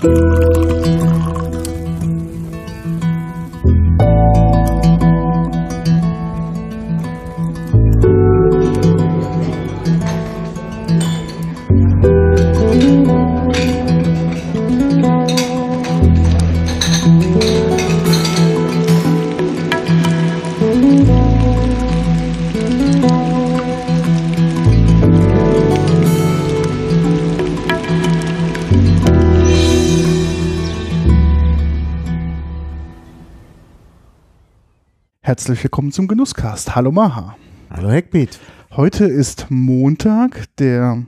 Bye. Herzlich willkommen zum Genusscast. Hallo Maha. Hallo Heckbeat. Heute ist Montag, der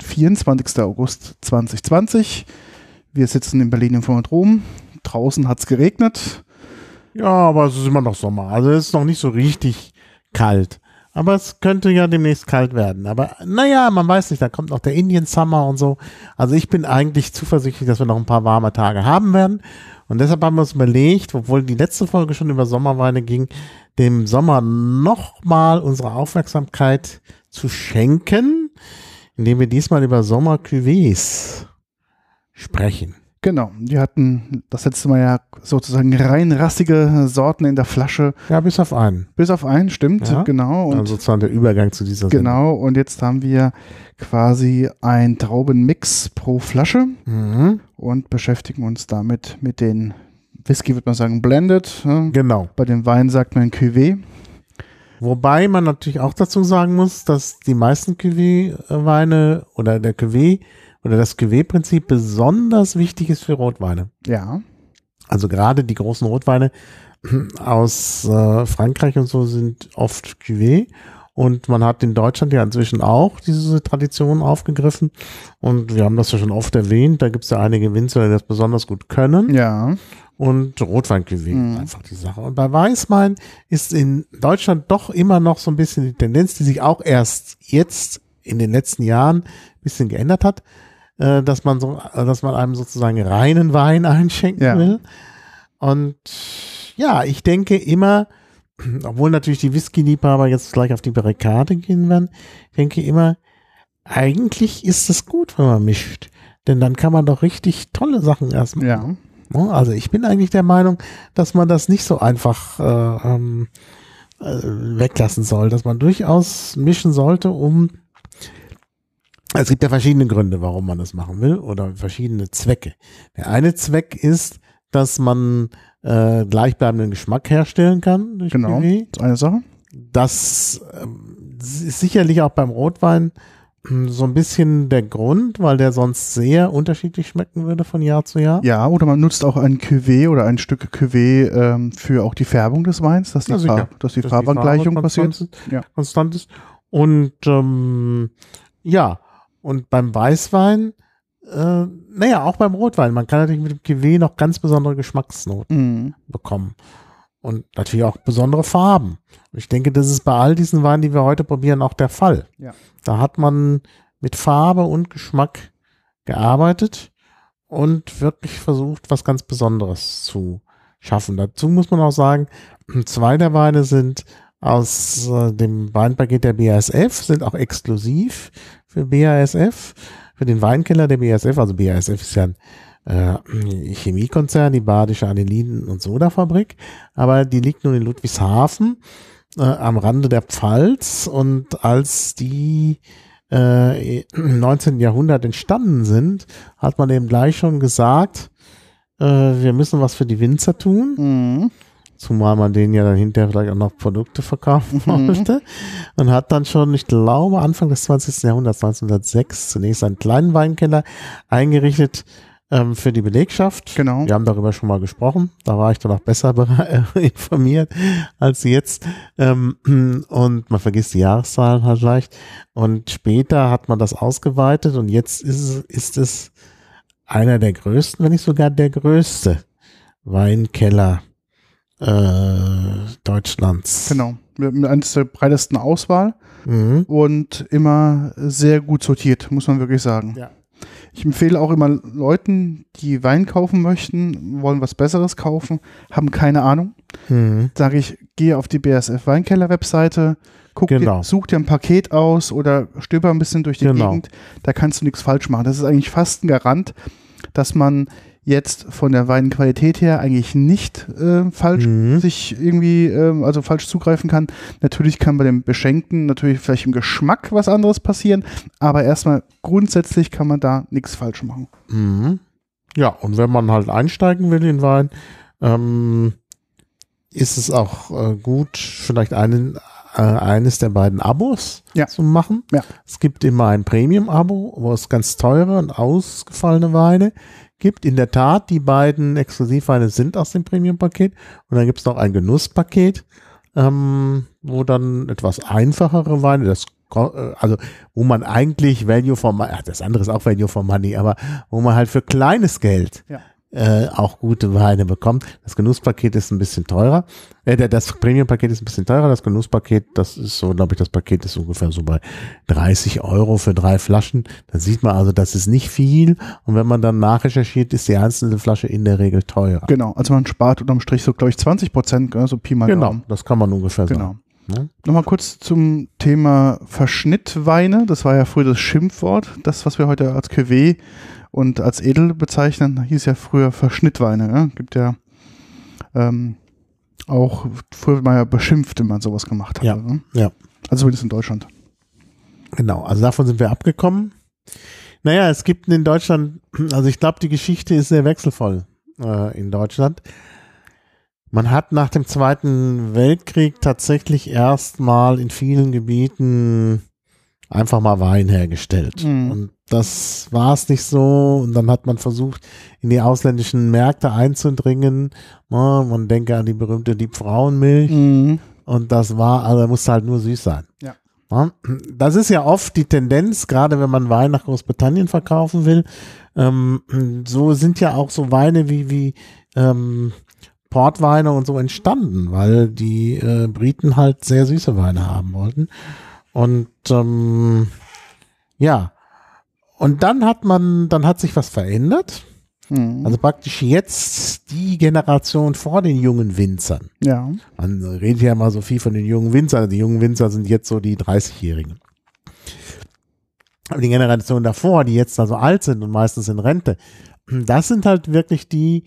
24. August 2020. Wir sitzen in Berlin im Phonodrom. Draußen hat es geregnet. Ja, aber es ist immer noch Sommer. Also es ist noch nicht so richtig kalt. Aber es könnte ja demnächst kalt werden. Aber naja, man weiß nicht, da kommt noch der Indian Summer und so. Also ich bin eigentlich zuversichtlich, dass wir noch ein paar warme Tage haben werden. Und deshalb haben wir uns überlegt, obwohl die letzte Folge schon über Sommerweine ging, dem Sommer nochmal unsere Aufmerksamkeit zu schenken, indem wir diesmal über Sommer-Cuvées sprechen. Genau, wir hatten das letzte Mal ja sozusagen rein rassige Sorten in der Flasche. Ja, bis auf einen. Bis auf einen, stimmt, Ja, genau. Und also sozusagen der Übergang zu dieser genau, und jetzt haben wir quasi ein Traubenmix pro Flasche Sendung. Mhm. und beschäftigen uns damit mit den Whisky, würde man sagen, blended. ne? Genau. Bei dem Wein sagt man Cuvée. Wobei man natürlich auch dazu sagen muss, dass die meisten Cuvée-Weine oder der Cuvée oder das Cuvée-Prinzip besonders wichtig ist für Rotweine. Ja, Also gerade die großen Rotweine aus äh, Frankreich und so sind oft Cuvée. Und man hat in Deutschland ja inzwischen auch diese Tradition aufgegriffen. Und wir haben das ja schon oft erwähnt. Da gibt es ja einige Winzer, die das besonders gut können. ja, Und Rotwein-Cuvée Mhm. einfach die Sache. Und bei Weißwein ist in Deutschland doch immer noch so ein bisschen die Tendenz, die sich auch erst jetzt in den letzten Jahren ein bisschen geändert hat, äh, dass man so, äh, dass man einem sozusagen reinen Wein einschenken Ja. will. Und ja, ich denke immer, obwohl natürlich die Whisky-Liebhaber jetzt gleich auf die Barrikade gehen werden, ich denke immer, eigentlich ist es gut, wenn man mischt. Denn dann kann man doch richtig tolle Sachen erst machen. ja. Ne? Also ich bin eigentlich der Meinung, dass man das nicht so einfach äh, ähm, äh, weglassen soll, dass man durchaus mischen sollte, um es gibt ja verschiedene Gründe, warum man das machen will oder verschiedene Zwecke. Der eine Zweck ist, dass man äh, gleichbleibenden Geschmack herstellen kann durch Genau. Cuvée. Das ist eine Sache. Das ähm, ist sicherlich auch beim Rotwein hm, so ein bisschen der Grund, weil der sonst sehr unterschiedlich schmecken würde von Jahr zu Jahr. Ja, oder man nutzt auch ein Cuvée oder ein Stück Cuvée ähm, für auch die Färbung des Weins, dass die, Ja. Farb, dass die Dass die Farbangleichung Farbe passiert. konstant ist. Ja. konstant ist. Und ähm, ja, und beim Weißwein, äh, naja, auch beim Rotwein, man kann natürlich mit dem Cuvée noch ganz besondere Geschmacksnoten Mhm. bekommen. Und natürlich auch besondere Farben. Ich denke, das ist bei all diesen Weinen, die wir heute probieren, auch der Fall. Ja. Da hat man mit Farbe und Geschmack gearbeitet und wirklich versucht, was ganz Besonderes zu schaffen. Dazu muss man auch sagen, zwei der Weine sind aus äh, dem Weinpaket der BASF, sind auch exklusiv für BASF, für den Weinkeller der BASF. Also BASF ist ja ein äh, Chemiekonzern, die Badische Anilinen- und Sodafabrik, aber die liegt nun in Ludwigshafen äh, am Rande der Pfalz und als die äh, im 19. Jahrhundert entstanden sind, hat man eben gleich schon gesagt, äh, wir müssen was für die Winzer tun. Mhm. Zumal man denen ja dann hinterher vielleicht auch noch Produkte verkaufen Mhm. wollte. Und hat dann schon, ich glaube, Anfang des 20. Jahrhunderts, 1906, zunächst einen kleinen Weinkeller eingerichtet ähm, für die Belegschaft. Genau. Wir haben darüber schon mal gesprochen. Da war ich dann auch besser äh, informiert als jetzt. Ähm, und man vergisst die Jahreszahlen halt leicht. Und später hat man das ausgeweitet und jetzt ist es, ist es einer der größten, wenn nicht sogar der größte Weinkeller äh, Deutschlands. Genau. Mit eines der breitesten Auswahl Mhm. und immer sehr gut sortiert, muss man wirklich sagen. Ja. Ich empfehle auch immer Leuten, die Wein kaufen möchten, wollen was Besseres kaufen, haben keine Ahnung. Mhm. Sage ich, gehe auf die BSF Weinkeller Webseite, guck Genau. dir, such dir ein Paket aus oder stöber ein bisschen durch die Genau. Gegend. Da kannst du nichts falsch machen. Das ist eigentlich fast ein Garant, dass man jetzt von der Weinqualität her eigentlich nicht äh, falsch Mhm. sich irgendwie, ähm, also falsch zugreifen kann. Natürlich kann bei dem Beschenkten natürlich vielleicht im Geschmack was anderes passieren, aber erstmal grundsätzlich kann man da nichts falsch machen. Mhm. Ja, und wenn man halt einsteigen will in Wein, ähm, ist es auch äh, gut, vielleicht einen, äh, eines der beiden Abos Ja. zu machen. Ja. Es gibt immer ein Premium-Abo, wo es ganz teure und ausgefallene Weine gibt. In der Tat, die beiden Exklusivweine sind aus dem Premium-Paket. Und dann gibt es noch ein Genusspaket, ähm, wo dann etwas einfachere Weine, das äh, also wo man eigentlich Value for Money, das andere ist auch Value for Money, aber wo man halt für kleines Geld Ja. Äh, auch gute Weine bekommt. Das Genusspaket ist ein bisschen teurer. Äh, das Premium-Paket ist ein bisschen teurer. Das Genusspaket, das ist so, glaube ich, das Paket ist ungefähr so bei 30 Euro für drei Flaschen. Da sieht man also, das ist nicht viel. Und wenn man dann nachrecherchiert, ist die einzelne Flasche in der Regel teurer. Genau, also man spart unterm Strich so, glaube ich, 20 Prozent, so Pi mal Genau, Daumen. das kann man ungefähr Genau. sagen. Ne? Nochmal kurz zum Thema Verschnittweine. Das war ja früher das Schimpfwort. Das, was wir heute als Cuvée und als edel bezeichnen, hieß ja früher Verschnittweine. Ja? Gibt ja ähm, auch früher mal ja beschimpft, wenn man sowas gemacht hat. Ja, Ne? ja. Also zumindest in Deutschland. Genau, also davon sind wir abgekommen. Naja, es gibt in Deutschland, also ich glaube, die Geschichte ist sehr wechselvoll äh, in Deutschland. Man hat nach dem Zweiten Weltkrieg tatsächlich erstmal in vielen Gebieten einfach mal Wein hergestellt. Mhm. Und das war es nicht so. Und dann hat man versucht, in die ausländischen Märkte einzudringen. Na, man denke an die berühmte Liebfrauenmilch. Mhm. Und das war, also musste halt nur süß sein. Ja. Ja, Das ist ja oft die Tendenz, gerade wenn man Wein nach Großbritannien verkaufen will. Ähm, so sind ja auch so Weine wie, wie ähm, Portweine und so entstanden, weil die äh, Briten halt sehr süße Weine haben wollten. Und ähm, ja, und dann hat man, dann hat sich was verändert. Mhm. Also praktisch jetzt die Generation vor den jungen Winzern. ja. Man redet ja immer so viel von den jungen Winzern. Die jungen Winzer sind jetzt so die 30-Jährigen. Aber die Generation davor, die jetzt da so alt sind und meistens in Rente, das sind halt wirklich die,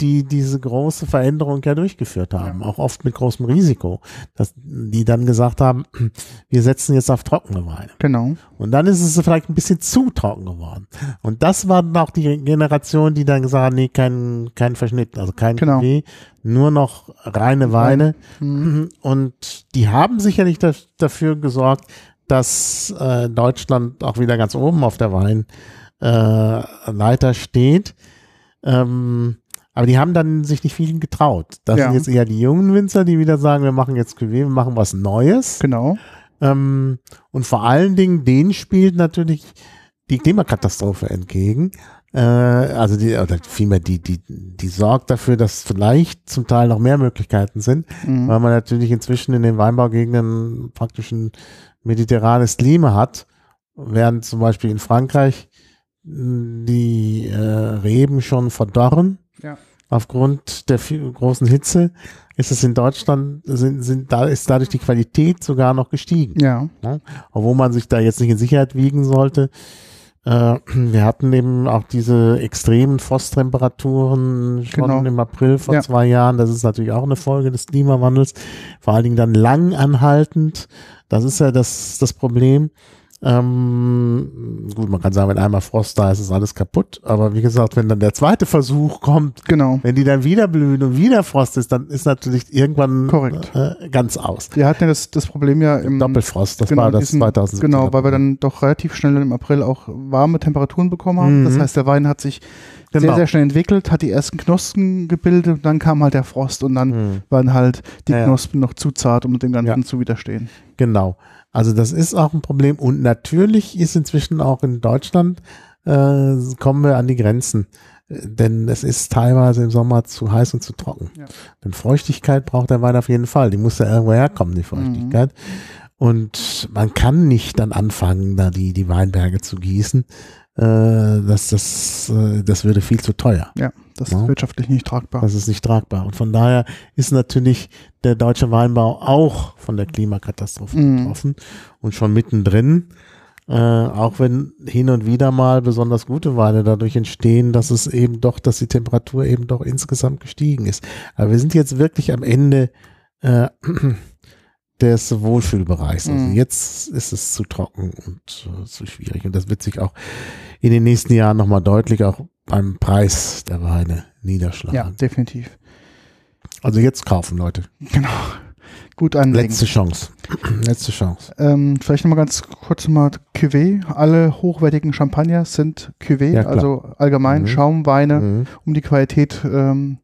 die diese große Veränderung ja durchgeführt haben, auch oft mit großem Risiko, dass die dann gesagt haben, wir setzen jetzt auf trockene Weine. Genau. Und dann ist es vielleicht ein bisschen zu trocken geworden. Und das war dann auch die Generation, die dann gesagt hat, nee, kein, kein Verschnitt, also kein Genau. Cuvée, nur noch reine Weine. Mhm. Und die haben sicherlich da, dafür gesorgt, dass äh, Deutschland auch wieder ganz oben auf der Weinleiter äh, steht. Ähm, aber die haben dann sich nicht viel getraut. Das Ja. sind jetzt eher die jungen Winzer, die wieder sagen, wir machen jetzt Cuvée, wir machen was Neues. Genau. Ähm, und vor allen Dingen, denen spielt natürlich die Klimakatastrophe entgegen. Äh, also die, oder vielmehr die, die, die sorgt dafür, dass vielleicht zum Teil noch mehr Möglichkeiten sind, Mhm. weil man natürlich inzwischen in den Weinbaugegenden praktisch ein mediterranes Klima hat, während zum Beispiel in Frankreich die äh, Reben schon verdorren Ja. aufgrund der großen Hitze. Ist es in Deutschland, sind, sind, da ist dadurch die Qualität sogar noch gestiegen Ja. obwohl man sich da jetzt nicht in Sicherheit wiegen sollte. Äh, wir hatten eben auch diese extremen Frosttemperaturen schon Genau. im April vor Ja. zwei Jahren. Das ist natürlich auch eine Folge des Klimawandels. Vor allen Dingen dann lang anhaltend. Das ist ja das, das Problem. Ähm, gut, man kann sagen, wenn einmal Frost da ist, ist alles kaputt. Aber wie gesagt, wenn dann der zweite Versuch kommt, Genau. wenn die dann wieder blühen und wieder Frost ist, dann ist natürlich irgendwann Korrekt. Äh, ganz aus. Wir hatten ja das, das Problem ja im Doppelfrost, das genau, war das diesen- 2017. Genau, weil wir dann doch relativ schnell im April auch warme Temperaturen bekommen haben. Mhm. Das heißt, der Wein hat sich sehr, Genau. sehr schnell entwickelt, hat die ersten Knospen gebildet und dann kam halt der Frost und dann Hm, waren halt die ja. Knospen noch zu zart, um dem Ganzen Ja. zu widerstehen. Genau. Also das ist auch ein Problem. Und natürlich ist inzwischen auch in Deutschland, äh, kommen wir an die Grenzen. Denn es ist teilweise im Sommer zu heiß und zu trocken. Ja. Denn Feuchtigkeit braucht der Wein auf jeden Fall. Die muss ja irgendwo herkommen, die Feuchtigkeit. Und man kann nicht dann anfangen, da die, die Weinberge zu gießen. Äh, das, das, äh, das würde viel zu teuer. Ja, das Ja. ist wirtschaftlich nicht tragbar. Das ist nicht tragbar. Und von daher ist natürlich der deutsche Weinbau auch von der Klimakatastrophe Mhm. betroffen und schon mittendrin. Äh, auch wenn hin und wieder mal besonders gute Weine dadurch entstehen, dass es eben doch, dass die Temperatur eben doch insgesamt gestiegen ist. Aber wir sind jetzt wirklich am Ende äh, des Wohlfühlbereichs. Also Mhm. jetzt ist es zu trocken und äh, zu schwierig. Und das wird sich auch in den nächsten Jahren nochmal deutlich auch beim Preis der Weine niederschlagen. Ja, definitiv. Also jetzt kaufen, Leute. Genau. Gut anlegen. Letzte Chance. Letzte Chance. Ähm, vielleicht nochmal ganz kurz mal Cuvée. Alle hochwertigen Champagner sind Cuvée, Ja, also allgemein Mhm. Schaumweine, Mhm. um die Qualität ähm,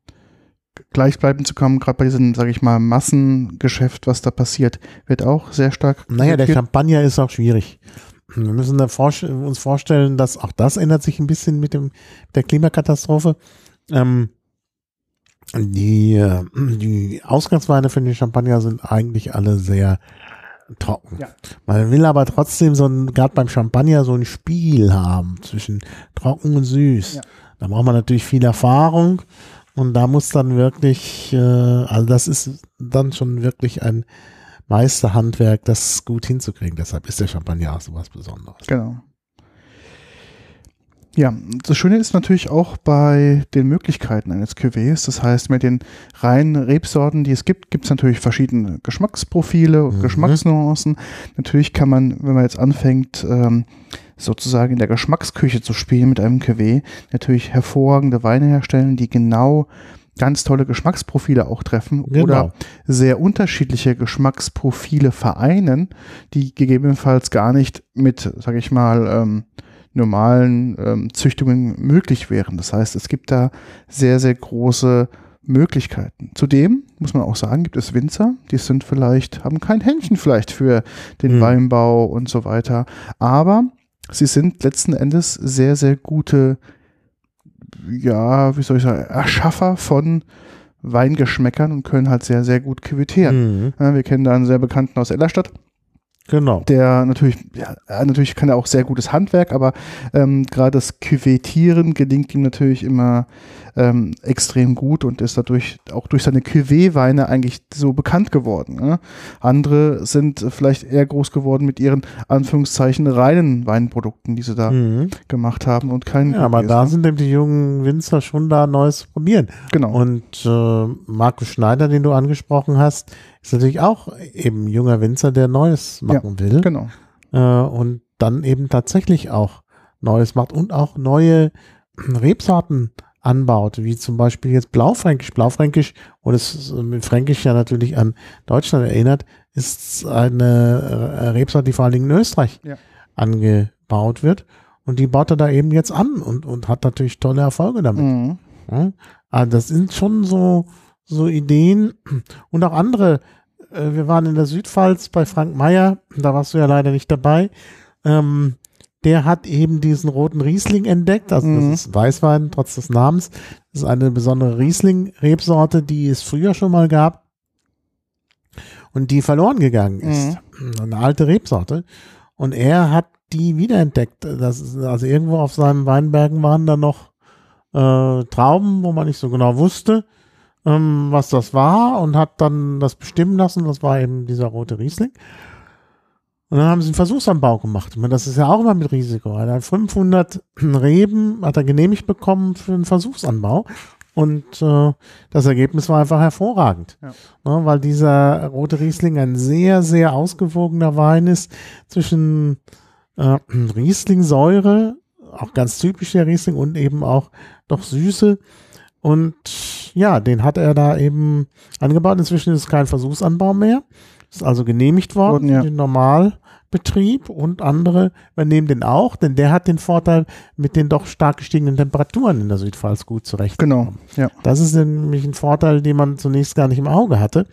gleich bleiben zu kommen. Gerade bei diesem, sage ich mal, Massengeschäft, was da passiert, wird auch sehr stark. Naja, der. Champagner ist auch schwierig. Wir müssen uns vorstellen, dass auch das ändert sich ein bisschen mit dem, der Klimakatastrophe. Ähm, die, äh, die Ausgangsweine für den Champagner sind eigentlich alle sehr trocken. Ja. Man will aber trotzdem so ein, gerade beim Champagner so ein Spiel haben zwischen trocken und süß. Ja. Da braucht man natürlich viel Erfahrung und da muss dann wirklich, äh, also das ist dann schon wirklich ein Meisterhandwerk, das gut hinzukriegen. Deshalb ist der Champagner auch so was Besonderes. Genau. Ja, das Schöne ist natürlich auch bei den Möglichkeiten eines Cuvées. Das heißt, mit den reinen Rebsorten, die es gibt, gibt es natürlich verschiedene Geschmacksprofile und Mhm. Geschmacksnuancen. Natürlich kann man, wenn man jetzt anfängt, ähm, sozusagen in der Geschmacksküche zu spielen mit einem Cuvée, natürlich hervorragende Weine herstellen, die genau ganz tolle Geschmacksprofile auch treffen Genau. oder sehr unterschiedliche Geschmacksprofile vereinen, die gegebenenfalls gar nicht mit, sage ich mal, ähm, normalen ähm, Züchtungen möglich wären. Das heißt, es gibt da sehr, sehr große Möglichkeiten. Zudem muss man auch sagen, gibt es Winzer, die sind vielleicht, haben kein Händchen vielleicht für den Hm. Weinbau und so weiter, aber sie sind letzten Endes sehr, sehr gute, ja, wie soll ich sagen, Erschaffer von Weingeschmäckern und können halt sehr, sehr gut küvettieren. Mhm. Ja, wir kennen da einen sehr bekannten aus Ellerstadt, Genau. der natürlich, ja, natürlich kann er auch sehr gutes Handwerk, aber ähm, gerade das Cuvetieren gelingt ihm natürlich immer ähm, extrem gut und ist dadurch auch durch seine Cuvée-Weine eigentlich so bekannt geworden. Ne? Andere sind vielleicht eher groß geworden mit ihren Anführungszeichen reinen Weinprodukten, die sie da Mhm. gemacht haben und keinen Ja, aber Cuvées, da ne? sind eben die jungen Winzer schon da Neues probieren. genau. Und äh, Markus Schneider, den du angesprochen hast, ist natürlich auch eben junger Winzer, der Neues machen will. genau. Äh, und dann eben tatsächlich auch Neues macht und auch neue Rebsorten anbaut, wie zum Beispiel jetzt Blaufränkisch. Blaufränkisch, und es ist äh, mit Fränkisch ja natürlich an Deutschland erinnert, ist eine äh, Rebsorte, die vor allen Dingen in Österreich Ja. angebaut wird. Und die baut er da eben jetzt an und, und hat natürlich tolle Erfolge damit. Mhm. Ja, also das sind schon so, so Ideen und auch andere. Äh, Wir waren in der Südpfalz bei Frank Meyer, da warst du ja leider nicht dabei. Ähm, der hat eben diesen roten Riesling entdeckt. Also Mhm. das ist Weißwein, trotz des Namens. Das ist eine besondere Riesling-Rebsorte, die es früher schon mal gab und die verloren gegangen ist. Eine alte Rebsorte. Und er hat die wiederentdeckt. Das ist, also irgendwo auf seinen Weinbergen waren da noch äh, Trauben, wo man nicht so genau wusste, ähm, was das war und hat dann das bestimmen lassen. Das war eben dieser rote Riesling. Und dann haben sie einen Versuchsanbau gemacht. Meine, das ist ja auch immer mit Risiko. Er hat 500 Reben hat er genehmigt bekommen für einen Versuchsanbau. Und äh, das Ergebnis war einfach hervorragend. Ja. Ne, weil dieser rote Riesling ein sehr, sehr ausgewogener Wein ist zwischen äh, Rieslingsäure, auch ganz typisch der Riesling und eben auch doch Süße. Und ja, den hat er da eben angebaut. Inzwischen ist es kein Versuchsanbau mehr. Ist also genehmigt worden ja. den Normalbetrieb und andere übernehmen den auch, denn der hat den Vorteil, mit den doch stark gestiegenen Temperaturen in der Südpfalz gut zurechtzukommen. Genau. Ja. Das ist nämlich ein Vorteil, den man zunächst gar nicht im Auge hatte.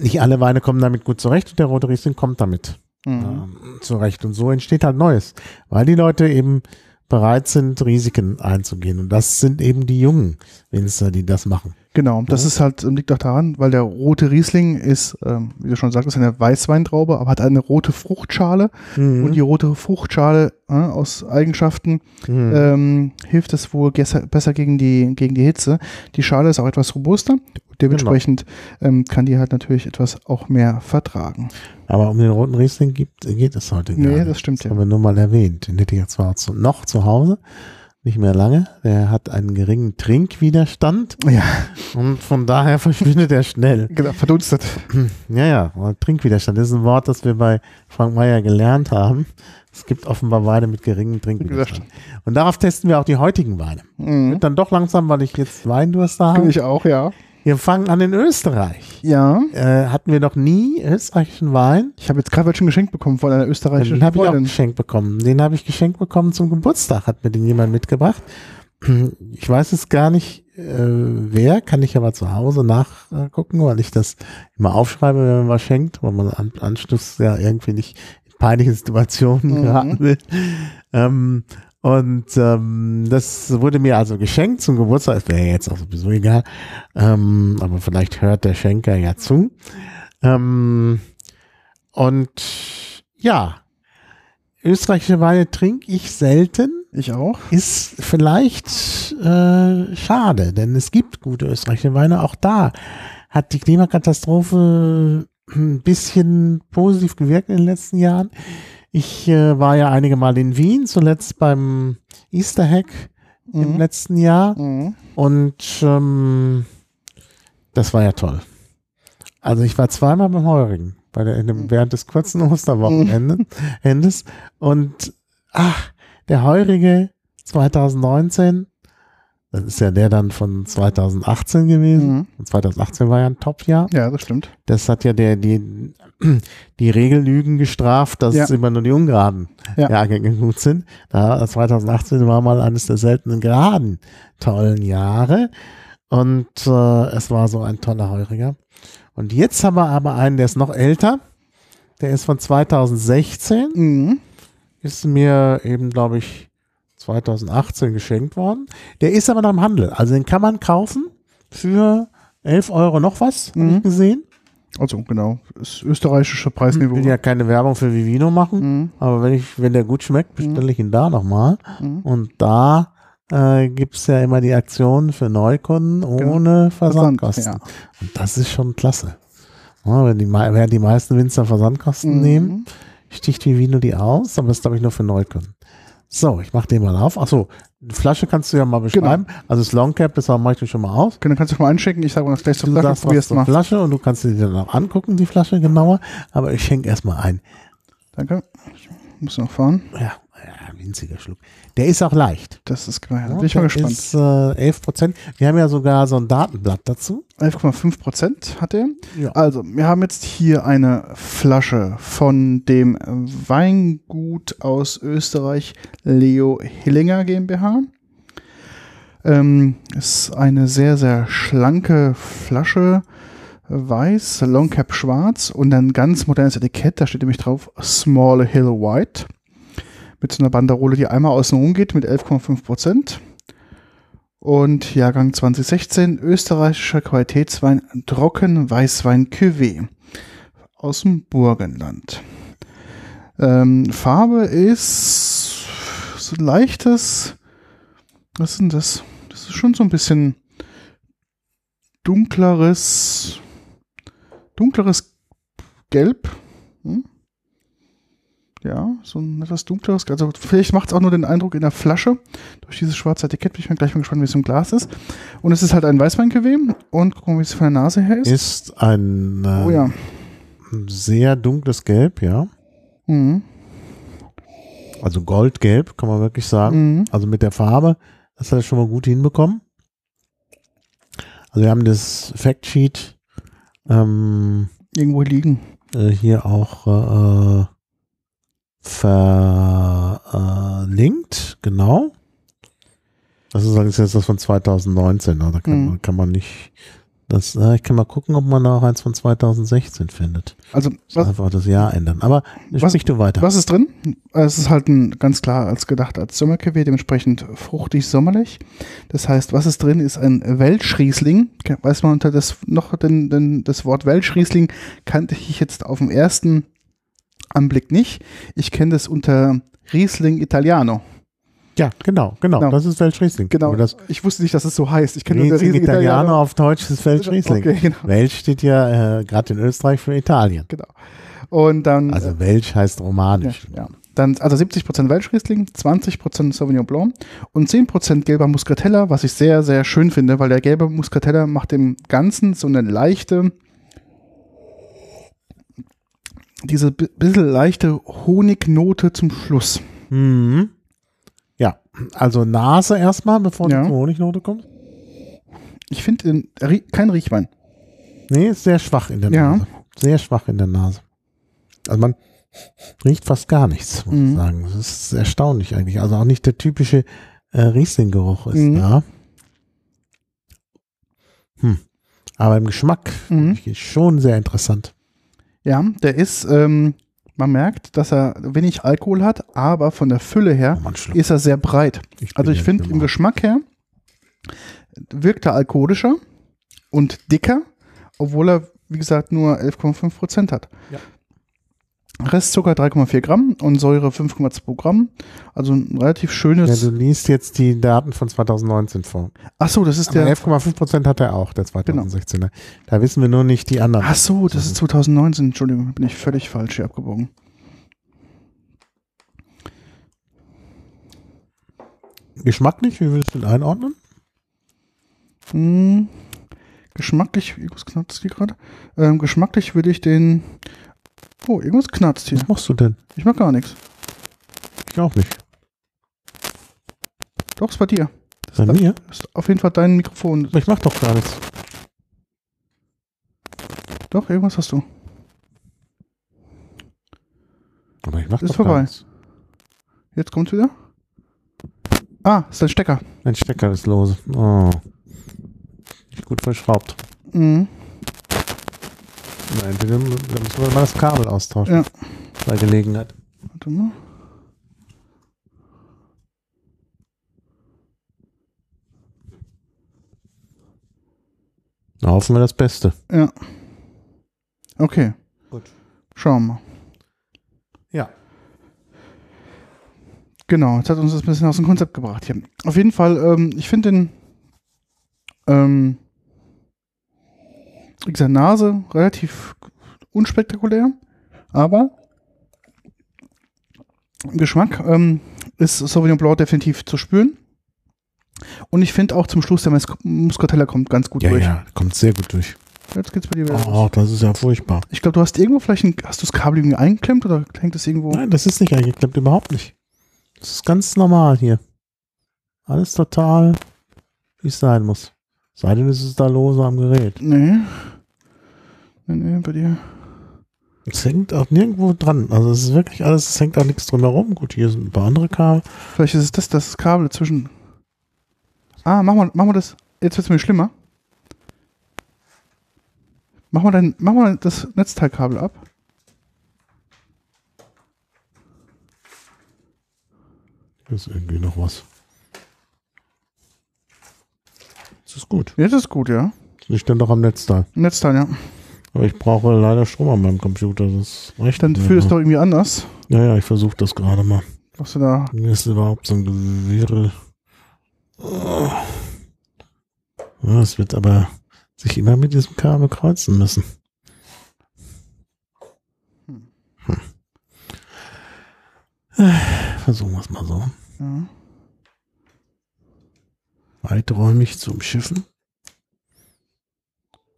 Nicht alle Weine kommen damit gut zurecht und der rote Riesling kommt damit Mhm. ähm, zurecht. Und so entsteht halt Neues, weil die Leute eben bereit sind, Risiken einzugehen. Und das sind eben die jungen Winzer, die das machen. Genau, das Ja. ist halt, liegt auch daran, weil der rote Riesling ist, ähm, wie du schon sagtest, eine Weißweintraube, aber hat eine rote Fruchtschale Mhm. und die rote Fruchtschale äh, aus Eigenschaften Mhm. ähm, hilft es wohl besser gegen die, gegen die Hitze. Die Schale ist auch etwas robuster, dementsprechend ähm, kann die halt natürlich etwas auch mehr vertragen. Aber um den roten Riesling gibt, geht es heute gar Nee, nicht. das stimmt Das ja. haben wir nur mal erwähnt. Den hätte ich jetzt zwar zu, noch zu Hause, nicht mehr lange. Der hat einen geringen Trinkwiderstand Ja, und von daher verschwindet er schnell. genau, verdunstet. Ja, ja, Trinkwiderstand das ist ein Wort, das wir bei Frank Meyer gelernt haben. Es gibt offenbar Weine mit geringem Trinkwiderstand. Und darauf testen wir auch die heutigen Weine. Mhm. Wird dann doch langsam, weil ich jetzt Weindurst habe. ich auch, ja. Wir fangen an in Österreich. Ja, Äh, hatten wir noch nie österreichischen Wein. ich habe jetzt gerade welchen geschenkt bekommen von einer österreichischen Den habe ich auch geschenkt bekommen. Den habe ich geschenkt bekommen zum Geburtstag, hat mir den jemand mitgebracht. Ich weiß es gar nicht, äh, wer, kann ich aber zu Hause nachgucken, weil ich das immer aufschreibe, wenn man was schenkt, weil man am Anschluss ja irgendwie nicht in peinliche Situationen Mhm. geraten will. Ähm, und ähm, das wurde mir also geschenkt zum Geburtstag. Das wäre jetzt auch sowieso egal. Ähm, aber vielleicht hört der Schenker ja zu. Ähm, und ja, österreichische Weine trinke ich selten. Ich auch. Ist vielleicht äh, schade, denn es gibt gute österreichische Weine. Auch da hat die Klimakatastrophe ein bisschen positiv gewirkt in den letzten Jahren. Ich äh, war ja einige Mal in Wien, zuletzt beim Easter Hack im Mhm. letzten Jahr. Mhm. Und ähm, das war ja toll. Also ich war zweimal beim Heurigen bei der, in dem, während des kurzen Osterwochenendes. Endes. Und ach, der Heurige 2019, das ist ja der dann von 2018 gewesen. Mhm. Und 2018 war ja ein Top-Jahr. Ja, das stimmt. Das hat ja der, die, die Regellügen gestraft, dass Ja. immer nur die ungeraden Ja. Jahrgänge gut sind. Da 2018 war mal eines der seltenen geraden tollen Jahre. Und äh, es war so ein toller Heuriger. Und jetzt haben wir aber einen, der ist noch älter. Der ist von 2016. Mhm. Ist mir eben, glaube ich, 2018 geschenkt worden. Der ist aber noch im Handel. Also den kann man kaufen für 11 Euro noch was, habe Mhm. ich gesehen. Also genau, das österreichische Ich Preisniveau. will ja keine Werbung für Vivino machen, Mhm. aber wenn ich, wenn der gut schmeckt, bestelle ich ihn da nochmal. Mhm. Und da äh, gibt's ja immer die Aktion für Neukunden ohne Versandkosten. ja. Und das ist schon klasse. Ja, wenn die, während die meisten Winzer Versandkosten Mhm. nehmen, sticht Vivino die aus, aber das ist glaube ich nur für Neukunden. So, ich mache den mal auf. Achso, die Flasche kannst du ja mal beschreiben. Also das Long Cap, das mache ich schon mal aus. Dann kannst du mal einschicken. Ich sage mal gleich zur Du Flasche. sagst was Probier's zur mal. Flasche und du kannst sie dir dann auch angucken, die Flasche genauer. Aber ich schenke erstmal ein. Danke. Ich muss noch fahren. Ja, winziger Schluck. Der ist auch leicht. Das ist geil. Ja, bin ich mal gespannt. Ist, äh, 11 Prozent. Wir haben ja sogar so ein Datenblatt dazu. 11,5 Prozent hat er. Ja. Also, wir haben jetzt hier eine Flasche von dem Weingut aus Österreich Leo Hillinger GmbH. Ähm, ist eine sehr, sehr schlanke Flasche, weiß, Long Cap schwarz und ein ganz modernes Etikett, da steht nämlich drauf Small Hill White. Mit so einer Banderole, die einmal außen rum geht mit 11,5 Prozent. Und Jahrgang 2016, österreichischer Qualitätswein, Trocken Weißwein Cuvée aus dem Burgenland. Ähm, Farbe ist so ein leichtes, was ist denn das? Das ist schon so ein bisschen dunkleres, dunkleres Gelb. Ja, so ein etwas dunkleres. Also vielleicht macht es auch nur den Eindruck in der Flasche. Durch dieses schwarze Etikett bin ich mal gleich mal gespannt, wie es im Glas ist. Und es ist halt ein Weißweingewebe. Und gucken wir, wie es von der Nase her ist. Ist ein äh, oh ja. sehr dunkles Gelb, ja. Mhm. Also goldgelb, kann man wirklich sagen. Mhm. Also mit der Farbe, das hat er schon mal gut hinbekommen. Also wir haben das Factsheet ähm, Irgendwo liegen. äh, hier auch äh, verlinkt, genau. Das ist jetzt das von 2019, ne? da kann, Mhm. man, kann man nicht Das, äh, ich kann mal gucken, ob man da auch eins von 2016 findet. Also, was, einfach das Jahr ändern. Aber Was- sprich du weiter. was ist drin? Es ist halt ein, ganz klar als gedacht als Sommercuvée, dementsprechend fruchtig sommerlich. Das heißt, was ist drin, ist ein Welschriesling. Weiß man unter das noch den, den, das Wort Welschriesling kannte ich jetzt auf den ersten Anblick nicht. Ich kenne das unter Riesling Italiano. Ja, genau, genau. Genau. Das ist Welschriesling. Genau. Aber das ich wusste nicht, dass es so heißt. Ich kenne Riesling der Italiano auf Deutsch ist Welschriesling. Okay, genau. Welsch steht ja äh, gerade in Österreich für Italien. genau. Und dann Also Welsch heißt Ja, romanisch. ja. Dann, also 70% Welschriesling, 20% Sauvignon Blanc und 10% gelber Muscatella, was ich sehr, sehr schön finde, weil der gelbe Muscatella macht dem Ganzen so eine leichte, diese bi- bisschen leichte Honignote zum Schluss. Mhm. Ja, also Nase erstmal, bevor Ja. die Honignote kommt. Ich finde kein Riechwein. Nee, ist sehr schwach in der Ja. Nase. Sehr schwach in der Nase. Also man riecht fast gar nichts, muss Mhm. ich sagen. Das ist erstaunlich eigentlich. Also auch nicht der typische äh, Riesling-Geruch ist Mhm. da. Hm. Aber im Geschmack Mhm. schon sehr interessant. Ja, der ist, ähm, man merkt, dass er wenig Alkohol hat, aber von der Fülle her Oh, ist er sehr breit. Ich Also ich finde, im Geschmack her wirkt er alkoholischer und dicker, obwohl er, wie gesagt, nur 11,5 Prozent hat. Ja. Restzucker 3,4 Gramm und Säure 5,2 Gramm. Also ein relativ Ja, schönes. du liest jetzt die Daten von 2019 vor. ach so, das ist Aber der. 11,5 Prozent hat er auch, der 2016er. Da wissen wir nur nicht die anderen. Ach so, das ist 2019. Entschuldigung, bin ich völlig falsch hier abgebogen. Geschmacklich, wie würdest du den einordnen? Hm, geschmacklich, irgendwas knarzt hier gerade. Ähm, geschmacklich würde ich den. Oh, irgendwas knarzt hier. Was machst du denn? Ich mag gar nichts. Ich auch nicht. Doch, ist bei dir. Das- mir? Das ist auf jeden Fall dein Mikrofon. Aber ich mach doch gar nichts. Doch, irgendwas hast du. Aber ich mach Ist doch vorbei. gar nichts. Jetzt kommt's wieder. Ah, ist dein Stecker. Mein Stecker ist lose. Oh. Nicht gut verschraubt. Mhm. Nein, dann müssen wir mal das Kabel austauschen. Ja. Bei Gelegenheit. Warte mal. Na, hoffen wir das Beste. Ja. Okay. Gut. Schauen wir mal. Ja. Genau, jetzt hat uns das ein bisschen aus dem Konzept gebracht hier. Auf jeden Fall, ähm, ich finde den, ähm, wie gesagt, Nase relativ unspektakulär, aber im Geschmack ähm, ist Sauvignon Blanc definitiv zu spüren. Und ich finde auch zum Schluss der Mus Muscatella kommt ganz gut Ja, durch. ja, kommt sehr gut durch. Jetzt geht's bei dir wieder. Oh, das ist ja furchtbar. Ich glaube, du hast irgendwo vielleicht ein, hast du das Kabel irgendwie eingeklemmt oder hängt das irgendwo? Nein, das ist nicht eingeklemmt, überhaupt nicht. Das ist ganz normal hier. Alles total, wie es sein muss. Sei denn, es ist da lose am Gerät. Nee. Nee, nee, bei dir. Es hängt auch nirgendwo dran. Also es ist wirklich alles, es hängt auch nichts drumherum. Gut, hier sind ein paar andere Kabel. Vielleicht ist es das, das Kabel zwischen. Ah, machen wir, machen wir das. Jetzt wird es mir schlimmer. Machen wir, dein, machen wir das Netzteilkabel ab. Hier ist irgendwie noch was. Das ist gut. Jetzt ist gut, ja. Das liegt dann doch am Netzteil. Netzteil, ja. Aber ich brauche leider Strom an meinem Computer. Das reicht Dann nicht fühl es doch irgendwie anders. Ja, ja, ich versuche das gerade mal. Was du da. Mir ist überhaupt so ein Gewirre. Oh. Ja, es wird aber sich immer mit diesem Kabel kreuzen müssen. Hm. Versuchen wir es mal so. Ja. Weiträumig zum Schiffen.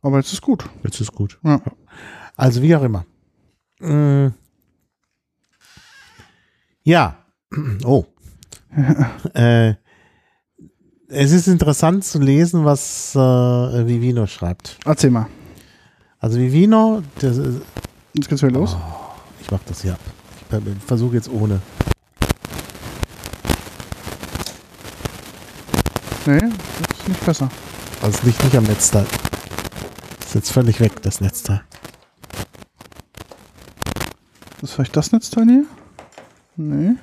Aber jetzt ist gut. Jetzt ist gut. Ja. Also wie auch immer. Mm. Ja. Oh. äh, es ist interessant zu lesen, was äh, Vivino schreibt. Erzähl mal. Also Vivino, das ist, Jetzt geht's wieder los. ich mach das hier ab. Ich versuche jetzt ohne. Nee, das ist nicht besser. Also es liegt nicht am Netzteil. Jetzt völlig weg, das Netzteil. Das ist vielleicht das Netzteil hier? Nee.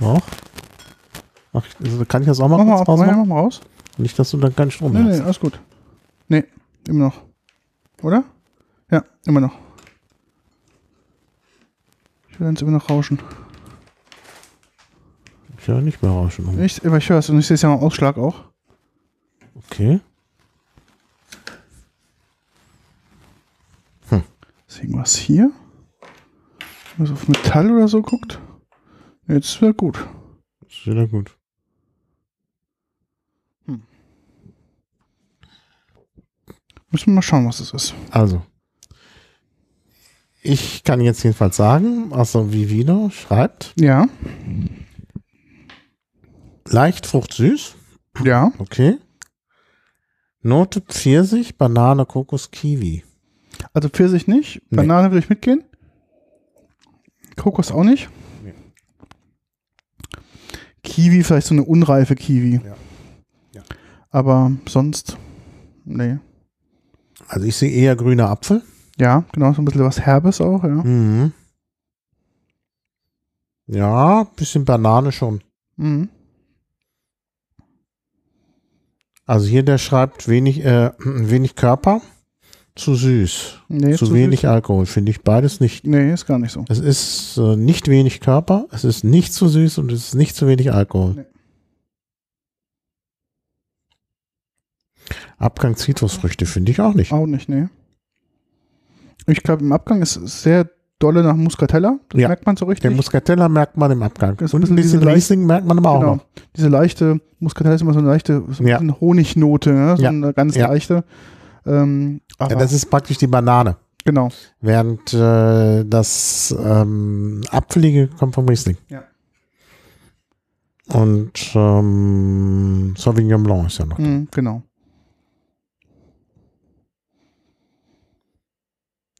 Doch. Ach, also kann ich das auch mal Mach mal, kurz auf, mach rausmachen? mal raus. Nicht, dass du dann keinen Strom Nee, mehr nee, hast. alles gut. Nee, immer noch. Oder? Ja, immer noch. Ich will jetzt immer noch rauschen. Ich höre nicht mehr rauschen. Ich, aber ich höre es und ich sehe es ja am Ausschlag auch. Okay. Ist irgendwas hier? Was auf Metall oder so guckt? Jetzt wäre gut. Ist wieder gut. Müssen wir mal schauen, was das ist. Also. Ich kann jetzt jedenfalls sagen, also Vivino schreibt, Ja, leicht fruchtsüß. ja. Okay. Note Pfirsich, Banane, Kokos, Kiwi. Also Pfirsich nicht. Nee. Banane würde ich mitgehen. Kokos auch nicht. Nee. Kiwi, vielleicht so eine unreife Kiwi. Ja. Ja. Aber sonst, nee. Also ich sehe eher grüner Apfel. Ja, genau, so ein bisschen was Herbes auch, ja. Mhm. Ja, bisschen Banane schon. Mhm. Also hier der schreibt wenig, äh, wenig Körper, zu süß, Nee, zu zu wenig süß. Alkohol, finde ich beides nicht. Nee, ist gar nicht so. Es ist äh, nicht wenig Körper, es ist nicht zu süß und es ist nicht zu wenig Alkohol. Nee. Abgang Zitrusfrüchte finde ich auch nicht. Auch nicht, nee. Ich glaube, im Abgang ist es sehr dolle nach Muscatella. Das Ja. merkt man so Den richtig. Muscatella merkt man im Abgang. Das Und ein bisschen Riesling merkt man aber auch genau. noch. Diese leichte, Muscatella ist immer so eine leichte, so ein Ja. Honignote, ne? so Ja. eine ganz leichte. Ähm, Ja, das ist praktisch die Banane. genau. Während äh, das ähm, Apfelige kommt vom Riesling. Ja. Und ähm, Sauvignon Blanc ist ja noch. Mhm, genau.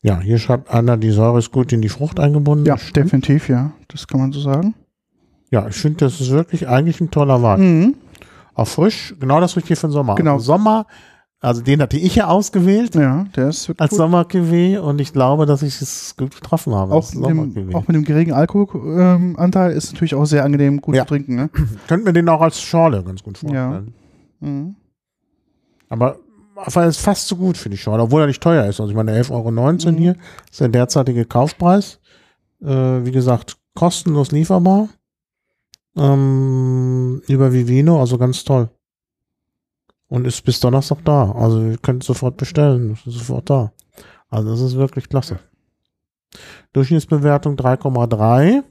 Ja, hier schreibt einer, die Säure ist gut in die Frucht eingebunden. Ja, stimmt. definitiv, ja. Das kann man so sagen. Ja, ich finde, das ist wirklich eigentlich ein toller Wein. Mhm. Auch frisch, genau das Richtige für den Sommer. Genau. Also Sommer, also den hatte ich ja ausgewählt Ja, der ist wirklich als. Sommer-Cuvée und ich glaube, dass ich es gut getroffen habe. Auch als mit, dem, auch mit dem geringen Alkoholanteil ist natürlich auch sehr angenehm gut Ja. zu trinken. Ne? Könnte mir den auch als Schorle ganz gut vorstellen. Mhm. Aber er ist fast so gut für die Schorle, obwohl er nicht teuer ist. Also ich meine, 11,19 Euro Mhm. hier ist der derzeitige Kaufpreis. Äh, wie gesagt, kostenlos lieferbar. Ähm, über Vivino, also ganz toll. Und ist bis Donnerstag da. Also ihr könnt sofort bestellen. Ist sofort da. Also das ist wirklich klasse. Durchschnittsbewertung 3,3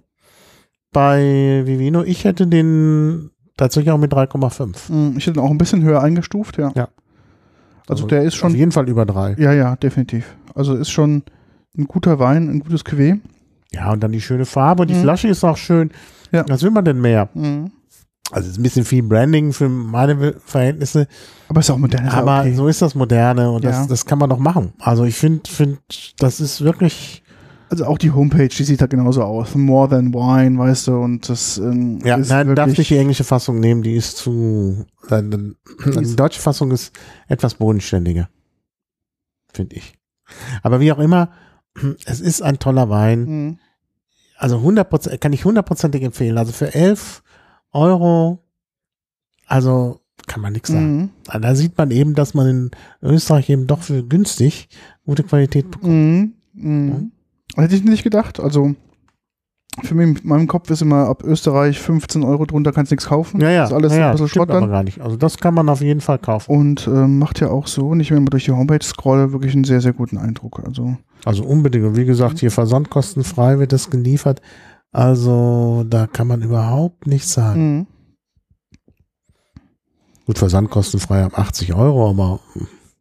bei Vivino. Ich hätte den tatsächlich auch mit 3,5. Mhm. Ich hätte ihn auch ein bisschen höher eingestuft, ja. Ja. Also, der ist Auf schon, jeden Fall über drei. ja, ja, definitiv. Also ist schon ein guter Wein, ein gutes Cuvée. Ja, und dann die schöne Farbe. Die Mhm. Flasche ist auch schön. Ja. Was will man denn mehr? Mhm. Also ist ein bisschen viel Branding für meine Verhältnisse, Aber ist auch modern. Ist ja aber okay. so ist das Moderne und Ja. das, das kann man doch machen. Also ich finde, find, das ist wirklich, Also auch die Homepage, die sieht da genauso aus. More than wine, weißt du, und das ähm, ja, ist nein, darf nicht die englische Fassung nehmen, die ist zu, äh, die deutsche Fassung ist etwas bodenständiger, finde ich. Aber wie auch immer, es ist ein toller Wein. Mhm. also 100%, kann ich hundertprozentig empfehlen. Also für 11 Euro, also kann man nichts sagen. Mhm. Da sieht man eben, dass man in Österreich eben doch für günstig gute Qualität bekommt. Mhm. Mhm. Hätte ich nicht gedacht. Also für mich, in meinem Kopf ist immer ab Österreich 15 Euro drunter kannst du nichts kaufen. Ja, ja, Das ist alles ja, ja, ein bisschen Schrott dann. gar nicht. Also das kann man auf jeden Fall kaufen. Und ähm, macht ja auch so, nicht wenn man durch die Homepage scrolle, wirklich einen sehr, sehr guten Eindruck. Also Also unbedingt. Und wie gesagt, hier versandkostenfrei wird das geliefert. Also da kann man überhaupt nichts sagen. mhm. Gut, versandkostenfrei ab 80 Euro, aber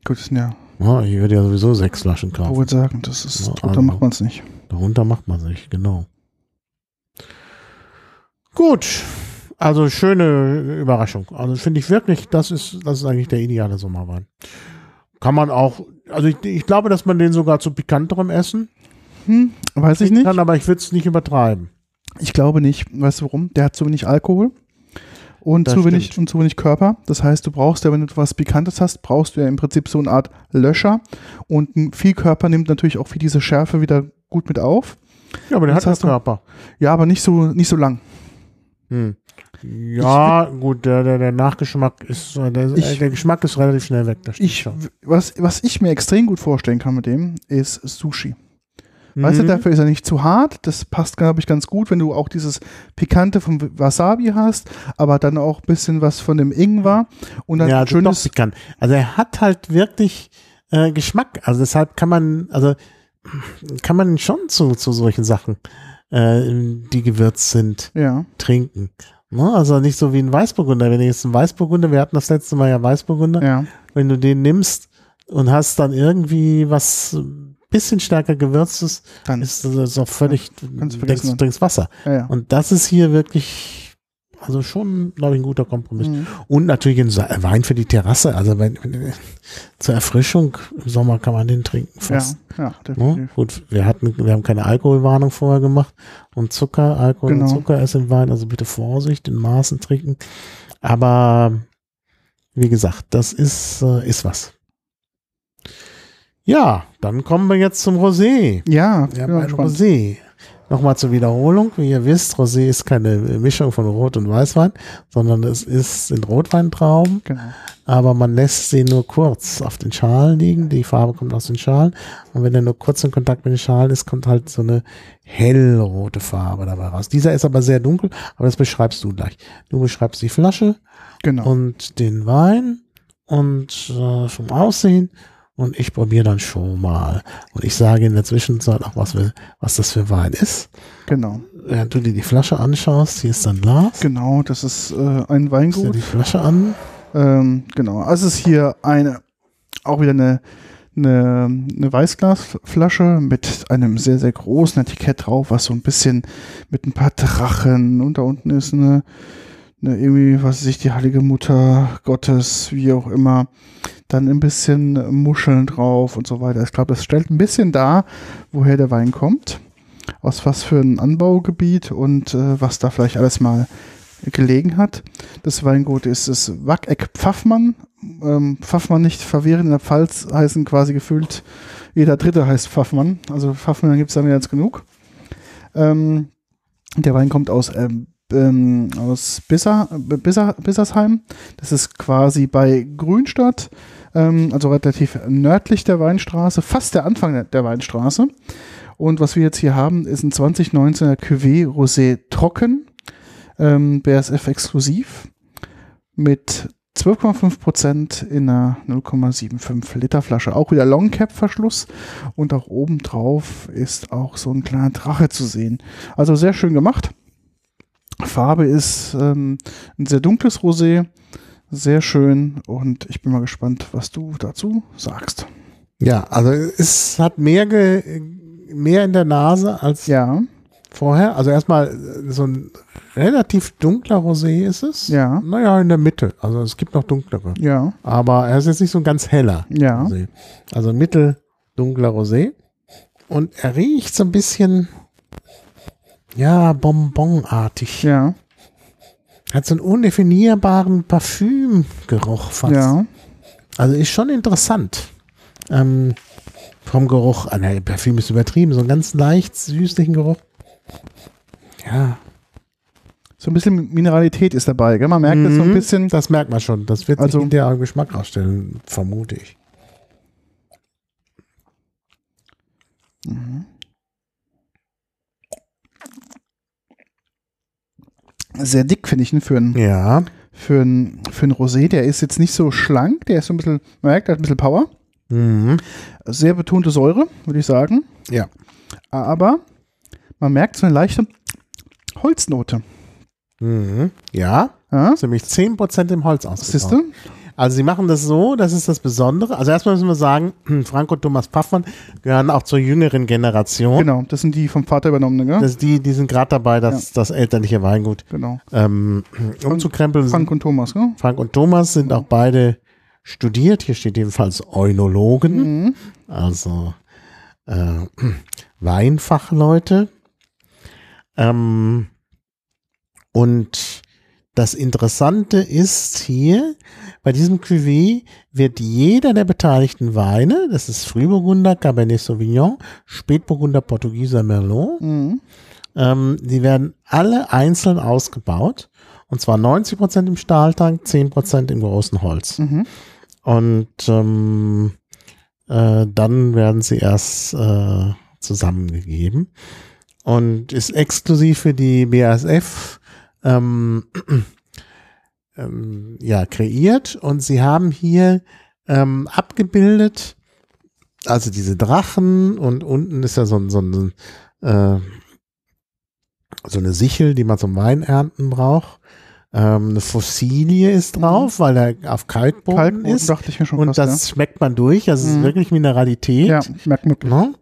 gut, ja, ja, ich würde ja sowieso sechs Flaschen kaufen. wo wir sagen, das ist, Ja, drunter also- macht man es nicht. Darunter macht man sich, genau. Gut. Also schöne Überraschung. Also finde ich wirklich, das ist, das ist eigentlich der ideale Sommerwein. Kann man auch, also ich, ich glaube, dass man den sogar zu pikanterem essen Hm, weiß ich nicht. kann, aber ich würde es nicht übertreiben. Ich glaube nicht. Weißt du warum? Der hat zu wenig Alkohol. und Das zu wenig stimmt. und zu wenig Körper. Das heißt, du brauchst ja, wenn du was Pikantes hast, brauchst du ja im Prinzip so eine Art Löscher und viel Körper nimmt natürlich auch für diese Schärfe wieder gut mit auf. Ja, aber der Das hat du- Körper. Ja, aber nicht so nicht so lang. Hm. Ja, gut, der, der, der Nachgeschmack ist, äh, der, Ich- der Geschmack ist relativ schnell weg. Das Ich, schon. was, was ich mir extrem gut vorstellen kann mit dem, ist Sushi. Weißt du, Mhm. dafür ist er nicht zu hart. Das passt, glaube ich, ganz gut, wenn du auch dieses Pikante vom Wasabi hast, aber dann auch ein bisschen was von dem Ingwer und dann ja, also doch schönes. pikant. Also er hat halt wirklich äh, Geschmack. Also deshalb kann man, also kann man schon zu, zu solchen Sachen, äh, die gewürzt sind, Ja, trinken. Ne? Also nicht so wie ein Weißburgunder. Wenn du jetzt einen Weißburgunder, wir hatten das letzte Mal ja Weißburgunder, ja, wenn du den nimmst und hast dann irgendwie was bisschen stärker gewürztes, dann ist das auch völlig, du denkst, du trinkst Wasser. ja, ja. Und das ist hier wirklich, also schon, glaube ich, ein guter Kompromiss. Mhm. Und natürlich ein Wein für die Terrasse. Also wenn, wenn, zur Erfrischung im Sommer kann man den trinken fast. ja, Ne? definitiv. Gut, wir hatten, wir haben keine Alkoholwarnung vorher gemacht. Und Zucker, Alkohol Genau. und Zucker ist im Wein, also bitte Vorsicht, in Maßen trinken. Aber wie gesagt, das ist, äh, ist was. Ja, dann kommen wir jetzt zum Rosé. Ja, Wir haben ein. Rosé. Nochmal zur Wiederholung. Wie ihr wisst, Rosé ist keine Mischung von Rot- und Weißwein, sondern es ist in Rotweintrauben, Genau. aber man lässt sie nur kurz auf den Schalen liegen. Die Farbe kommt aus den Schalen. Und wenn er nur kurz in Kontakt mit den Schalen ist, kommt halt so eine hellrote Farbe dabei raus. Dieser ist aber sehr dunkel, aber das beschreibst du gleich. Du beschreibst die Flasche Genau. und den Wein und äh, vom Aussehen und ich probiere dann schon mal. Und ich sage in der Zwischenzeit auch, was, wir, was das für Wein ist. genau. Während du dir die Flasche anschaust, hier ist dann Lars. Genau, das ist äh, ein Guckst dir Weingut. die Flasche an. Ähm, genau. Also es ist hier eine, auch wieder eine, eine, eine Weißglasflasche mit einem sehr, sehr großen Etikett drauf, was so ein bisschen mit ein paar Drachen und da unten ist eine, eine irgendwie, was weiß ich, die Heilige Mutter Gottes, wie auch immer. Dann ein bisschen Muscheln drauf und so weiter. Ich glaube, das stellt ein bisschen dar, woher der Wein kommt, aus was für ein Anbaugebiet und äh, was da vielleicht alles mal gelegen hat. Das Weingut ist das Wackeck Pfaffmann. Ähm, Pfaffmann nicht verwehren, in der Pfalz heißen quasi gefühlt, jeder Dritte heißt Pfaffmann. Also Pfaffmann gibt es da mehr als genug. Ähm, der Wein kommt aus, ähm, ähm, aus Bisser, Bisser, Bissersheim. Das ist quasi bei Grünstadt, ähm, also relativ nördlich der Weinstraße, fast der Anfang der, Weinstraße. Und was wir jetzt hier haben, ist ein 2019er Cuvée Rosé Trocken ähm, BSF exklusiv mit 12,5 Prozent in einer 0,75 Liter Flasche. Auch wieder Long Cap Verschluss und auch oben drauf ist auch so ein kleiner Drache zu sehen. Also sehr schön gemacht. Farbe ist ähm, ein sehr dunkles Rosé, sehr schön und ich bin mal gespannt, was du dazu sagst. Ja, also es hat mehr, ge, mehr in der Nase als Ja, vorher. Also erstmal äh, so ein relativ dunkler Rosé ist es. Ja. Naja, in der Mitte. Also es gibt noch dunklere. ja, Aber er ist jetzt nicht so ein ganz heller. ja, Rosé. Also mitteldunkler Rosé. Und er riecht so ein bisschen, ja, bonbonartig. ja, Hat so einen undefinierbaren Parfümgeruch fast. ja. Also ist schon interessant. Ähm, vom Geruch, ah, ne, Parfüm ist übertrieben, so einen ganz leicht süßlichen Geruch. Ja, So ein bisschen Mineralität ist dabei. Gell? Man merkt das so ein Mhm. bisschen. das merkt man schon. Das wird Also- sich in der Geschmack ausstellen, vermute ich. Sehr dick, finde ich, ihn für ein, Ja, für, für ein Rosé. Der ist jetzt nicht so schlank, der ist so ein bisschen, man merkt, der hat ein bisschen Power. mhm. Sehr betonte Säure, würde ich sagen. ja. Aber man merkt so eine leichte Holznote. Mhm. Ja, Ja? ist nämlich 10% im Holz Siehst ausgebaut. du? Also sie machen das so, das ist das Besondere. Also erstmal müssen wir sagen, Frank und Thomas Paffmann gehören auch zur jüngeren Generation. Genau, das sind die vom Vater übernommenen, gell? Das, die, die sind gerade dabei, das, das elterliche Weingut genau. ähm, umzukrempeln. Frank und Thomas, gell? Frank und Thomas sind auch beide studiert. Hier steht jedenfalls Eunologen, Mhm. also äh, Weinfachleute. Ähm, und Das Interessante ist hier, bei diesem Cuvée wird jeder der beteiligten Weine, das ist Frühburgunder, Cabernet Sauvignon, Spätburgunder, Portugieser Merlot, Mhm. ähm, die werden alle einzeln ausgebaut. Und zwar 90 Prozent im Stahltank, 10 Prozent im großen Holz. Mhm. Und ähm, äh, dann werden sie erst äh, zusammengegeben. Und ist exklusiv für die BASF ähm, ähm, ja, kreiert. Und sie haben hier ähm, abgebildet, also diese Drachen und unten ist ja so ein, so ein äh, so eine Sichel, die man zum Weinernten braucht. Ähm, eine Fossilie ist drauf, weil er auf Kalkboden, Kalkboden ist. dachte ich mir schon Und fast, das schmeckt man durch. Also es ist Mhm. wirklich Mineralität. ja. ja, merkt man. Ne?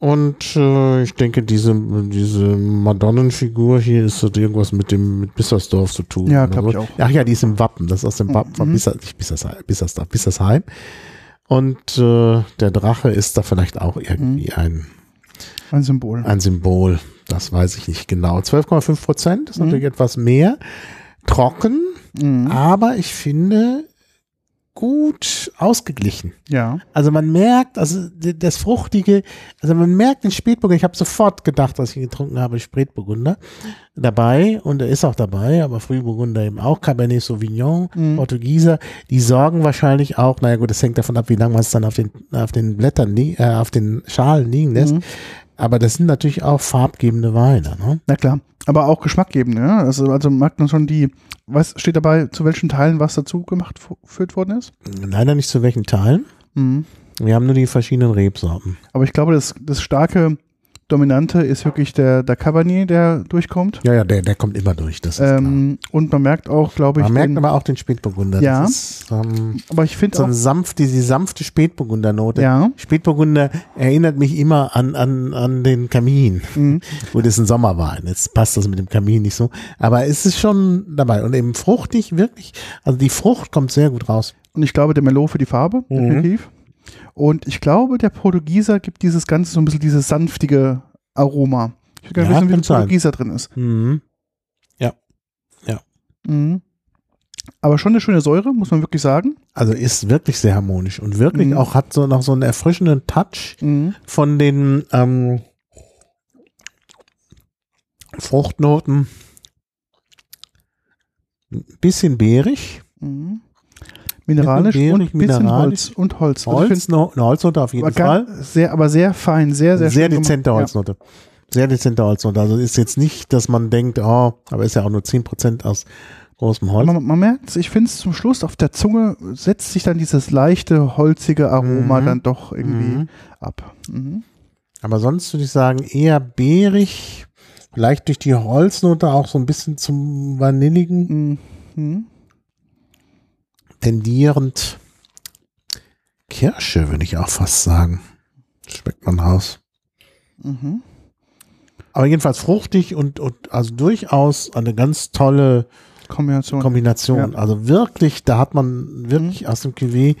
Und äh, ich denke, diese, diese Madonnenfigur hier ist hat irgendwas mit dem mit Bissersdorf zu tun. Ja, oder glaub ich so. auch. Ach ja, die ist im Wappen. Das ist aus dem Wappen von Mhm. Bisser, nicht Bissersheim, Bissersdorf, Bissersheim. Und äh, der Drache ist da vielleicht auch irgendwie Mhm. ein, Ein Symbol. ein Symbol. Das weiß ich nicht genau. 12,5 Prozent ist Mhm. natürlich etwas mehr. Trocken, Mhm. aber ich finde gut ausgeglichen. Ja. Also man merkt, also das Fruchtige, also man merkt den Spätburgunder, ich habe sofort gedacht, als ich getrunken habe, Spätburgunder dabei und er ist auch dabei, aber Frühburgunder eben auch, Cabernet Sauvignon, Mhm. Portugieser, die sorgen wahrscheinlich auch, naja gut, das hängt davon ab, wie lange man es dann auf den, auf den Blättern, äh, auf den Schalen liegen lässt, Mhm. Aber das sind natürlich auch farbgebende Weine, ne? Na klar. Aber auch Geschmack geben, ja. Also, also merkt man schon die, was steht dabei, zu welchen Teilen was dazu gemacht, geführt worden ist? Leider nicht zu welchen Teilen, Mhm. wir haben nur die verschiedenen Rebsorten. Aber ich glaube, das, das starke Dominante ist wirklich der, der Cabernet, der durchkommt. Ja, ja, der, der kommt immer durch, das ist klar. Ähm, und man merkt auch, glaube ich, Man merkt den, aber auch den Spätburgunder. Ja. Das ist, ähm, aber ich finde so auch, eine sanfte, die sanfte Spätburgundernote. ja, Spätburgunder erinnert mich immer an, an, an den Kamin. mhm. Gut, das ein Sommerwein. Jetzt passt das mit dem Kamin nicht so. Aber es ist schon dabei. Und eben fruchtig, wirklich. Also die Frucht kommt sehr gut raus. und ich glaube, der Merlot für die Farbe, Mhm. Und ich glaube, der Portugieser gibt dieses Ganze so ein bisschen dieses sanftige Aroma. Ich will gerne Ja, wissen, wie viel. Portugieser drin ist. Mhm. Mhm. Aber schon eine schöne Säure, muss man wirklich sagen. Also ist wirklich sehr harmonisch und wirklich Mhm. auch hat so noch so einen erfrischenden Touch Mhm. von den ähm, Fruchtnoten. Ein bisschen beerig. Mhm. Mineralisch und ein bisschen mineralisch. Holz und Holz. Also ich Holz, find, no, eine Holznote auf jeden Fall. sehr, aber sehr fein, sehr, sehr, Sehr, dezente gemacht. Holznote. Sehr dezente Holznote. Also ist jetzt nicht, dass man denkt, oh, aber ist ja auch nur 10% aus großem Ja. Holz. Man, man merkt, ich finde es zum Schluss auf der Zunge setzt sich dann dieses leichte, holzige Aroma Mhm. dann doch irgendwie Mhm. ab. Mhm. Aber sonst würde ich sagen, eher beerig, vielleicht durch die Holznote auch so ein bisschen zum Vanilligen Mhm. Tendierend. Kirsche würde ich auch fast sagen. Schmeckt man raus. Mhm. Aber jedenfalls fruchtig und, und also durchaus eine ganz tolle Kombination. Kombination. Also wirklich, da hat man wirklich Mhm. aus dem Cuvée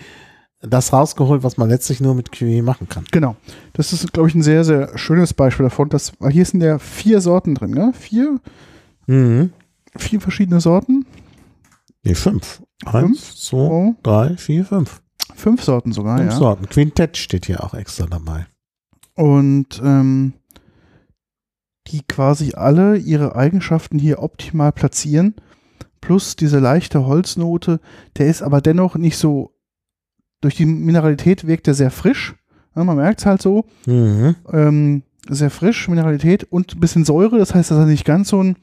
das rausgeholt, was man letztlich nur mit Cuvée machen kann. Genau. Das ist, glaube ich, ein sehr, sehr schönes Beispiel davon. Dass, weil hier sind ja vier Sorten drin, ne? Vier, Mhm. vier verschiedene Sorten. Nee, fünf. Eins, zwei, drei, vier, fünf. fünf Sorten sogar, Fünf ja. Sorten. Quintett steht hier auch extra dabei. Und ähm, die quasi alle ihre Eigenschaften hier optimal platzieren. Plus diese leichte Holznote, der ist aber dennoch nicht so, durch die Mineralität wirkt er sehr frisch. Ja, man merkt es halt so. Mhm. ähm, sehr frisch, Mineralität und ein bisschen Säure. Das heißt, dass er nicht ganz so ein,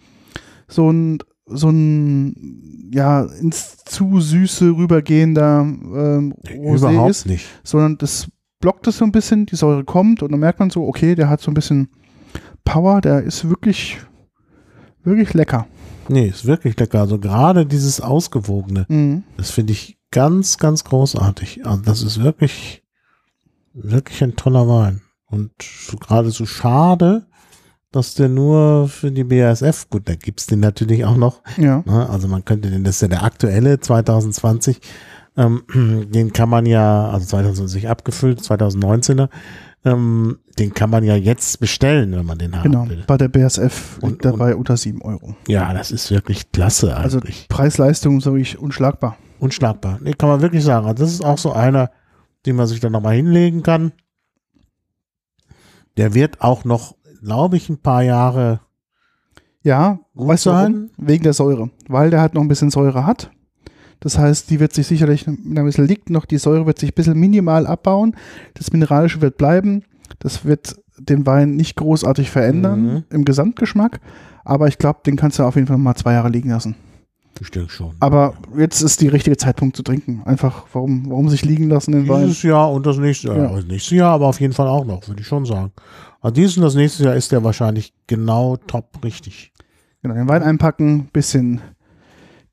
so ein, so ein, ja, ins zu süße rübergehender ähm, Rosé Überhaupt ist, nicht. sondern das blockt es so ein bisschen, die Säure kommt und dann merkt man so, okay, der hat so ein bisschen Power, der ist wirklich, wirklich lecker. Nee, ist wirklich lecker. Also gerade dieses Ausgewogene, Mhm. das finde ich ganz, ganz großartig. Also das ist wirklich, wirklich ein toller Wein. Und gerade so schade, dass der nur für die BASF, gut, da gibt's den natürlich auch noch, Ja. Ne? Also man könnte den, das ist ja der aktuelle 2020, ähm, den kann man ja, also 2020 abgefüllt, 2019er, Ähm, den kann man ja jetzt bestellen, wenn man den haben Genau, will. bei der BSF Und- liegt dabei unter 7 Euro. Ja, das ist wirklich klasse Also eigentlich. Preis-Leistung so ich unschlagbar. Unschlagbar. Nee, kann man wirklich sagen. Also das ist auch so einer, den man sich dann nochmal hinlegen kann. Der wird auch noch, glaube ich, ein paar Jahre Ja, weißt du sein? warum? Wegen der Säure. Weil der halt noch ein bisschen Säure hat. Das heißt, die wird sich sicherlich, ein bisschen liegt, noch die Säure wird sich ein bisschen minimal abbauen. Das Mineralische wird bleiben. Das wird den Wein nicht großartig verändern Mhm. im Gesamtgeschmack. Aber ich glaube, den kannst du auf jeden Fall mal zwei Jahre liegen lassen. bestimmt schon. Aber jetzt ist die richtige Zeitpunkt zu trinken. Einfach, warum, warum sich liegen lassen den Wein? Dieses Jahr und das nächste Jahr. Ja. Also nächstes Jahr, aber auf jeden Fall auch noch, würde ich schon sagen. Also dieses und das nächste Jahr ist der wahrscheinlich genau top richtig. Genau, den Wein einpacken, bisschen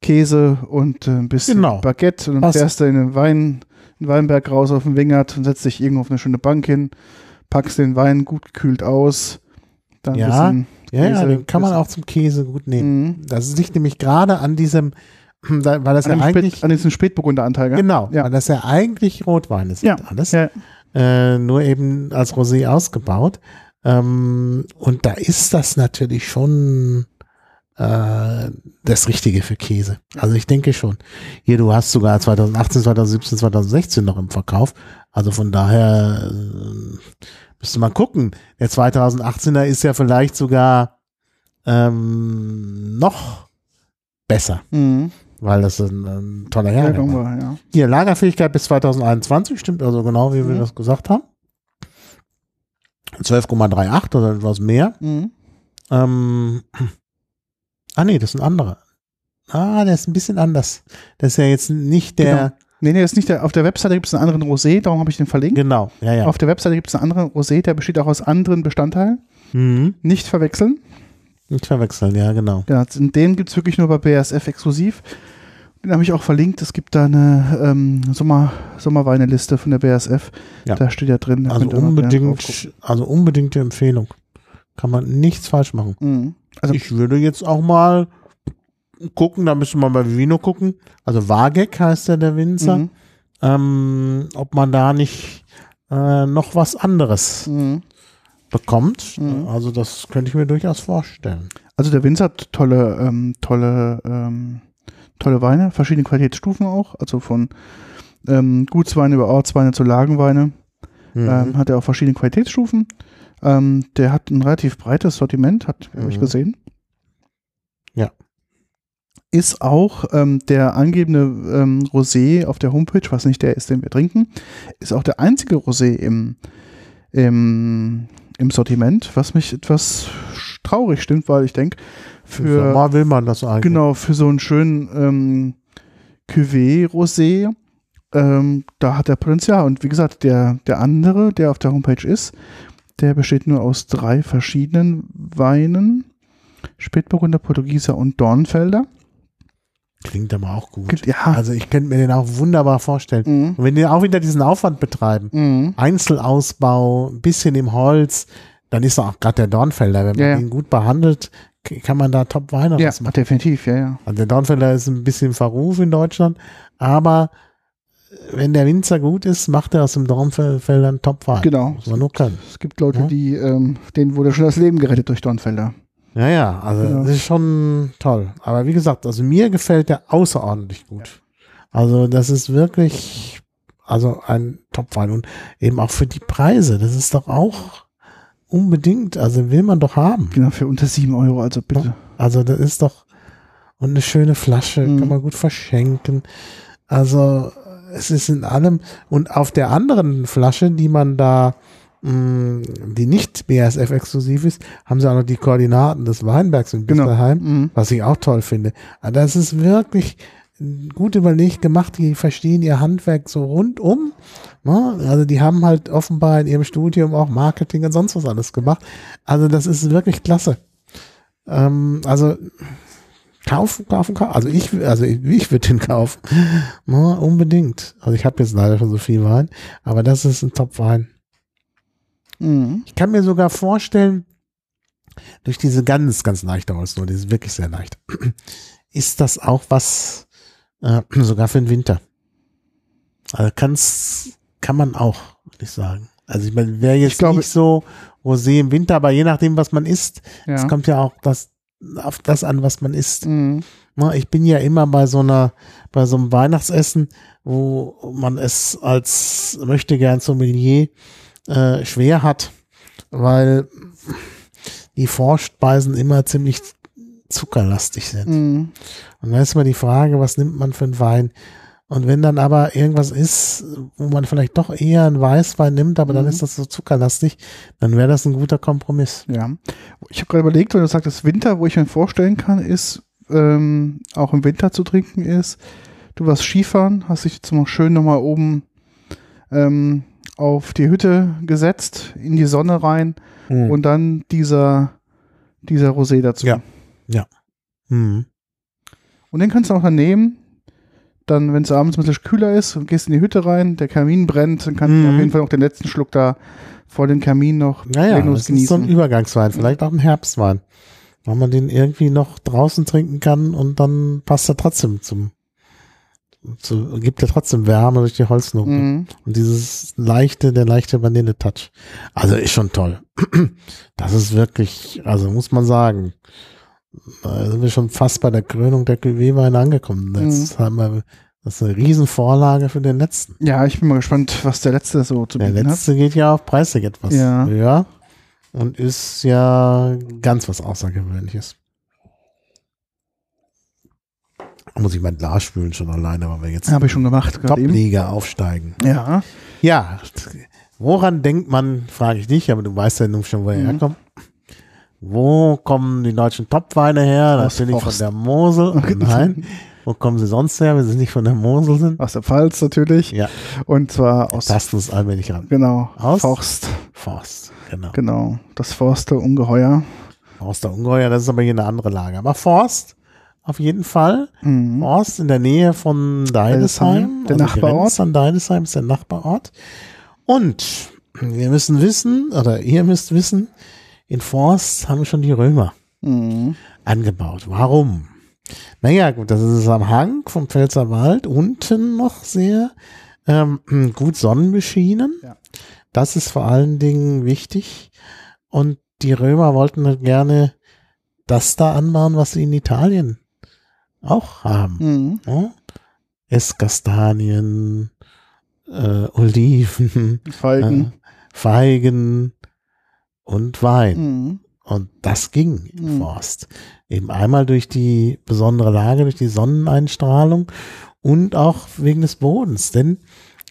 Käse und äh, ein bisschen Genau. Baguette und dann Passt. fährst du in den Wein, in den Weinberg raus auf den Wingert und setzt dich irgendwo auf eine schöne Bank hin, packst den Wein gut gekühlt aus, dann Ja, ein Ja, ja, Käse, den kann man bisschen- auch zum Käse gut nehmen. bisschen, Das liegt nämlich gerade an diesem, weil das an, ja eigentlich, Spät, an diesem Spätburgunderanteil, gell? genau, Ja. weil das ja eigentlich Rotweine sind Ja, alles, ja. Äh, nur eben als Rosé ausgebaut. Ähm, und da ist das natürlich schon äh, das Richtige für Käse. Also ich denke schon. Hier, du hast sogar 2018, 2017, 2016 noch im Verkauf. Also von daher äh, müsste man gucken. Der 2018er ist ja vielleicht sogar ähm, noch besser, Mhm. Weil das ein, ein toller Ja, Jahrgang war. ja. Hier, Lagerfähigkeit bis 2021, stimmt also genau, wie wir Mhm. das gesagt haben. 12,38 oder etwas mehr. Mhm. Ähm, ah nee, das ist ein anderer. Ah, der ist ein bisschen anders. Das ist ja jetzt nicht der, Nee, nee, ist nicht der, auf der Webseite gibt es einen anderen Rosé, darum habe ich den verlinkt. genau, ja, ja. Auf der Webseite gibt es einen anderen Rosé, der besteht auch aus anderen Bestandteilen. Mhm. Nicht verwechseln. Nicht verwechseln, ja, genau. Genau, den gibt es wirklich nur bei BASF exklusiv. Den habe ich auch verlinkt. Es gibt da eine ähm, Sommer, Sommerweineliste von der BASF. Ja. Da steht ja drin. Also mal unbedingt, also unbedingte Empfehlung. Kann man nichts falsch machen. Mhm. Also, Ich würde jetzt auch mal gucken, da müssen wir bei Vino gucken. Also Wagek heißt ja der Winzer. mhm. ähm, ob man da nicht äh, noch was anderes Mhm. bekommt. Mhm. Also das könnte ich mir durchaus vorstellen. also der Winzer hat tolle, ähm, tolle, ähm, tolle Weine, verschiedene Qualitätsstufen auch. Also von ähm, Gutsweine über Ortsweine zu Lagenweine. Mhm. ähm, hat er auch verschiedene Qualitätsstufen. Ähm, der hat ein relativ breites Sortiment, hat habe ich Mhm. gesehen. Ja. Ist auch ähm, der angegebene ähm, Rosé auf der Homepage, was nicht der ist, den wir trinken, ist auch der einzige Rosé im, im, im Sortiment, was mich etwas traurig stimmt, weil ich denke, für, Mal will man das eigentlich. Genau, für so einen schönen ähm, Cuvée-Rosé, ähm, da hat er Potenzial. Und wie gesagt, der, der andere, der auf der Homepage ist, der besteht nur aus drei verschiedenen Weinen. Spätburgunder, Portugieser und Dornfelder. Klingt aber auch gut. Ja. Also ich könnte mir den auch wunderbar vorstellen. Mhm. Und wenn die auch wieder diesen Aufwand betreiben, Mhm. Einzelausbau, ein bisschen im Holz, dann ist auch gerade der Dornfelder, wenn man Ja, ja. ihn gut behandelt, kann man da top Weine Ja, rausmachen. definitiv, ja, ja. Also der Dornfelder ist ein bisschen Verruf in Deutschland, aber wenn der Winzer gut ist, macht er aus dem Dornfelder einen Top-Wein. Genau. Muss man nur können. Es gibt Leute, Ja. die, ähm, denen wurde schon das Leben gerettet durch Dornfelder. Ja, ja, also Genau. das ist schon toll. Aber wie gesagt, also mir gefällt der außerordentlich gut. Also das ist wirklich, also ein Top-Wein und eben auch für die Preise. Das ist doch auch unbedingt, also will man doch haben. Genau, für unter sieben Euro, also bitte. Also das ist doch und eine schöne Flasche, Mhm. kann man gut verschenken. Also es ist in allem und auf der anderen Flasche, die man da mh, die nicht BASF exklusiv ist, haben sie auch noch die Koordinaten des Weinbergs in Genau. Bisterheim, Mhm. was ich auch toll finde. Aber das ist wirklich gut überlegt gemacht, die verstehen ihr Handwerk so rundum. Ne? Also die haben halt offenbar in ihrem Studium auch Marketing und sonst was alles gemacht. Also das ist wirklich klasse. Ähm, also kaufen, kaufen, kaufen. Also ich, also ich, ich würde den kaufen. Na, unbedingt. Also ich habe jetzt leider schon so viel Wein, aber das ist ein Top-Wein. Mhm. Ich kann mir sogar vorstellen, durch diese ganz, ganz leichte Holznummer, die ist wirklich sehr leicht, ist das auch was äh, sogar für den Winter. Also kann's, kann man auch, würde ich sagen. Also ich meine, wäre jetzt glaube- nicht so Rosé im Winter, aber je nachdem, was man isst, es Ja. kommt ja auch das, auf das an, was man isst. Mhm. Na, Ich bin ja immer bei so einer, bei so einem Weihnachtsessen, wo man es als möchte gern Sommelier äh, schwer hat, weil die Vorspeisen immer ziemlich zuckerlastig sind. Mhm. Und dann ist immer die Frage, was nimmt man für einen Wein? Und wenn dann aber irgendwas ist, wo man vielleicht doch eher einen Weißwein nimmt, aber dann Mhm. ist das so zuckerlastig, dann wäre das ein guter Kompromiss. Ja. Ich habe gerade überlegt, wenn du sagst, Winter, wo ich mir vorstellen kann, ist, ähm, auch im Winter zu trinken ist, du warst Skifahren, hast dich jetzt mal schön nochmal oben ähm, auf die Hütte gesetzt, in die Sonne rein Mhm. und dann dieser, dieser Rosé dazu. Ja. Mhm. Und den kannst du auch dann nehmen, dann, wenn es abends ein bisschen kühler ist und gehst in die Hütte rein, der Kamin brennt, dann kannst du Mhm. auf jeden Fall noch den letzten Schluck da vor dem Kamin noch Naja, das ist so ein genießen. Übergangswein, vielleicht auch ein Herbstwein. Weil man den irgendwie noch draußen trinken kann und dann passt er trotzdem zum, zu, gibt er trotzdem Wärme durch die Holznoten. Mhm. Und dieses leichte, der leichte Vanille-Touch. Also ist schon toll. Das ist wirklich, also muss man sagen, da sind wir schon fast bei der Krönung der Cuvée-Weine angekommen. Jetzt haben wir, das ist eine Riesenvorlage für den letzten. Ja, ich bin mal gespannt, was der letzte so zu Der bieten hat. letzte geht ja auf preislich etwas Ja. höher und ist ja ganz was Außergewöhnliches. Muss ich mein Glas spülen schon alleine, weil wir jetzt Habe ich schon gemacht. Top-Liga aufsteigen. Ja. Ja, woran denkt man, frage ich dich, aber du weißt ja nun schon, wo er Mhm. herkommt. Wo kommen die deutschen Topweine her? Aus Natürlich von Forst. der Mosel. Nein. Wo kommen sie sonst her, wenn sie nicht von der Mosel sind? Aus der Pfalz natürlich. Ja, Und zwar aus, tasten uns allmählich ran. genau, Aus? Forst. Forst, genau. Genau, das Forster Ungeheuer. Forst der Ungeheuer, das ist aber hier eine andere Lage. Aber Forst, auf jeden Fall. Mhm. Forst in der Nähe von Deidesheim. Deidesheim, der Nachbarort. grenzt An Deidesheim ist der Nachbarort. Und wir müssen wissen, oder ihr müsst wissen, in Forst haben schon die Römer Mhm. angebaut. Warum? Naja, gut, das ist am Hang vom Pfälzerwald, unten noch sehr ähm, gut sonnenbeschienen. Ja. Das ist vor allen Dingen wichtig. Und die Römer wollten halt gerne das da anbauen, was sie in Italien auch haben. Mhm. Ja? Esskastanien, äh, Oliven, Feigen. äh, Feigen und Wein. Mhm. Und das ging im Mhm. Forst. Eben einmal durch die besondere Lage, durch die Sonneneinstrahlung und auch wegen des Bodens. Denn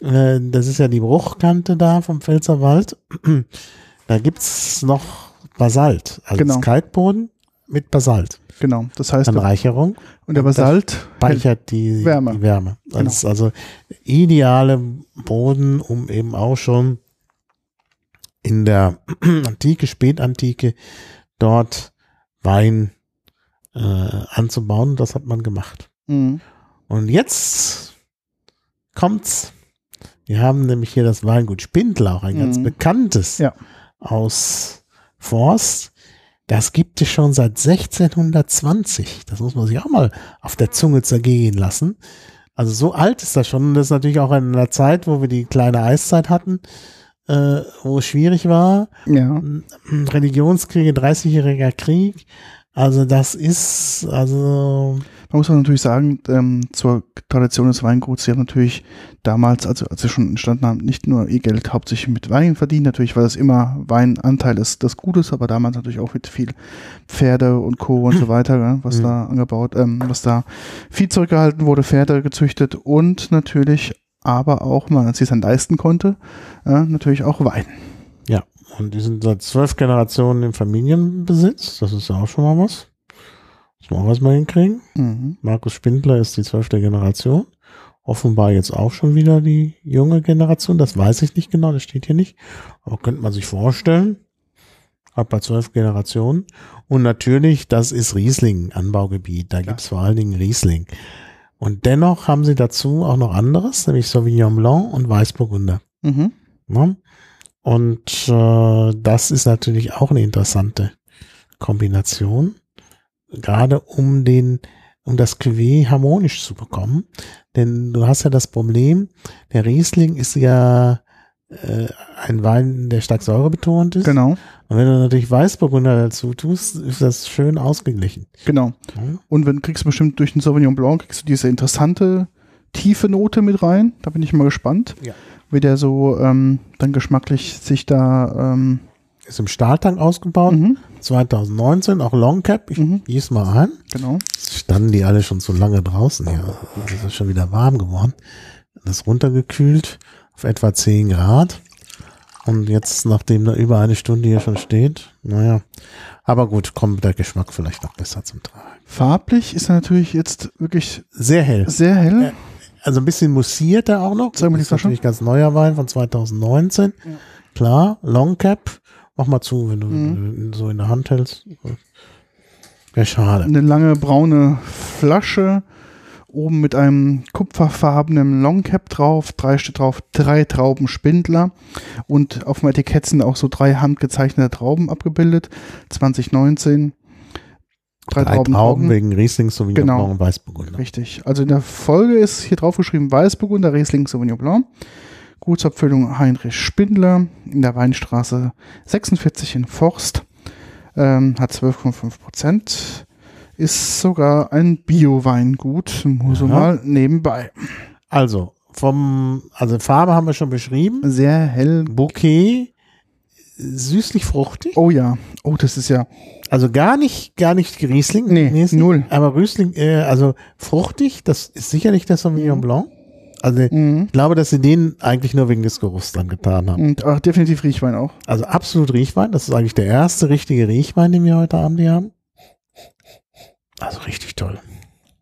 äh, das ist ja die Bruchkante da vom Pfälzerwald. da gibt's noch Basalt. Also Genau. Kalkboden mit Basalt. Genau, das heißt, Anreicherung und der Basalt speichert die Wärme. Die Wärme. Das Genau. ist also ideale Boden, um eben auch schon in der Antike, Spätantike dort Wein äh, anzubauen. Das hat man gemacht. Mhm. Und jetzt kommt's. Wir haben nämlich hier das Weingut Spindler, auch ein ganz Mhm. bekanntes Ja. aus Forst. Das gibt es schon seit 1620. Das muss man sich auch mal auf der Zunge zergehen lassen. Also so alt ist das schon. Und das ist natürlich auch in einer Zeit, wo wir die kleine Eiszeit hatten, äh, wo es schwierig war. ja. Religionskriege, 30-jähriger Krieg. Also das ist, also Man muss auch natürlich sagen, ähm, zur Tradition des Weinguts, sie haben natürlich damals, also als sie schon entstanden haben, nicht nur ihr Geld hauptsächlich mit Wein verdient, natürlich, weil es immer Weinanteil ist des Gutes, aber damals natürlich auch mit viel Pferde und Co. und so weiter, was Mhm. da angebaut, ähm, was da Vieh zurückgehalten wurde, Pferde gezüchtet und natürlich aber auch, man als sie es dann leisten konnte, äh, natürlich auch Wein. Ja, und die sind seit zwölf Generationen im Familienbesitz. Das ist ja auch schon mal was. Muss man auch was mal hinkriegen. Mhm. Markus Spindler ist die zwölfte Generation. Offenbar jetzt auch schon wieder die junge Generation. Das weiß ich nicht genau, das steht hier nicht. Aber könnte man sich vorstellen. Hat bei zwölf Generationen. Und natürlich, das ist Riesling, Anbaugebiet. Da Klar. gibt's vor allen Dingen Riesling. Und dennoch haben sie dazu auch noch anderes, nämlich Sauvignon Blanc und Weißburgunder. Mhm. Ne? Und äh, das ist natürlich auch eine interessante Kombination, gerade um den, um das Cuvée harmonisch zu bekommen. Denn du hast ja das Problem, der Riesling ist ja äh, ein Wein, der stark säurebetont ist. Genau, Und wenn du natürlich Weißburgunder dazu tust, ist das schön ausgeglichen. genau. Mhm. Und wenn kriegst du bestimmt durch den Sauvignon Blanc kriegst du diese interessante tiefe Note mit rein. Da bin ich mal gespannt, Ja. wie der so ähm, dann geschmacklich sich da ähm, Ist im Stahltank ausgebaut. mhm, 2019, auch Long Cap. Ich Mhm. gieß mal ein. genau. Standen die alle schon zu lange draußen hier. Es ist schon wieder warm geworden. Das runtergekühlt auf etwa 10 Grad. Und jetzt, nachdem da über eine Stunde hier schon steht, naja. Aber gut, kommt der Geschmack vielleicht noch besser zum Tragen. Farblich ist er natürlich jetzt wirklich Sehr hell. sehr hell. Also ein bisschen mussierter auch noch. Zeig Das ist natürlich ganz neuer Wein von 2019. Klar, Long Cap. Mach mal zu, wenn du Mhm. äh, so in der Hand hältst. Wäre schade. Eine lange braune Flasche, oben mit einem kupferfarbenen Longcap drauf, drei steht drauf, drei Trauben Spindler und auf dem Etikett sind auch so drei handgezeichnete Trauben abgebildet. 2019. Drei, Drei Trauben, Trauben wegen Riesling, Sauvignon Genau. Blanc und Weißburgunder. Richtig. Also in der Folge ist hier drauf geschrieben Weißburgunder, Riesling, Sauvignon Blanc. Gutsabfüllung Heinrich Spindler in der Weinstraße 46 in Forst. Ähm, hat 12,5 Prozent. Ist sogar ein Bio-Weingut. Nur so mal nebenbei. Also, vom, also Farbe haben wir schon beschrieben. Sehr hell. Bouquet, süßlich fruchtig. Oh ja. Oh, das ist ja. Also gar nicht, gar nicht Riesling. Nee, mäßig, null. Aber Riesling, äh, also fruchtig, das ist sicherlich der Sauvignon Blanc. Also Mhm. ich glaube, dass sie den eigentlich nur wegen des Geruchs dann getan haben. Und auch definitiv Riechwein auch. Also absolut Riechwein. Das ist eigentlich der erste richtige Riechwein, den wir heute Abend hier haben. Also richtig toll.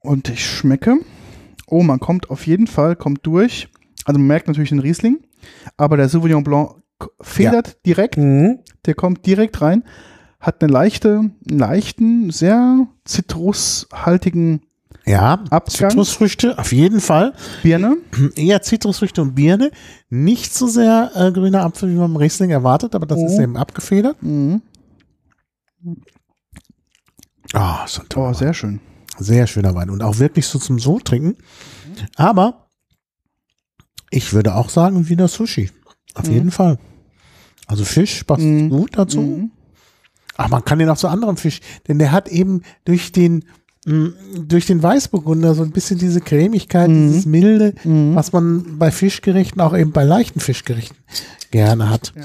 Und ich schmecke. Oh, man kommt auf jeden Fall, kommt durch. Also man merkt natürlich den Riesling. Aber der Sauvignon Blanc federt direkt. Der kommt direkt rein, hat eine leichte, einen leichten, sehr zitrushaltigen Ja, Abgang. Zitrusfrüchte, auf jeden Fall. Birne. Eher Zitrusfrüchte und Birne. Nicht so sehr äh, grüner Apfel, wie man im Riesling erwartet, aber das Oh. ist eben abgefedert. Mhm. Ah, so ein toller Oh, sehr schön. Sehr schöner Wein und auch wirklich so zum so trinken. Aber ich würde auch sagen, wieder Sushi. Auf Mhm. jeden Fall. Also Fisch passt Mhm. gut dazu. Mhm. Ach, man kann den auch zu anderem Fisch, denn der hat eben durch den mh, durch den Weißburgunder so ein bisschen diese Cremigkeit, Mhm. dieses Milde, Mhm. was man bei Fischgerichten, auch eben bei leichten Fischgerichten gerne hat. Ja.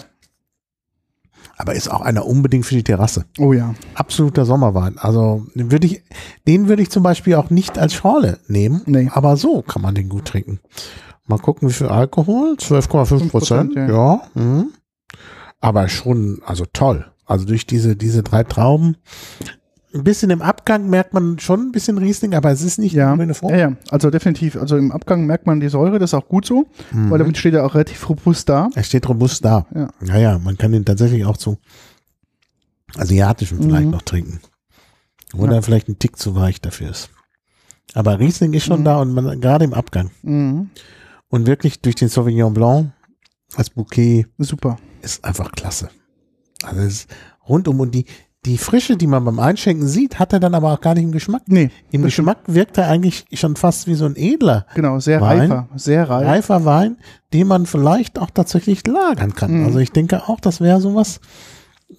Aber ist auch einer unbedingt für die Terrasse. Oh ja. Absoluter Sommerwein. Also den würde ich, den würde ich zum Beispiel auch nicht als Schorle nehmen. Nee. Aber so kann man den gut trinken. Mal gucken, wie viel Alkohol? 12,5 Prozent. ja. Ja. mhm. Aber schon, also toll. Also durch diese, diese drei Trauben. Ein bisschen im Abgang merkt man schon ein bisschen Riesling, aber es ist nicht Ja. grüne Frucht. ja, ja. Also definitiv. Also im Abgang merkt man die Säure, das ist auch gut so, Mhm. weil damit steht er auch relativ robust da. Er steht robust da. Ja. Naja, man kann den tatsächlich auch zu asiatischen vielleicht Mhm. noch trinken. Oder Ja. vielleicht ein Tick zu weich dafür ist. Aber Riesling ist schon Mhm. da und man, gerade im Abgang. Mhm. Und wirklich durch den Sauvignon Blanc als Bouquet Super. ist einfach klasse. Also es ist rundum und die, die Frische, die man beim Einschenken sieht, hat er dann aber auch gar nicht im Geschmack. Nee, Im Geschmack wirkt er eigentlich schon fast wie so ein edler, genau, sehr Wein. reifer. Sehr reif. reifer Wein, den man vielleicht auch tatsächlich lagern kann. Mhm. Also ich denke auch, das wäre sowas.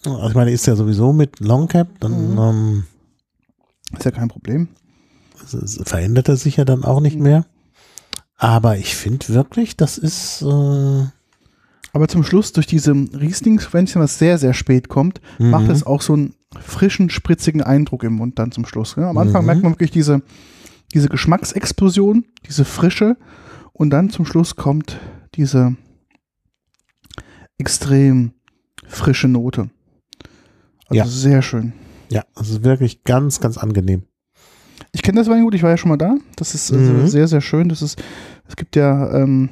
Also ich meine, ist ja sowieso mit Long Cap, dann Mhm. ähm, Ist ja kein Problem. verändert er sich ja dann auch nicht mehr. Aber ich finde wirklich, das ist äh, Aber zum Schluss, durch diese Rieslingsquäntchen, was sehr, sehr spät kommt, macht Mhm. es auch so einen frischen, spritzigen Eindruck im Mund dann zum Schluss. Ja, am Anfang Mhm. merkt man wirklich diese, diese Geschmacksexplosion, diese Frische und dann zum Schluss kommt diese extrem frische Note. Also Ja. sehr schön. ja, ist wirklich ganz, ganz angenehm. Ich kenne das Weingut, ich war ja schon mal da. Das ist also Mhm. sehr, sehr schön. Das ist, es gibt ja, ähm,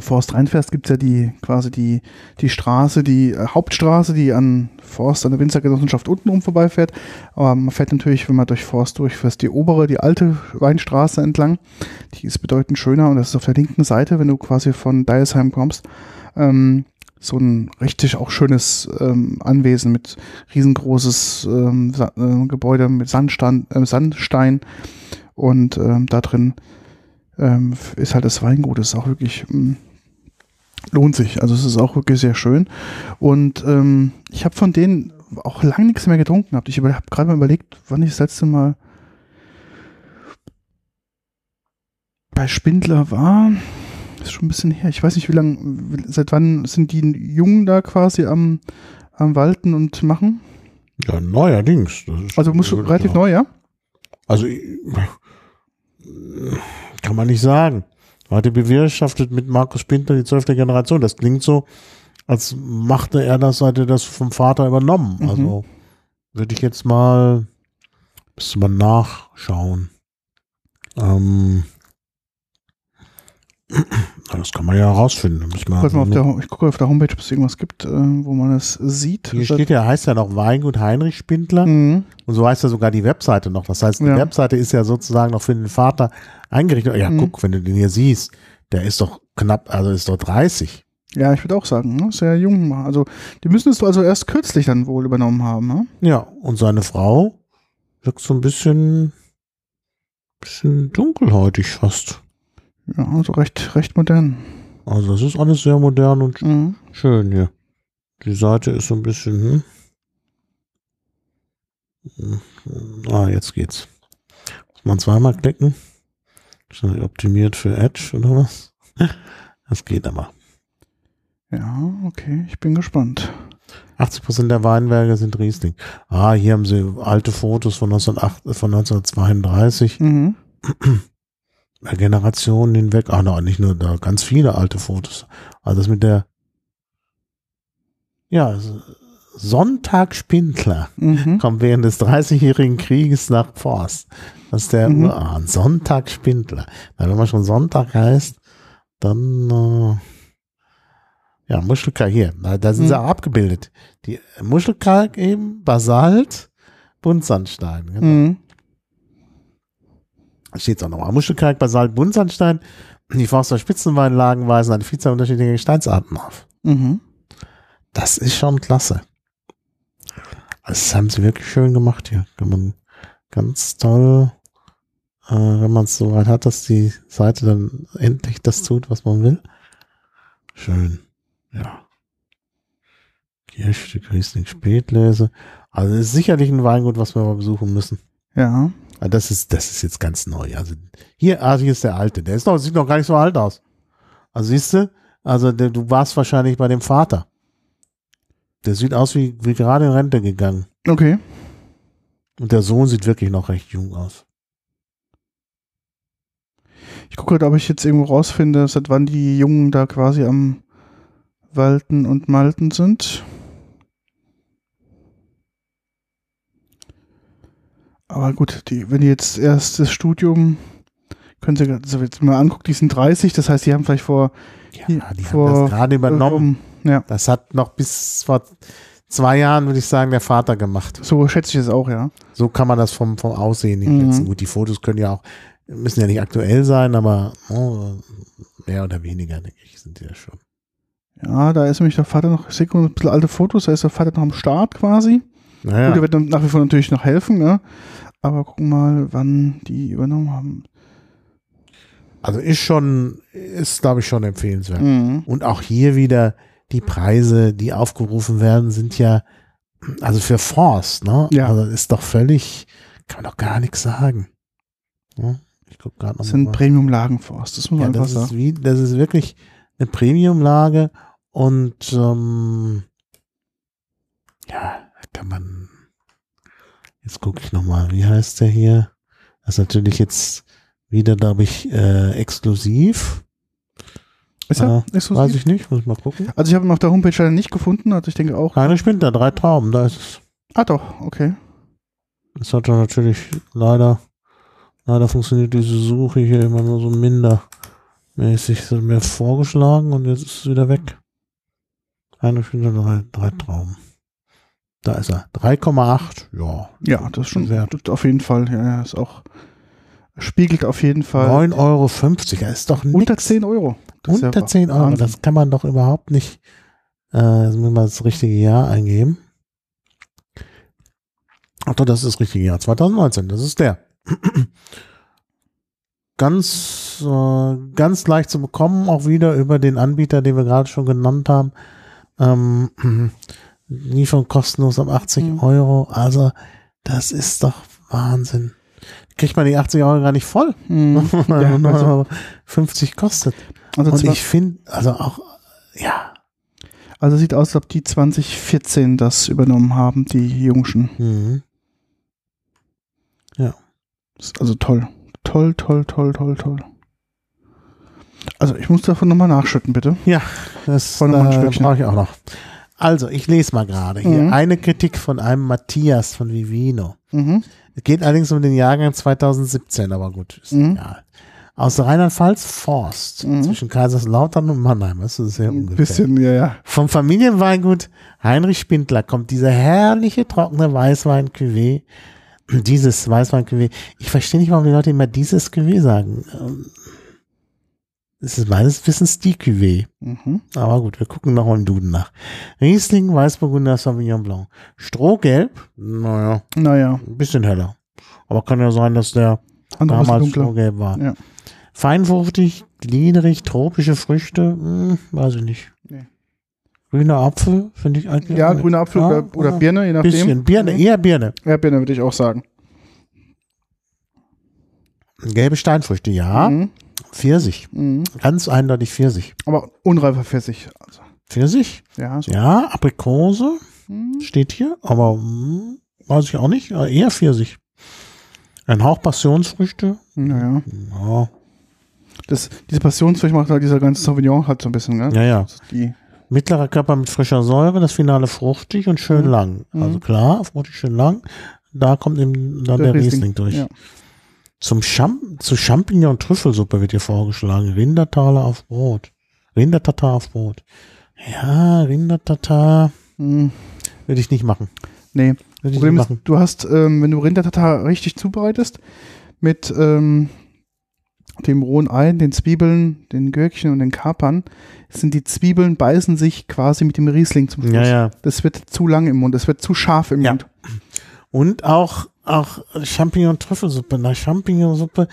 Forst reinfährst, gibt es ja die quasi die, die Straße, die äh, Hauptstraße, die an Forst, an der Winzergenossenschaft untenrum vorbeifährt. Aber man fährt natürlich, wenn man durch Forst durchfährt, die obere, die alte Weinstraße entlang. Die ist bedeutend schöner und das ist auf der linken Seite, wenn du quasi von Deilsheim kommst. Ähm, so ein richtig auch schönes ähm, Anwesen mit riesengroßes ähm, äh, Gebäude mit Sandstein, äh, Sandstein und ähm, da drin ähm, ist halt das Weingut. Das ist auch wirklich ähm, lohnt sich. Also es ist auch wirklich sehr schön. Und ähm, ich habe von denen auch lange nichts mehr getrunken gehabt. Ich habe gerade mal überlegt, wann ich das letzte Mal bei Spindler war. Das ist schon ein bisschen her. Ich weiß nicht, wie lange, seit wann sind die Jungen da quasi am, am Walten und machen? Ja, neuerdings. Also muss relativ klar. neu, ja? Also ich- kann man nicht sagen. Heute bewirtschaftet mit Markus Spindler die zwölfte Generation. Das klingt so, als machte er das, seit er das vom Vater übernommen. Mhm. Also würde ich jetzt mal, müsste man nachschauen. Ähm, das kann man ja herausfinden. Muss man, Guck mal auf der, ich gucke auf der Homepage, ob es irgendwas gibt, äh, wo man das sieht. hier steht ja, heißt ja noch Weingut Heinrich Spindler. Mhm. Und so heißt ja sogar die Webseite noch. Das heißt, die Ja. Webseite ist ja sozusagen noch für den Vater eingerichtet. Ja, Mhm. guck, wenn du den hier siehst, der ist doch knapp, also ist doch 30. Ja, ich würde auch sagen, ne? sehr jung. Also die müssen es also erst kürzlich dann wohl übernommen haben. Ne? Ja, und seine Frau wirkt so ein bisschen, bisschen dunkelhäutig fast. Ja, also recht, recht modern. Also das ist alles sehr modern und Mhm. schön hier. Die Seite ist so ein bisschen, hm. Ah, jetzt geht's. Muss man zweimal klicken. Ist das optimiert für Edge oder was? Das geht aber. Ja, okay, ich bin gespannt. 80% der Weinberge sind Riesling. Ah, hier haben sie alte Fotos von, 1908, von 1932. Mhm. Generationen hinweg. Ah, no, nicht nur da, ganz viele alte Fotos. Also das mit der, ja, Sonntag Spindler Mhm. kommt während des 30-jährigen Krieges nach Forst. Das ist der Mhm. Urahn. Sonntag Spindler. Na, wenn man schon Sonntag heißt, dann, äh, ja, Muschelkalk hier. Da, da sind Mhm. sie auch abgebildet. Die Muschelkalk eben, Basalt, Buntsandstein. Genau. Mhm. Steht auch nochmal. Muschelkalk, Basalt, Buntsandstein. Die Forster Spitzenweinlagen weisen eine Vielzahl unterschiedlicher Gesteinsarten auf. Mhm. Das ist schon klasse. Das haben sie wirklich schön gemacht hier. Kann man ganz toll, äh, wenn man es so weit hat, dass die Seite dann endlich das tut, was man will. Schön. Ja. Kirchstück Riesling Spätlese. Also es ist sicherlich ein Weingut, was wir mal besuchen müssen. Ja. Ah, Das ist, das ist jetzt ganz neu. Also hier, ah, hier ist der alte. Der ist noch, sieht noch gar nicht so alt aus. Also siehst du, also der, du warst wahrscheinlich bei dem Vater. Der sieht aus wie, wie gerade in Rente gegangen. Okay. Und der Sohn sieht wirklich noch recht jung aus. Ich gucke gerade, ob ich jetzt irgendwo rausfinde, seit wann die Jungen da quasi am Walten und Malten sind. Aber gut, die, wenn die jetzt erst das Studium, können Sie also jetzt mal angucken, die sind 30, das heißt, die haben vielleicht vor Ja, die vor- haben das gerade übernommen. um, ja, Das hat noch bis vor zwei Jahren, würde ich sagen, der Vater gemacht. so schätze ich es auch, ja. So kann man das vom, vom Aussehen nicht Mhm. schätzen. Gut, die Fotos können ja auch, müssen ja nicht aktuell sein, aber oh, mehr oder weniger, denke ich, sind die ja schon. Ja, da ist nämlich der Vater noch, ich sehe ein bisschen alte Fotos, da ist der Vater noch am Start quasi. Naja. Gut, der wird nach wie vor natürlich noch helfen, ne? Aber gucken mal, wann die übernommen haben. Also ist schon, ist glaube ich schon empfehlenswert. Mhm. Und auch hier wieder die Preise, die aufgerufen werden, sind ja, also für Forst, ne? Ja. Also ist doch völlig, kann man doch gar nichts sagen. Ja, ich gucke gerade Das sind mal. Premium-Lagenforst, das muss man Ja, das ist wie, das ist wirklich eine Premiumlage und ähm, ja, kann man. Jetzt gucke ich noch mal, wie heißt der hier? Das ist natürlich jetzt wieder, glaube ich, äh, exklusiv. Ist er Äh, exklusiv? Weiß ich nicht, muss ich mal gucken. Also ich habe ihn auf der Homepage leider nicht gefunden, also ich denke auch. Keine Spinter, drei Trauben, da ist es. Ah doch, okay. Das hat dann natürlich leider, leider funktioniert diese Suche hier immer nur so mindermäßig. Das hat mir vorgeschlagen und jetzt ist es wieder weg. Eine Stunde, drei, drei Trauben. Da ist er. 3,8. Ja. Ja, das ist schon Wert. das auf jeden Fall. Ja, ja, ist auch spiegelt auf jeden Fall 9,50 Euro. Das ist doch nix. unter 10 Euro. Das ist ja Unter 10 Euro. Wahnsinn. Das kann man doch überhaupt nicht. Äh, jetzt müssen wir das richtige Jahr eingeben. Ach doch, das ist das richtige Jahr. 2019. Das ist der. Ganz äh, ganz leicht zu bekommen, auch wieder über den Anbieter, den wir gerade schon genannt haben. Ähm, Lieferung kostenlos ab 80 Mhm. Euro. Also, das ist doch Wahnsinn. Kriegt man die 80 Euro gar nicht voll, Mhm. Ja, nur also, noch 50 kostet. also, Und ich finde, also auch, ja. also sieht aus, als ob die 2014 das übernommen haben, die Jungschen. Mhm. Ist Also toll. Toll, toll, toll, toll, toll. Also ich muss davon nochmal nachschütten, bitte. Das mal ein äh, brauche ich auch noch. Also, ich lese mal gerade hier. Mhm. Eine Kritik von einem Matthias von Vivino. Mhm. Es geht allerdings um den Jahrgang 2017, aber gut, ist Mhm. egal. Aus Rheinland-Pfalz Forst Mhm. zwischen Kaiserslautern und Mannheim. Das ist sehr Ein ungefähr. bisschen, ja, ja. Vom Familienweingut Heinrich Spindler kommt dieser herrliche trockene Weißwein Cuvée. Dieses Weißwein Cuvée. Ich verstehe nicht, warum die Leute immer dieses Cuvée sagen. Es ist meines Wissens die Cuvée. Mhm. Aber gut, wir gucken noch mal im Duden nach. Riesling, Weißburgunder, Sauvignon Blanc. Strohgelb, naja, Naja, ein bisschen heller. Aber kann ja sein, dass der andere damals. Strohgelb war. Ja. Feinfruchtig, gliederig, tropische Früchte, hm, weiß ich nicht. Nee. Grüner Apfel, finde ich eigentlich. Ja, grüner Apfel Ja, oder, oder. Birne, je nachdem. Bisschen Birne, Mhm. eher Birne. Ja, Birne würde ich auch sagen. Gelbe Steinfrüchte, ja. Mhm. Pfirsich, Mhm. ganz eindeutig Pfirsich. Aber unreifer Pfirsich. Also, Pfirsich, ja, so. ja, Aprikose, Mhm. steht hier, aber hm, weiß ich auch nicht, eher Pfirsich. Ein Hauch Passionsfrüchte, Naja. ja, Das, diese Passionsfrucht macht halt dieser ganze Sauvignon halt so ein bisschen, ne? ja, ja. Die, Mittlerer Körper mit frischer Säure, das Finale fruchtig und schön Mhm. lang. Mhm. Also klar, fruchtig schön lang. Da kommt eben dann der, Riesling, durch. Ja. Zum Champ zu Champignon Trüffelsuppe wird hier vorgeschlagen. Rindertaler auf Brot. Rindertatar auf Brot. Ja, Rindertatar Mhm. würde ich nicht machen. Nee, Würde ich Problem nicht ist, machen. du hast, ähm, wenn du Rindertatar richtig zubereitest, mit ähm, dem rohen Ei, den Zwiebeln, den Gürkchen und den Kapern, sind die Zwiebeln beißen sich quasi mit dem Riesling zum Schluss. Ja, ja. Das wird zu lang im Mund, das wird zu scharf im Ja. Mund. Und auch, auch Champignon-Trüffelsuppe. Na, Champignon-Suppe.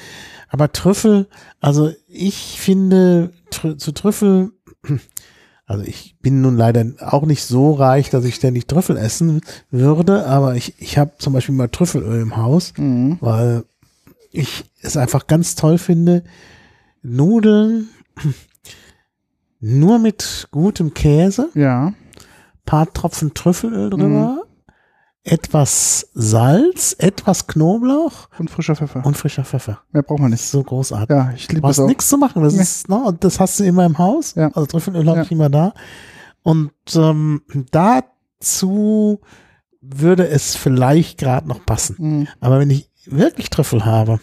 Aber Trüffel, also ich finde Trü zu Trüffel, also ich bin nun leider auch nicht so reich, dass ich ständig Trüffel essen würde, aber ich, ich habe zum Beispiel mal Trüffelöl im Haus, Mhm. weil ich es einfach ganz toll finde, Nudeln nur mit gutem Käse, Ja, paar Tropfen Trüffelöl drüber, etwas Salz, etwas Knoblauch und frischer Pfeffer. und frischer Pfeffer. Mehr braucht man nicht. so großartig. Ja, ich Du liebe das brauchst auch. nichts zu machen. Das Nee. ist, ne, und das hast du immer im Haus. Ja. Also Trüffelöl habe Ja. ich immer da. Und ähm, dazu würde es vielleicht gerade noch passen. Mhm. Aber wenn ich wirklich Trüffel habe,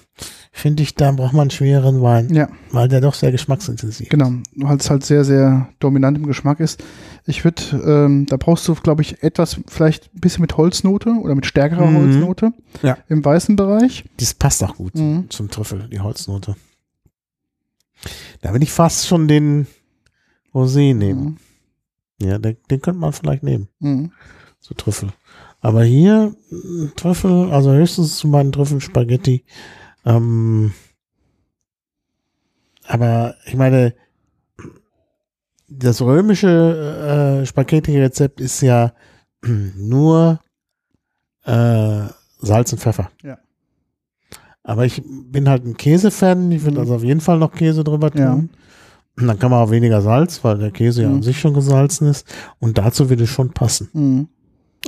finde ich, da braucht man einen schwereren Wein, Ja, weil der doch sehr geschmacksintensiv genau. Weil es halt sehr, sehr dominant im Geschmack ist. Ich würde, ähm, da brauchst du, glaube ich, etwas, vielleicht ein bisschen mit Holznote oder mit stärkerer Mhm. Holznote Ja. im weißen Bereich. Das passt auch gut Mhm. zum Trüffel, die Holznote. Da will ich fast schon den Rosé nehmen. Mhm. Ja, den, den könnte man vielleicht nehmen, Mhm. so Trüffel. Aber hier mh, Trüffel, also höchstens zu meinen Trüffelspaghetti. Ähm, aber ich meine, das römische äh, Spaghetti-Rezept ist ja nur äh, Salz und Pfeffer. Ja. Aber ich bin halt ein Käsefan. Ich würde Mhm. also auf jeden Fall noch Käse drüber tun. Ja. Und dann kann man auch weniger Salz, weil der Käse ja Mhm. an sich schon gesalzen ist. Und dazu würde es schon passen. Mhm.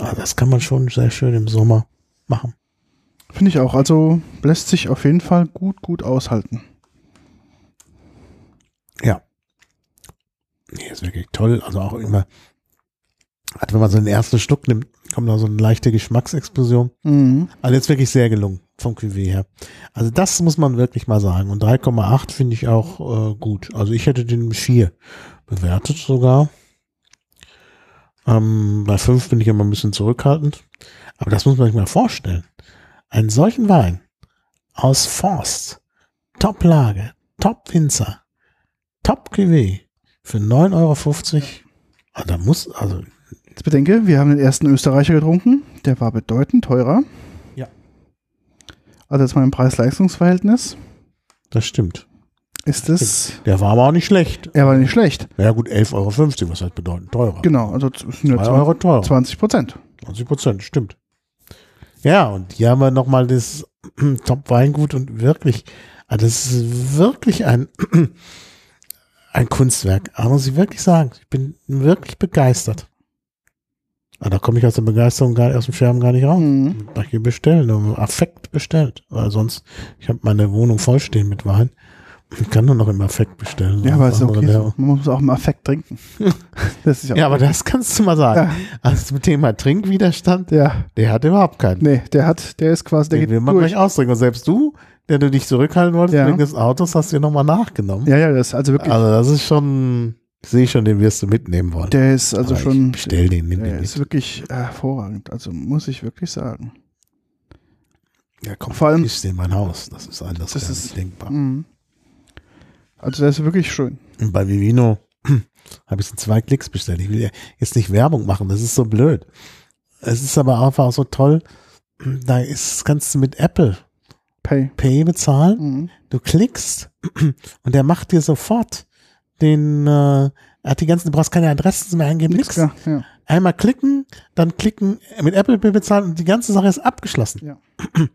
Also das kann man schon sehr schön im Sommer machen. Finde ich auch. Also lässt sich auf jeden Fall gut, gut aushalten. Nee, ist wirklich toll. Also auch immer, halt, wenn man so den ersten Schluck nimmt, kommt da so eine leichte Geschmacksexplosion. Mhm. Also jetzt wirklich sehr gelungen vom Cuvée her. Also das muss man wirklich mal sagen. Und 3,8 finde ich auch äh, gut. Also ich hätte den 4 bewertet sogar. Ähm, bei 5 bin ich immer ein bisschen zurückhaltend. Aber das muss man sich mal vorstellen. Einen solchen Wein aus Forst, Top-Lage, Top-Winzer, Top-Cuvée für 9,50 Euro. Ah, da muss, also Jetzt bedenke, wir haben den ersten Österreicher getrunken. Der war bedeutend teurer. Ja. Also jetzt mal im Preis-Leistungs-Verhältnis. das stimmt. ist es, Der war aber auch nicht schlecht. er war nicht schlecht. Ja gut, 11,50 Euro, was halt bedeutend teurer. Genau, also es sind ja 2 Euro teurer. 20 Prozent. 20 Prozent, stimmt. Ja, und hier haben wir nochmal das Top-Weingut und wirklich, also das ist wirklich ein, ein Kunstwerk. Aber muss ich wirklich sagen, ich bin wirklich begeistert. Aber da komme ich aus der Begeisterung gar, aus dem Scherben gar nicht raus. Mhm. Da hier bestellen, Affekt bestellt. Weil sonst, ich habe meine Wohnung vollstehen mit Wein. Ich kann nur noch im Affekt bestellen. Ja, aber ist okay. Man muss auch im Affekt trinken. Ja, aber das kannst du mal sagen. Ja. Also zum Thema Trinkwiderstand, ja, der hat überhaupt keinen. nee, der hat, der ist quasi, der Den geht will man durch. gleich ausdrücken. Und selbst du, der du dich zurückhalten wolltest Ja. wegen des Autos, hast du nochmal nachgenommen. Ja, ja, das ist also wirklich, Also das ist schon, sehe ich schon, den wirst du mitnehmen wollen. der ist also Aber schon, bestell den, nimm der den ist mit. wirklich hervorragend. Also muss ich wirklich sagen. Ja, komm, vor allem- ich in mein Haus. Das ist anders Das ist- denkbar. Mhm. Also der ist wirklich schön. Und bei Vivino habe ich in zwei Klicks bestellt. Ich will ja jetzt nicht Werbung machen, das ist so blöd. Es ist aber einfach so toll. Da ist, kannst du mit Apple Pay. Pay bezahlen. Mhm. Du klickst und der macht dir sofort den, äh, er hat die ganzen, du brauchst keine Adressen mehr eingeben, nix. Ja, ja. Einmal klicken, dann klicken, mit Apple Pay bezahlen und die ganze Sache ist abgeschlossen. Ja.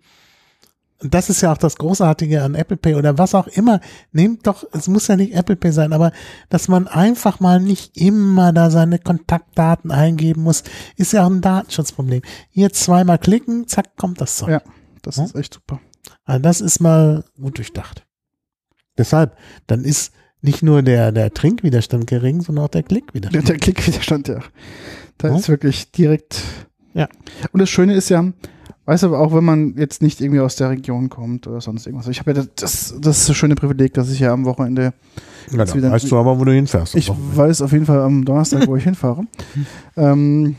Und das ist ja auch das Großartige an Apple Pay oder was auch immer. Nehmt doch, es muss ja nicht Apple Pay sein, aber dass man einfach mal nicht immer da seine Kontaktdaten eingeben muss, ist ja auch ein Datenschutzproblem. Hier zweimal klicken, zack, kommt das Zeug. Ja. Das Ja. ist echt super. Also das ist mal gut durchdacht. Deshalb, dann ist nicht nur der, der Trinkwiderstand gering, sondern auch der Klickwiderstand. Der, der Klickwiderstand, ja. Da Ja. ist wirklich direkt. Ja. Und das Schöne ist ja, weißt du, auch wenn man jetzt nicht irgendwie aus der Region kommt oder sonst irgendwas. Ich habe ja das, das, schöne Privileg, dass ich ja am Wochenende, Ja, wieder- weißt du aber, wo du hinfährst. ich weiß auf jeden Fall am Donnerstag, wo ich hinfahre. Ähm,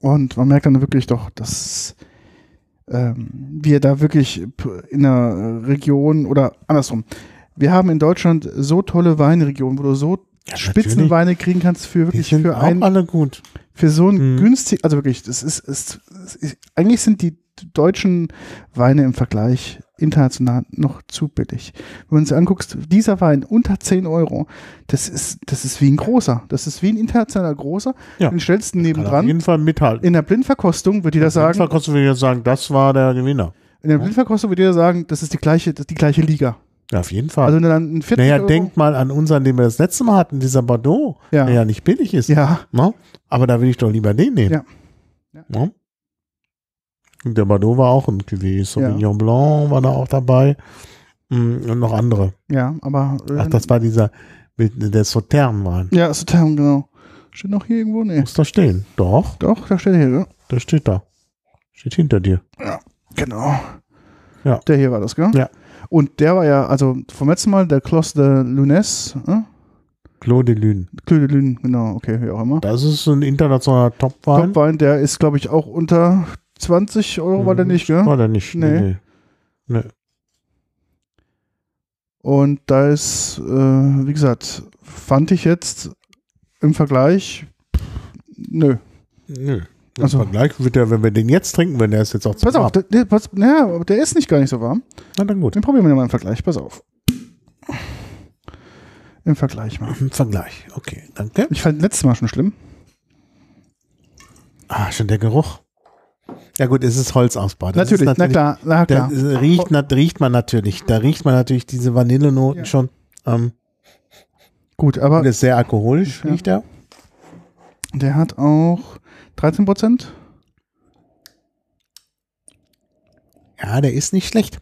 und man merkt dann wirklich doch, dass ähm, wir da wirklich in einer Region oder andersrum. Wir haben in Deutschland so tolle Weinregionen, wo du so Ja, Spitzenweine kriegen kannst für wirklich für auch ein alle gut. für so ein Mhm. günstig, also wirklich, das ist, ist, ist, eigentlich sind die deutschen Weine im Vergleich international noch zu billig. Wenn man sich anguckst, dieser Wein unter 10 Euro, das ist, das ist wie ein großer. Das ist wie ein internationaler großer. Ja. Den stellst du Kann auf nebendran. jeden Fall mithalten. In der Blindverkostung wird jeder sagen, Sagen, kannst du wieder sagen, das war der Gewinner. in der Blindverkostung wird jeder sagen, das ist die gleiche, das die gleiche Liga. Ja, auf jeden Fall. Also dann ein 40 naja, Euro, denk mal an unseren, den wir das letzte Mal hatten, dieser Bordeaux, Ja. der ja nicht billig ist. ja, Ne? Aber da will ich doch lieber den nehmen. Ja. Ja. Ne? Der Bordeaux war auch ein Cuvée. Sauvignon Blanc war da auch dabei. Mm, Und noch andere. ja, aber Ach, das war dieser, der Sautern-Wein. ja, Sautern, genau. Steht noch hier irgendwo? Nee. Muss da stehen. Doch, Doch, da steht er hier, ne? der steht da. Steht hinter dir. Genau. Ja. Der hier war das, gell? Ja. Und der war ja, also vom letzten Mal, der Clos de Lunes, äh? Claude de Lune. Clos de Lune, genau, okay, wie auch immer. Das ist ein internationaler Topwein. Topwein, der ist, glaube ich, auch unter 20 Euro, war der nicht, gell? War der nicht. Nee. Nee. nee. Und da ist, äh, wie gesagt, fand ich jetzt im Vergleich, nö. Nö. Im Also- Vergleich wird der, wenn wir den jetzt trinken, wenn der ist jetzt auch zu Pass auf, warm. der, der, pass, naja, aber der ist nicht gar nicht so warm. Na dann gut. Den probieren wir mal im Vergleich, pass auf. Im Vergleich mal. Im Vergleich. Okay, danke. Ich fand letztes Mal schon schlimm. Ah, schon der Geruch. Ja gut, es ist Holzausbau. Das Natürlich, ist na klar, na Da klar. riecht, na, riecht man natürlich. Da riecht man natürlich diese Vanillenoten Ja. schon. Ähm, Gut, aber und ist sehr alkoholisch, Ja. riecht er. Der hat auch 13 Prozent. Ja, der ist nicht schlecht.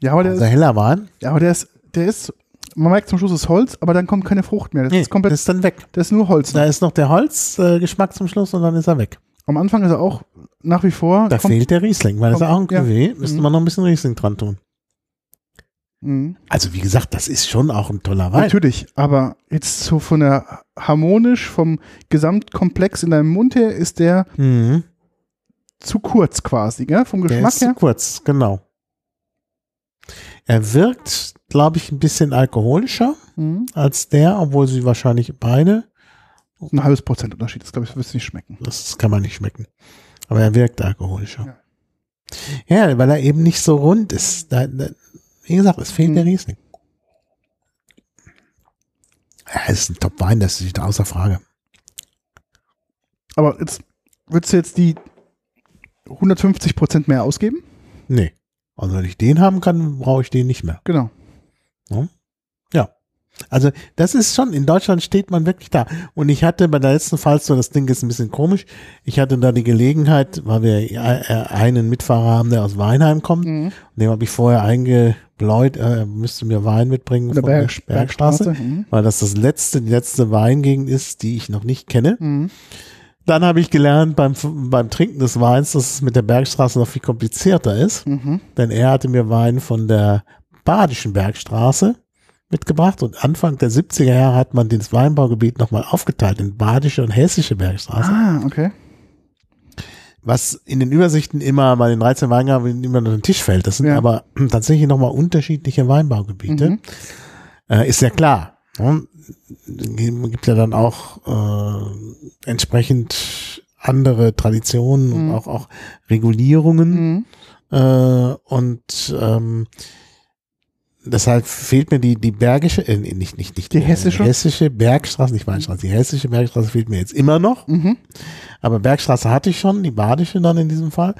Ja, aber der Also ist, heller Wein. ja, aber der ist, der ist, man merkt zum Schluss das Holz, aber dann kommt keine Frucht mehr. Das ist komplett, das ist dann weg. das ist nur Holz. Da ist noch der Holzgeschmack äh, zum Schluss und dann ist er weg. Am Anfang ist er auch nach wie vor. Da kommt, fehlt der Riesling, weil das ist kommt- auch ein ja. Cuvée. Müsste Mhm. man noch ein bisschen Riesling dran tun. Mhm. Also wie gesagt, das ist schon auch ein toller Wein. Natürlich, aber jetzt so von der harmonisch vom Gesamtkomplex in deinem Mund her ist der Mhm. zu kurz quasi, gell? Vom Der Geschmack ist zu her. kurz, genau. Er wirkt, glaube ich, ein bisschen alkoholischer Mhm. als der, obwohl sie wahrscheinlich beide, Ein halbes Prozent Unterschied, das glaube ich, wirst du nicht schmecken. das kann man nicht schmecken. Aber er wirkt alkoholischer. Ja. Ja, weil er eben nicht so rund ist. Da, da, wie gesagt, es fehlt Mhm. der Riesling. Ja, es ist ein Top-Wein, das steht außer Frage. Aber jetzt würdest du jetzt die 150 Prozent mehr ausgeben? Nee. Also wenn ich den haben kann, brauche ich den nicht mehr. Genau. Also das ist schon, in Deutschland steht man wirklich da. Und ich hatte bei der letzten Fallstour, das Ding ist ein bisschen komisch, ich hatte da die Gelegenheit, weil wir äh, einen Mitfahrer haben, der aus Weinheim kommt, Mhm. dem habe ich vorher eingebläut, äh, er müsste mir Wein mitbringen Der von Berg, der Bergstraße, Mhm. weil das das letzte, die letzte Weingegend ist, die ich noch nicht kenne. Mhm. Dann habe ich gelernt beim, beim Trinken des Weins, dass es mit der Bergstraße noch viel komplizierter ist, Mhm. denn er hatte mir Wein von der Badischen Bergstraße mitgebracht und Anfang der 70er Jahre hat man das Weinbaugebiet nochmal aufgeteilt in Badische und Hessische Bergstraße, Ah, okay. was in den Übersichten immer bei den 13 Weingaben immer unter den Tisch fällt. Das sind Ja. aber tatsächlich nochmal unterschiedliche Weinbaugebiete. Mhm. Äh, ist ja klar. Ne? Gibt ja dann auch äh, entsprechend andere Traditionen und Mhm. auch, auch Regulierungen. Mhm. Äh, und ähm, deshalb fehlt mir die, die bergische, äh, nicht, nicht, nicht Die hessische? hessische Bergstraße, nicht Weinstraße, die hessische Bergstraße fehlt mir jetzt immer noch. Mhm. Aber Bergstraße hatte ich schon, die badische dann in diesem Fall.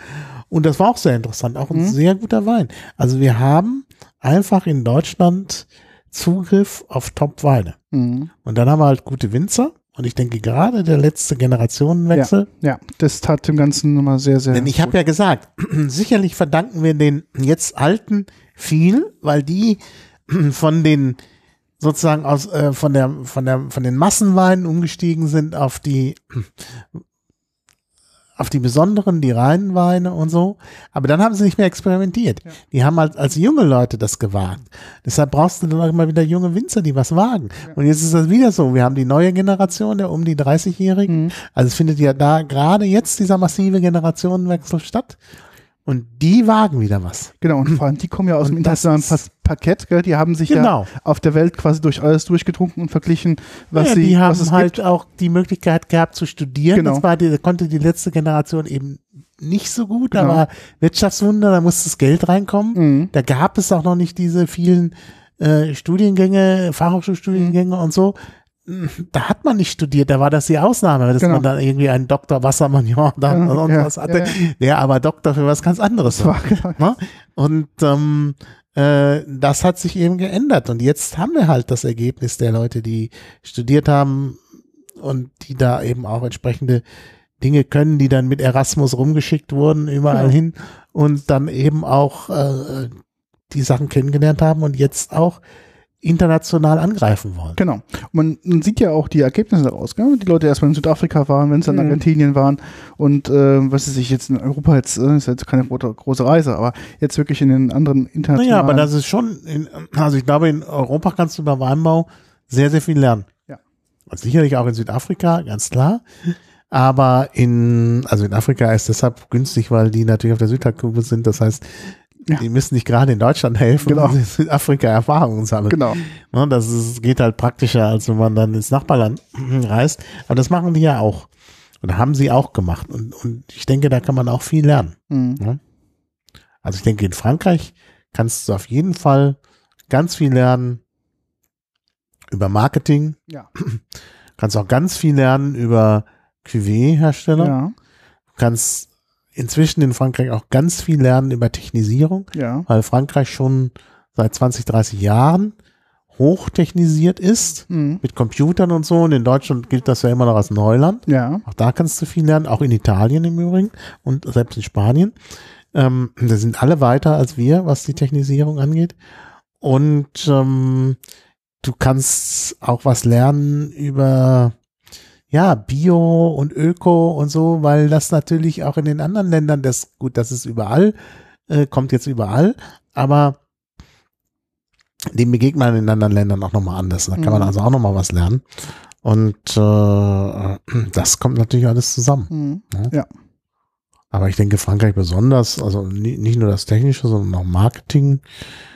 Und das war auch sehr interessant, auch ein Mhm. sehr guter Wein. Also wir haben einfach in Deutschland Zugriff auf Top-Weine. Mhm. Und dann haben wir halt gute Winzer. Und ich denke gerade der letzte Generationenwechsel, Ja, das tat dem Ganzen nochmal sehr, sehr. Denn ich habe ja gesagt, sicherlich verdanken wir den jetzt Alten viel, weil die von den sozusagen aus äh, von der von der von den Massenweinen umgestiegen sind auf die auf die besonderen, die reinen Weine und so. Aber dann haben sie nicht mehr experimentiert. Ja. Die haben halt als junge Leute das gewagt. Deshalb brauchst du dann auch immer wieder junge Winzer, die was wagen. Und jetzt ist das wieder so. Wir haben die neue Generation der um die 30-Jährigen. Mhm. Also es findet ja da gerade jetzt dieser massive Generationenwechsel statt. Und die wagen wieder was. Genau, und vor allem die kommen ja aus dem Und das internationalen Parkett, gell? Die haben sich Genau. ja auf der Welt quasi durch alles durchgetrunken und verglichen, was ja, sie, die haben was es halt gibt. auch die Möglichkeit gehabt zu studieren. Genau. Das war die, konnte die letzte Generation eben nicht so gut. Da Genau. war Wirtschaftswunder, da musste das Geld reinkommen. Mhm. Da gab es auch noch nicht diese vielen äh, Studiengänge, Fachhochschulstudiengänge und so. Da hat man nicht studiert, da war das die Ausnahme, dass Genau. man dann irgendwie einen Dr. Wassermann ja, dann Ja, und ja, was hatte, ja, der aber Doktor für was ganz anderes war, genau. Ne? Und ähm, äh, das hat sich eben geändert. Und jetzt haben wir halt das Ergebnis der Leute, die studiert haben und die da eben auch entsprechende Dinge können, die dann mit Erasmus rumgeschickt wurden, überall Genau. hin und dann eben auch äh, die Sachen kennengelernt haben und jetzt auch international angreifen wollen. Genau. Und man, man sieht ja auch die Ergebnisse daraus, gell? Die Leute erstmal in Südafrika waren, wenn sie in Mhm. Argentinien waren und äh, was sie sich jetzt in Europa jetzt, äh, ist jetzt keine gro- große Reise, aber jetzt wirklich in den anderen internationalen. Naja, aber das ist schon, in, also ich glaube, in Europa kannst du über Weinbau sehr, sehr viel lernen. Ja. Und sicherlich auch in Südafrika, ganz klar. Aber in, also in Afrika ist deshalb günstig, weil die natürlich auf der Südhalbkugel sind. Das heißt, Ja. die müssen nicht gerade in Deutschland helfen, Genau. in Südafrika Erfahrungen sammeln. Genau. Ne, das ist, geht halt praktischer, als wenn man dann ins Nachbarland reist. Aber das machen die ja auch. Und haben sie auch gemacht. Und, und ich denke, da kann man auch viel lernen. Mhm. Also ich denke, in Frankreich kannst du auf jeden Fall ganz viel lernen über Marketing, Ja. kannst auch ganz viel lernen über Cuvée-Hersteller, Ja. kannst inzwischen in Frankreich auch ganz viel lernen über Technisierung, Ja. weil Frankreich schon seit 20, 30 Jahren hochtechnisiert ist Mhm. mit Computern und so. Und in Deutschland gilt das ja immer noch als Neuland. Ja. Auch da kannst du viel lernen, auch in Italien im Übrigen und selbst in Spanien. Ähm, da sind alle weiter als wir, was die Technisierung angeht. Und ähm, du kannst auch was lernen über ja, Bio und Öko und so, weil das natürlich auch in den anderen Ländern, das gut, das ist überall, äh, kommt jetzt überall, aber dem begegnet man in anderen Ländern auch nochmal anders. Da kann man Mhm. also auch nochmal was lernen. Und äh, das kommt natürlich alles zusammen. Mhm. Aber ich denke, Frankreich besonders, also ni- nicht nur das Technische, sondern auch Marketing,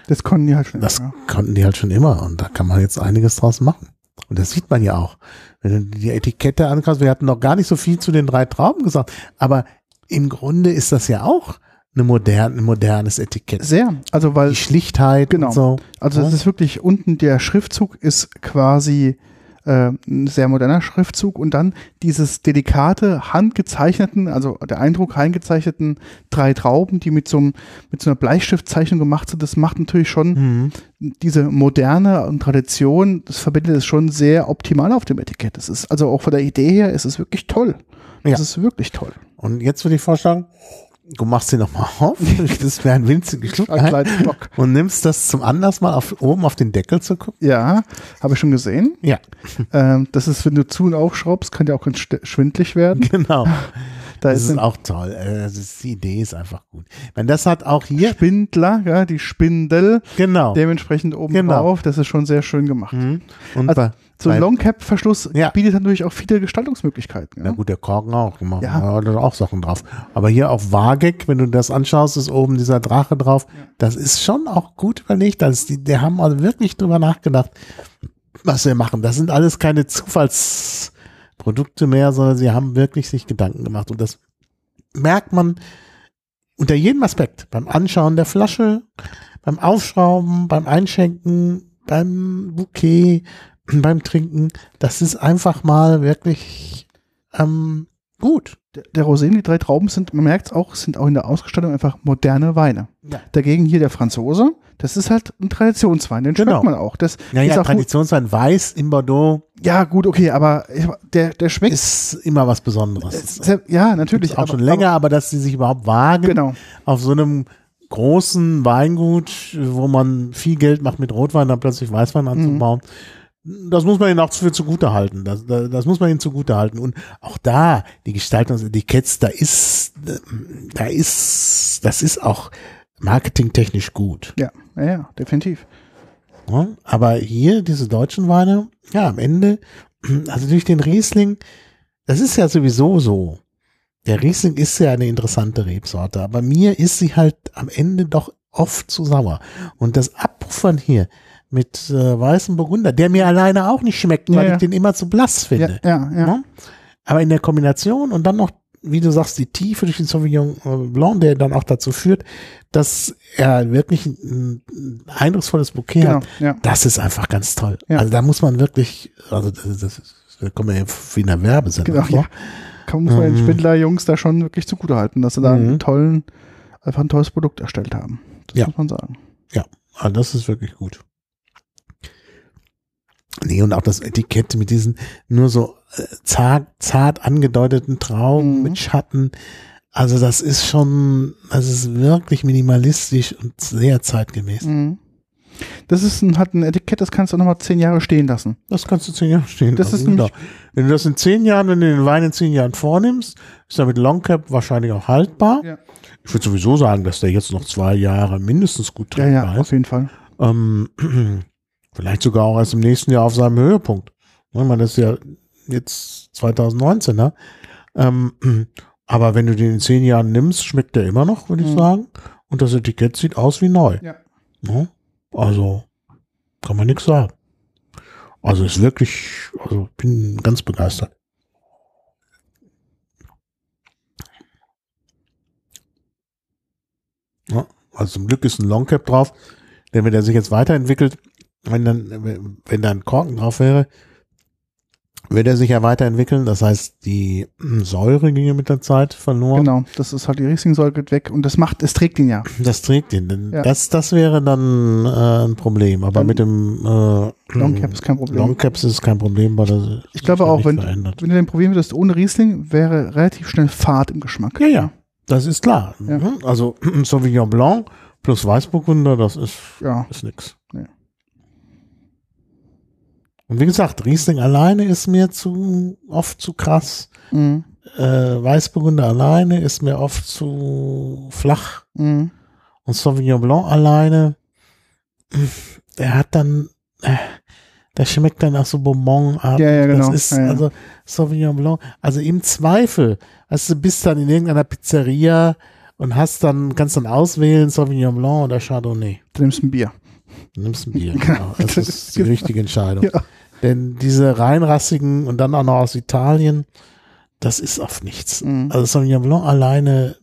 Das konnten die halt schon. das ja. konnten die halt schon immer. Und da kann man jetzt einiges draus machen. Und das sieht man ja auch. Wenn du die Etikette anguckst, wir hatten noch gar nicht so viel zu den drei Trauben gesagt, aber im Grunde ist das ja auch eine modern, ein modernes Etikett. Sehr. Also weil Die Schlichtheit Genau. und so. Also es ist wirklich unten der Schriftzug ist quasi äh, ein sehr moderner Schriftzug und dann dieses delikate handgezeichneten, also der Eindruck handgezeichneten drei Trauben, die mit so, einem, mit so einer Bleistiftzeichnung gemacht sind, das macht natürlich schon Mhm. diese Moderne und Tradition, das verbindet es schon sehr optimal auf dem Etikett. Das ist also auch von der Idee her, ist es wirklich toll. Ja. Das ist wirklich toll. Und jetzt würde ich vorschlagen, du machst sie nochmal auf, das wäre ein winziger Schluck Ein Block. und nimmst das zum Anlass mal auf, oben auf den Deckel zu gucken. Ja, habe ich schon gesehen. Ja, Ähm, das ist, wenn du zu und aufschraubst, kann ja auch ganz schwindlig werden. genau. Da Das ist, ist auch toll. Ist, die Idee ist einfach gut. Meine, das hat auch hier, Spindler, ja, die Spindel, genau. dementsprechend oben Genau. drauf. Das ist schon sehr schön gemacht. Mhm. Und Also, bei, So ein Longcap-Verschluss Ja. bietet natürlich auch viele Gestaltungsmöglichkeiten. Na Ja? gut, der Korken auch. Gemacht. Ja. Ja. Da sind auch Sachen drauf. Aber hier auf Wageck, wenn du das anschaust, ist oben dieser Drache drauf. Das ist schon auch gut überlegt. Also die, die haben also wirklich drüber nachgedacht, was wir machen. Das sind alles keine Zufallsprodukte mehr, sondern sie haben wirklich sich Gedanken gemacht. Und das merkt man unter jedem Aspekt. Beim Anschauen der Flasche, beim Aufschrauben, beim Einschenken, beim Bouquet, beim Trinken. Das ist einfach mal wirklich ähm, gut. Der, der Rosé, die drei Trauben sind, man merkt es auch, sind auch in der Ausgestaltung einfach moderne Weine. Ja. Dagegen hier der Franzose, das ist halt ein Traditionswein, den Genau. schmeckt man auch. Das Ja, ist ja, auch gut. Traditionswein weiß in Bordeaux Ja, gut, okay, aber der, der schmeckt. ist immer was Besonderes. sehr- ja, natürlich. Gibt's auch aber- schon länger, aber, dass sie sich überhaupt wagen, Aber, genau. auf so einem großen Weingut, wo man viel Geld macht mit Rotwein, dann plötzlich Weißwein anzubauen. Das muss man ihnen auch für zugute halten. Das, das, das muss man ihnen zugute halten. Und auch da, die Gestaltung des Etiketts, da ist, da ist, das ist auch marketingtechnisch gut. Ja, ja, definitiv. Ja, aber hier, diese deutschen Weine, ja, am Ende, also durch den Riesling, das ist ja sowieso so. Der Riesling ist ja eine interessante Rebsorte, aber mir ist sie halt am Ende doch oft zu sauer. Und das Abpuffern hier mit äh, weißem Burgunder, der mir alleine auch nicht schmeckt, weil Ja, ja. ich den immer zu blass Ja, finde. ja, ja. Ja? Aber in der Kombination und dann noch, wie du sagst, die Tiefe durch den Sauvignon äh, Blanc, der dann auch dazu führt, dass er wirklich ein, ein eindrucksvolles Bouquet Genau, hat, ja. das ist einfach ganz toll. Ja. Also da muss man wirklich, also das, das, da kommen wir ja wie in der Werbesendung Genau, vor. ja. Kann, muss man den Mhm. Spindler-Jungs da schon wirklich zugutehalten, dass sie da einen Mhm. tollen, einfach ein tolles Produkt erstellt haben. Das Ja. muss man sagen. Also das ist wirklich gut. Nee, und auch das Etikett mit diesen nur so äh, zart, zart angedeuteten Trauben Mhm. mit Schatten. Also das ist schon, das ist wirklich minimalistisch und sehr zeitgemäß. Mhm. Das ist ein, hat ein Etikett, das kannst du nochmal zehn Jahre stehen lassen. Das kannst du zehn Jahre stehen Das lassen, ist genau. Wenn du das in zehn Jahren, wenn du den Wein in zehn Jahren vornimmst, ist er mit Longcap wahrscheinlich auch haltbar. Ja. Ich würde sowieso sagen, dass der jetzt noch zwei Jahre mindestens gut Ja, trinkbar ja, ist. auf jeden Fall. Ähm, vielleicht sogar auch erst im nächsten Jahr auf seinem Höhepunkt. Ich meine, das ist ja jetzt 2019, ne? Ähm, aber wenn du den in zehn Jahren nimmst, schmeckt der immer noch, würde ich Mhm. sagen. Und das Etikett sieht aus wie neu. Ja. Ne? Also, kann man nichts sagen. Also ist wirklich, also bin ganz begeistert. Ja, also zum Glück ist ein Longcap drauf, denn wenn der sich jetzt weiterentwickelt, wenn dann, wenn da ein Korken drauf wäre, würde er sich ja weiterentwickeln. Das heißt, die Säure ginge mit der Zeit verloren. Genau, das ist halt die Riesling-Säure geht weg und das macht, es trägt ihn ja. Das trägt ihn. Ja. das, das wäre dann äh, ein Problem. Aber Dann mit dem äh, Longcap ist kein Problem. Longcaps ist kein Problem, weil das Ich glaube auch, wenn, verändert. wenn du den probieren würdest ohne Riesling, wäre relativ schnell Fahrt im Geschmack. Ja, ja, das ist klar. Ja. Mhm. Also Sauvignon Blanc plus Weißburgunder, das ist, Ja. ist nix. Ja. Und wie gesagt, Riesling alleine ist mir zu oft zu krass. Mhm. Äh, Weißburgunder alleine ist mir oft zu flach. Mhm. Und Sauvignon Blanc alleine, der hat dann, äh, der schmeckt dann auch so Bonbon-artig. Ja, ja, genau. Das ist Ja, ja. also Sauvignon Blanc. Also im Zweifel, also du bist dann in irgendeiner Pizzeria und hast dann, kannst dann auswählen Sauvignon Blanc oder Chardonnay. Du nimmst ein Bier. Du nimmst ein Bier. Genau. Das ist die richtige Entscheidung. Ja. Denn diese reinrassigen und dann auch noch aus Italien, das ist oft nichts. Mhm. Also Sauvignon Blanc alleine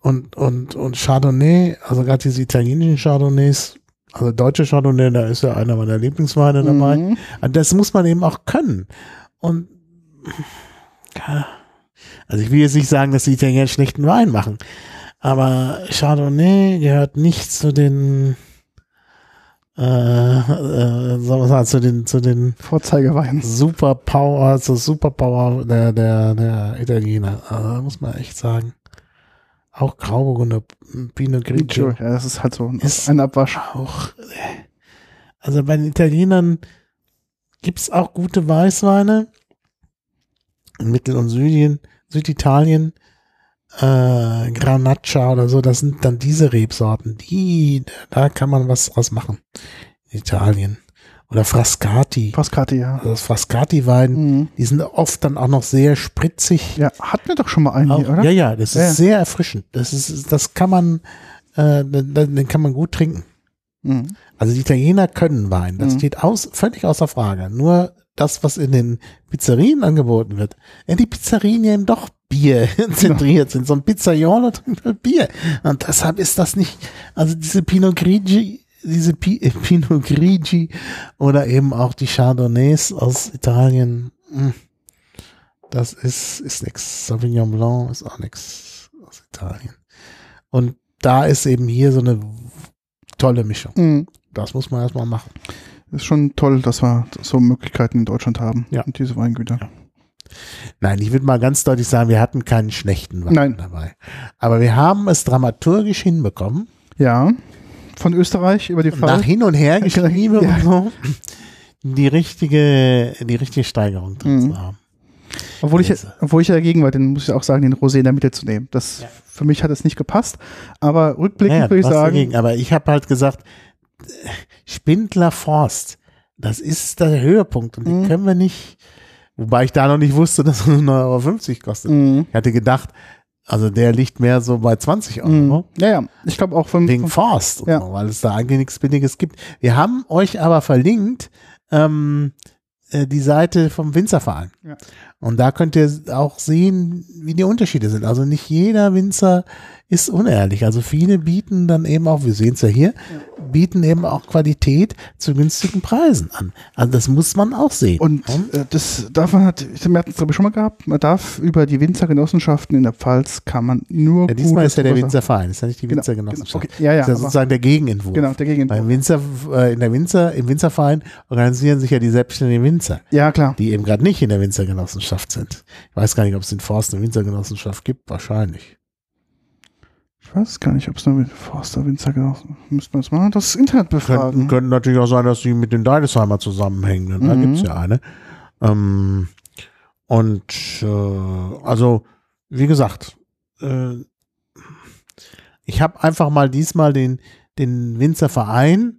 und, und, und Chardonnay, also gerade diese italienischen Chardonnays, also deutsche Chardonnay, da ist ja einer meiner Lieblingsweine dabei. Mhm. Das muss man eben auch können. Und also ich will jetzt nicht sagen, dass die Italiener schlechten Wein machen, aber Chardonnay gehört nicht zu den äh, äh, sagen wir mal, zu den zu den Vorzeigewein. Superpower, also Superpower der, der, der Italiener. Also, muss man echt sagen. Auch Grauburgunder, Pinot Grigio. Ja, das ist halt so ein, Ist- ein Abwasch. Auch, äh, also bei den Italienern gibt's auch gute Weißweine. In Mittel- und Südien, Süditalien, äh, Granaccia oder so, das sind dann diese Rebsorten, die, da kann man was draus machen. In Italien. Oder Frascati. Pascati, ja. Also das Frascati-Wein, Mhm. die sind oft dann auch noch sehr spritzig. Ja, hatten wir doch schon mal einen Auch, hier, oder? ja, ja, das ist Ja, sehr erfrischend. Das ist, das kann man, äh, den, kann man gut trinken. Mhm. Also die Italiener können Wein. Das Mhm. steht aus, völlig außer Frage. Nur das, was in den Pizzerien angeboten wird. Ja, die Pizzerien ja eben doch Bier zentriert sind. So ein Pizzaiolo trinkt halt Bier. Und deshalb ist das nicht, also diese Pinot Grigi, diese Pi, äh, Pinot Grigi oder eben auch die Chardonnays aus Italien, mh, das ist, ist nix. Sauvignon Blanc ist auch nix aus Italien. Und da ist eben hier so eine tolle Mischung. Mhm. Das muss man erstmal machen. Ist schon toll, dass wir so Möglichkeiten in Deutschland haben. Ja. Und diese Weingüter. Nein, ich würde mal ganz deutlich sagen, wir hatten keinen schlechten Wein Nein. dabei. Aber wir haben es dramaturgisch hinbekommen, Ja. Von Österreich über die nach Pfalz. hin und her geschrieben Ja. und so, die richtige, die richtige Steigerung drin Mhm. zu haben. Obwohl ich, Jetzt. obwohl ich ja dagegen war, den muss ich auch sagen, den Rosé in der Mitte zu nehmen. Das, Ja. Für mich hat es nicht gepasst. Aber rückblickend Naja, würde ich sagen, dagegen. Aber ich habe halt gesagt, Spindler Forst, das ist der Höhepunkt und Mhm. den können wir nicht, wobei ich da noch nicht wusste, dass es nur 9,50 Euro kostet. Mhm. Ich hatte gedacht, also der liegt mehr so bei 20 Euro. Mhm. Ja, ja. Ich glaube auch vom, wegen Forst, Ja. so, weil es da eigentlich nichts Billiges gibt. Wir haben euch aber verlinkt ähm, äh, die Seite vom Winzerverein. Ja. Und da könnt ihr auch sehen, wie die Unterschiede sind. Also nicht jeder Winzer ist unehrlich. Also viele bieten dann eben auch, wir sehen es ja hier, bieten eben auch Qualität zu günstigen Preisen an. Also das muss man auch sehen. Und äh, das darf man hat, ich wir hatten es glaube ich schon mal gehabt, man darf über die Winzergenossenschaften in der Pfalz kann man nur ja, diesmal ist ja der Winzerverein, ist ja nicht die Genau, Winzergenossenschaft. genau, okay. Ja, ja, ist ja sozusagen der Gegenentwurf. Genau, der Gegend. Beim Winzer, äh, in der Winzer, im Winzerverein organisieren sich ja die selbstständigen Winzer, Ja, klar. die eben gerade nicht in der Winzergenossenschaft sind. Ich weiß gar nicht, ob es in Forst eine Winzergenossenschaft gibt, wahrscheinlich. Ich weiß gar nicht, ob es eine Forster Winzergenossen müssten wir jetzt mal das Internet befragen. könnten natürlich auch sein, dass die mit den Deidesheimer zusammenhängen. Ne? Da Mhm. gibt's ja eine. Ähm, und äh, also, wie gesagt, äh, ich habe einfach mal diesmal den, den Winzerverein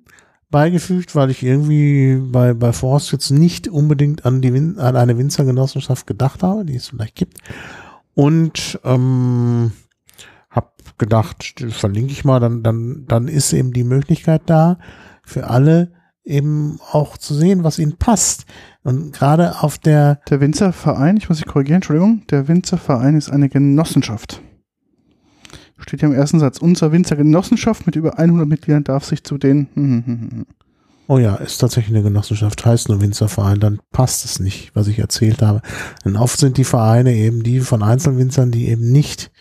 beigefügt, weil ich irgendwie bei, bei Forst jetzt nicht unbedingt an, die Win an eine Winzergenossenschaft gedacht habe, die es vielleicht gibt. Und ähm, gedacht, verlinke ich mal, dann, dann, dann ist eben die Möglichkeit da, für alle eben auch zu sehen, was ihnen passt. Und gerade auf der, Der Winzerverein, ich muss mich korrigieren, Entschuldigung, der Winzerverein ist eine Genossenschaft. Steht hier im ersten Satz. Unsere Winzergenossenschaft mit über 100 Mitgliedern darf sich zu den. Hm, hm, hm. oh ja, ist tatsächlich eine Genossenschaft, heißt nur Winzerverein, dann passt es nicht, was ich erzählt habe. Denn oft sind die Vereine eben die von Einzelwinzern, die eben nicht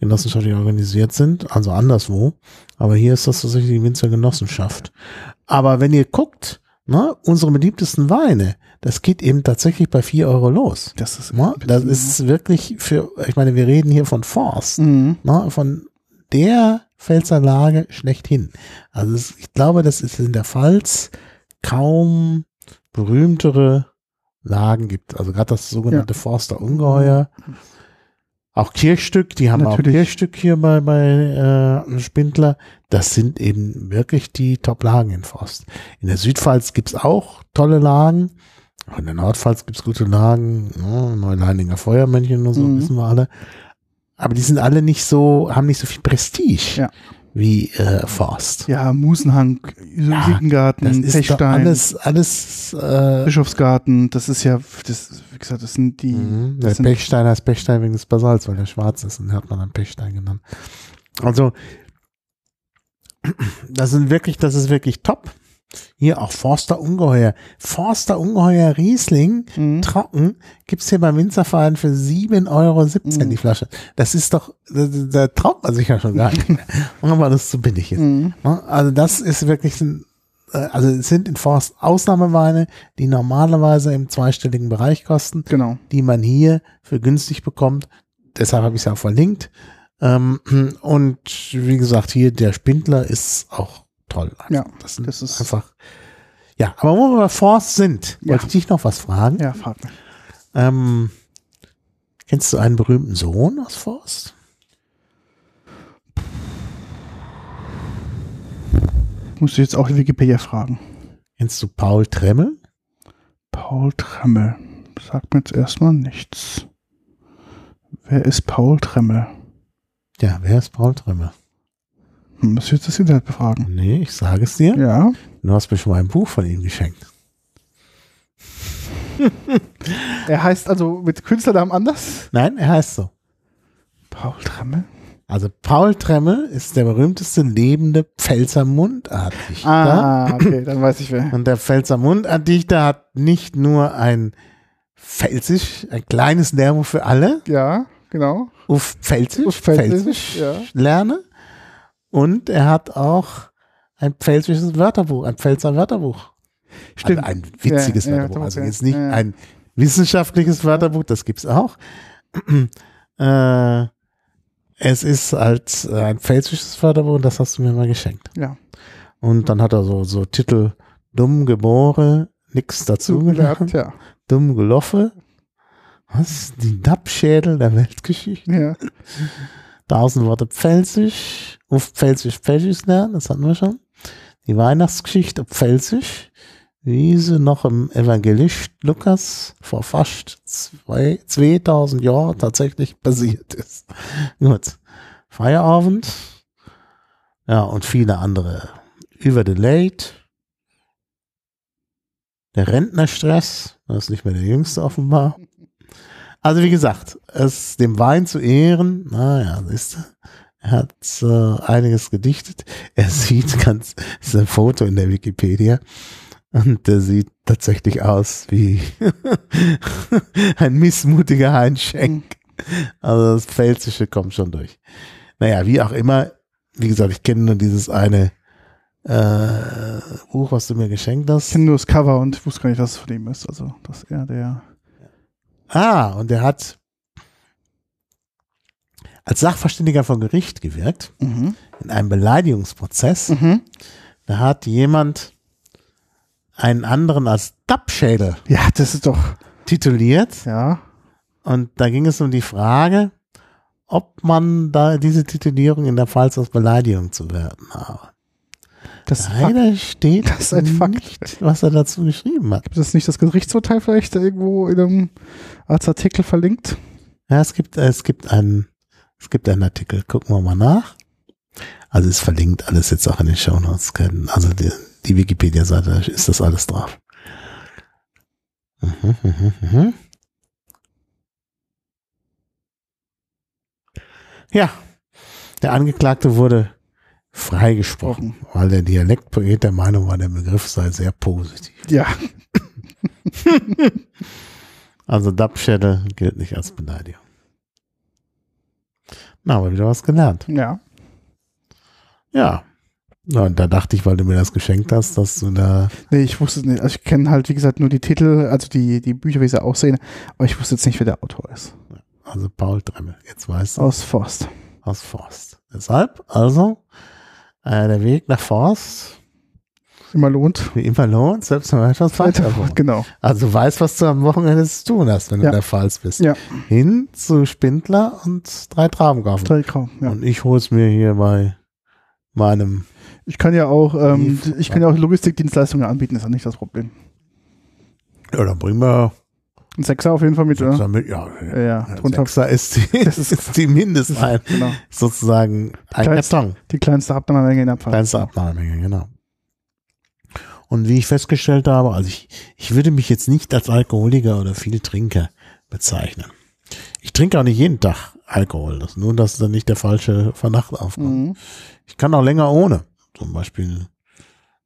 genossenschaftlich organisiert sind, also anderswo. Aber hier ist das tatsächlich die Winzergenossenschaft. Aber wenn ihr guckt, ne, unsere beliebtesten Weine, das geht eben tatsächlich bei 4 Euro los. Das ist. Ne? Das ist wirklich für, ich meine, wir reden hier von Forst, Mhm. ne? von der Pfälzer Lage schlechthin. Also es, ich glaube, das ist in der Pfalz kaum berühmtere Lagen gibt. Also gerade das sogenannte Forster Ungeheuer. Auch Kirchstück, die haben Natürlich. auch Kirchstück hier bei, bei äh, Spindler. Das sind eben wirklich die Top-Lagen in Forst. In der Südpfalz gibt's auch tolle Lagen. In der Nordpfalz gibt's gute Lagen. Ne? Neuleininger Feuermännchen und so, Mhm. wissen wir alle. Aber die sind alle nicht so, haben nicht so viel Prestige Ja. Wie äh, Forst. Ja, Musenhang, Das Siegengarten, ist doch Pechstein, alles, alles äh, Bischofsgarten. Das ist ja, das, wie gesagt, das sind die. Mhm. Der Das sind, Pechstein heißt Pechstein wegen des Basalts, weil der schwarz ist und hat man dann Pechstein genannt. Also, das sind wirklich, das ist wirklich top. Hier auch Forster Ungeheuer. Forster Ungeheuer Riesling, Mhm. trocken, gibt's hier beim Winzerverein für 7,17 Euro Mhm. die Flasche. Das ist doch, da, da traut man sich ja schon gar nicht mehr. Aber das ist zu billig ist. Mhm. Ne? Also das ist wirklich ein, äh, also es sind in Forst Ausnahmeweine, die normalerweise im zweistelligen Bereich kosten, Genau. die man hier für günstig bekommt. Deshalb habe ich es ja auch verlinkt. Ähm, und wie gesagt, hier der Spindler ist auch toll. Also Ja, das, das ist- einfach. Ja, aber wo wir bei Forst sind, Ja. wollte ich dich noch was fragen. Ja, frag mich. Ähm, kennst du einen berühmten Sohn aus Forst? Musst du jetzt auch die Wikipedia fragen. Kennst du Paul Tremmel? Paul Tremmel. Sagt mir jetzt erstmal nichts. Wer ist Paul Tremmel? Ja, wer ist Paul Tremmel? Hm, Muss ich jetzt das Internet befragen? Nee, ich sage es dir. Ja. Du hast mir schon mal ein Buch von ihm geschenkt. Er heißt also mit Künstlernamen anders? Nein, er heißt so. Paul Tremmel? Also Paul Tremmel ist der berühmteste lebende Pfälzer Mundartdichter. Ah, okay, dann weiß ich wer. Und der Pfälzer Mundartdichter hat nicht nur ein Pfälzisch, ein kleines Lehrbuch für alle, Ja, genau. auf Pfälzisch, Auf Pfälzisch, ja. lerne. Und er hat auch ein pfälzisches Wörterbuch, ein Pfälzer Wörterbuch. Stimmt. Also ein witziges Ja, Wörterbuch. Also ja. jetzt nicht Ja, ein wissenschaftliches Wörterbuch, das gibt's auch. äh, es ist als äh, ein pfälzisches Wörterbuch und das hast du mir mal geschenkt. Ja. Und dann hat er so, so Titel dumm geboren, nix dazu gelernt, Ja. dumm gelaufen. Was? Die Dappschädel der Weltgeschichte. ja. Tausend Worte Pfälzisch, auf Pfälzisch Pfälzisch lernen, das hatten wir schon. Die Weihnachtsgeschichte auf Pfälzisch, wie sie noch im Evangelist Lukas vor fast zwei, 2000 Jahren tatsächlich passiert ist. Gut. Feierabend. Ja, und viele andere. Über the Late. Der Rentnerstress, das ist nicht mehr der jüngste offenbar. Also wie gesagt, es dem Wein zu ehren, naja, siehst du, er hat äh, einiges gedichtet. Er sieht ganz, es ist ein Foto in der Wikipedia und der sieht tatsächlich aus wie ein missmutiger Heinz Schenk. Also das Pfälzische kommt schon durch. Naja, wie auch immer, wie gesagt, ich kenne nur dieses eine äh, Buch, was du mir geschenkt Ich hast. kenne nur das Cover und wusste gar nicht, dass es von ihm ist. Also, dass er der. Ah, und er hat als Sachverständiger vor Gericht gewirkt, Mhm. in einem Beleidigungsprozess. Mhm. Da hat jemand einen anderen als Dappschädel Ja, das ist doch. tituliert. Ja. Und da ging es um die Frage, ob man da diese Titulierung in der Pfalz als Beleidigung zu werten habe. Das ist Fakt. Leider steht Das ist ein Fakt. nicht, was er dazu geschrieben hat. Gibt es nicht das Gerichtsurteil vielleicht irgendwo in einem als Artikel verlinkt? Ja, es gibt, es gibt einen, es gibt einen Artikel. Gucken wir mal nach. Also es verlinkt alles jetzt auch in den Shownotes. Also die, die Wikipedia-Seite, da ist das alles drauf. Mhm, mhm, mhm. Ja, der Angeklagte wurde freigesprochen, weil der Dialektpoet der Meinung war, der Begriff sei sehr positiv. Ja. Also Dappschädel gilt nicht als Beleidigung. Na, aber wieder was gelernt. Ja. Ja. Na, und da dachte ich, weil du mir das geschenkt hast, dass du da. Nee, ich wusste es nicht. Also ich kenne halt, wie gesagt, nur die Titel, also die, die Bücher, wie sie aussehen, aber ich wusste jetzt nicht, wer der Autor ist. Also Paul Dremmel, jetzt weißt du, Aus Forst. aus Forst. Deshalb, also, äh, der Weg nach Forst, Immer lohnt. wie immer lohnt, selbst wenn man etwas weiter wohnt. Genau. Also du weißt, was du am Wochenende zu tun hast, wenn du Ja. in der Pfalz bist. Ja. Hin zu Spindler und drei Trauben kaufen. Drei Grau. Ja. Und ich hol's mir hier bei meinem Ich kann ja auch, ähm, ich kann ja auch Logistikdienstleistungen anbieten, ist ja nicht das Problem. Ja, dann bringen wir Ein Sechser auf jeden Fall mit, Sechser mit. Ja, Ja, ja. Drunter Sechser ist die, Das ist- ist die Mindestein. genau. Sozusagen ein Kleinste- Karton. Die kleinste Abnahmemenge in der Pfalz. Kleinste Abnahmemenge, genau. Und wie ich festgestellt habe, also ich, ich würde mich jetzt nicht als Alkoholiker oder viel Trinker bezeichnen. Ich trinke auch nicht jeden Tag Alkohol. Das, nur, dass dann nicht der falsche Verdacht aufkommt. Mhm. Ich kann auch länger ohne. Zum Beispiel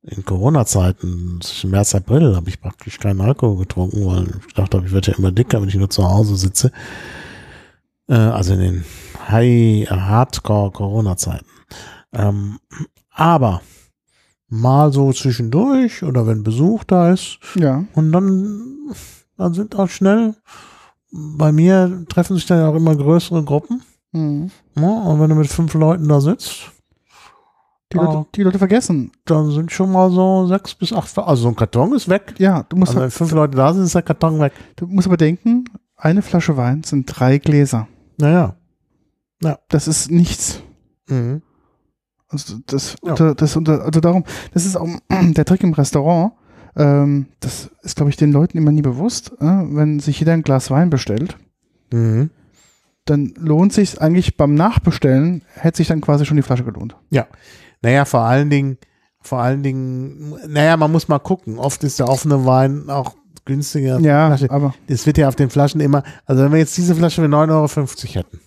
in Corona-Zeiten, zwischen März, April, habe ich praktisch keinen Alkohol getrunken, weil ich dachte, ich werde ja immer dicker, wenn ich nur zu Hause sitze. Äh, also in den High, Hardcore Corona-Zeiten. Ähm, aber mal so zwischendurch oder wenn Besuch da ist Ja. und dann, dann sind auch schnell, bei mir treffen sich dann ja auch immer größere Gruppen. Mhm. Ne? Und wenn du mit fünf Leuten da sitzt, Die, Leute, Oh. die Leute vergessen. dann sind schon mal so sechs bis acht, also so ein Karton ist weg. Ja, du musst, Also wenn fünf Leute da sind, ist der Karton weg. du musst aber denken, eine Flasche Wein sind drei Gläser. Naja. Das ist nichts. Mhm. Also das, Ja. unter, das unter, also darum, das ist auch der Trick im Restaurant. Ähm, das ist, glaube ich, den Leuten immer nie bewusst. Äh, wenn sich jeder ein Glas Wein bestellt, Mhm. dann lohnt sich eigentlich beim Nachbestellen, hätte sich dann quasi schon die Flasche gelohnt. Naja, vor allen Dingen, vor allen Dingen, naja, man muss mal gucken. Oft ist der offene Wein auch günstiger. Ja, Flasche. aber Das wird ja auf den Flaschen immer, also wenn wir jetzt diese Flasche für 9,50 Euro hätten,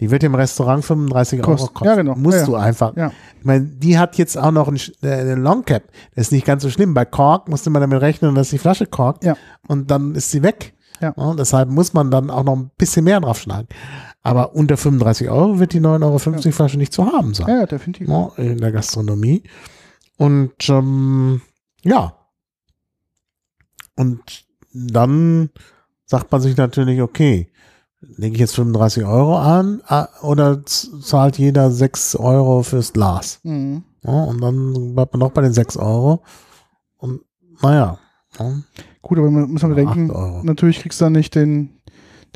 die wird im Restaurant 35 Euro Kost- kosten. ja, genau. Musst Ja, ja. du einfach. Ja. Ich meine, die hat jetzt auch noch einen, äh, Long Cap. Das ist nicht ganz so schlimm. Bei Kork musste man damit rechnen, dass die Flasche korkt. Ja. Und dann ist sie weg. Ja. deshalb muss man dann auch noch ein bisschen mehr draufschlagen. Aber unter 35 Euro wird die 9,50 Euro Flasche nicht zu haben sein. ja, definitiv. ne, in der Gastronomie. Und ähm, ja. Und dann sagt man sich natürlich, okay, lege ich jetzt 35 Euro an äh, oder zahlt jeder 6 Euro fürs Glas? Mhm. Ja, und dann bleibt man noch bei den 6 Euro. Und naja, ja, Gut, aber man muss man bedenken, natürlich kriegst du dann nicht den,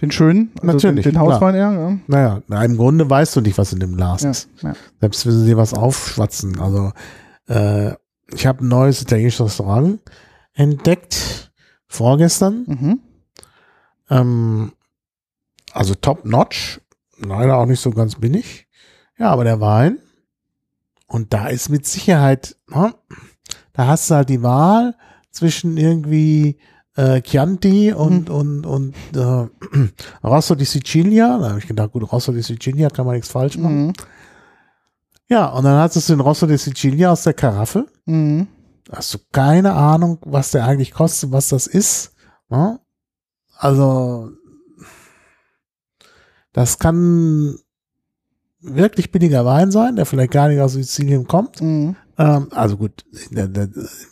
den schönen, also Natürlich, den, den klar. Hauswein eher. Ja. naja, na, im Grunde weißt du nicht, was in dem Glas Ja, ist. ja. Selbst wenn sie dir was aufschwatzen. Also äh, ich habe ein neues italienisches Restaurant entdeckt vorgestern. Mhm. Ähm, also top notch, leider auch nicht so ganz billig. Ja, aber der Wein. Und da ist mit Sicherheit, ne, da hast du halt die Wahl zwischen irgendwie äh, Chianti und, und, und äh, Rosso di Sicilia. Da habe ich gedacht, gut, Rosso di Sicilia kann man nichts falsch machen. Mhm. Ja, und dann hast du den Rosso di Sicilia aus der Karaffe. Mhm. Hast du keine Ahnung, was der eigentlich kostet, was das ist. Ne? Also, das kann wirklich billiger Wein sein, der vielleicht gar nicht aus Sizilien kommt. Mhm. Ähm, also gut,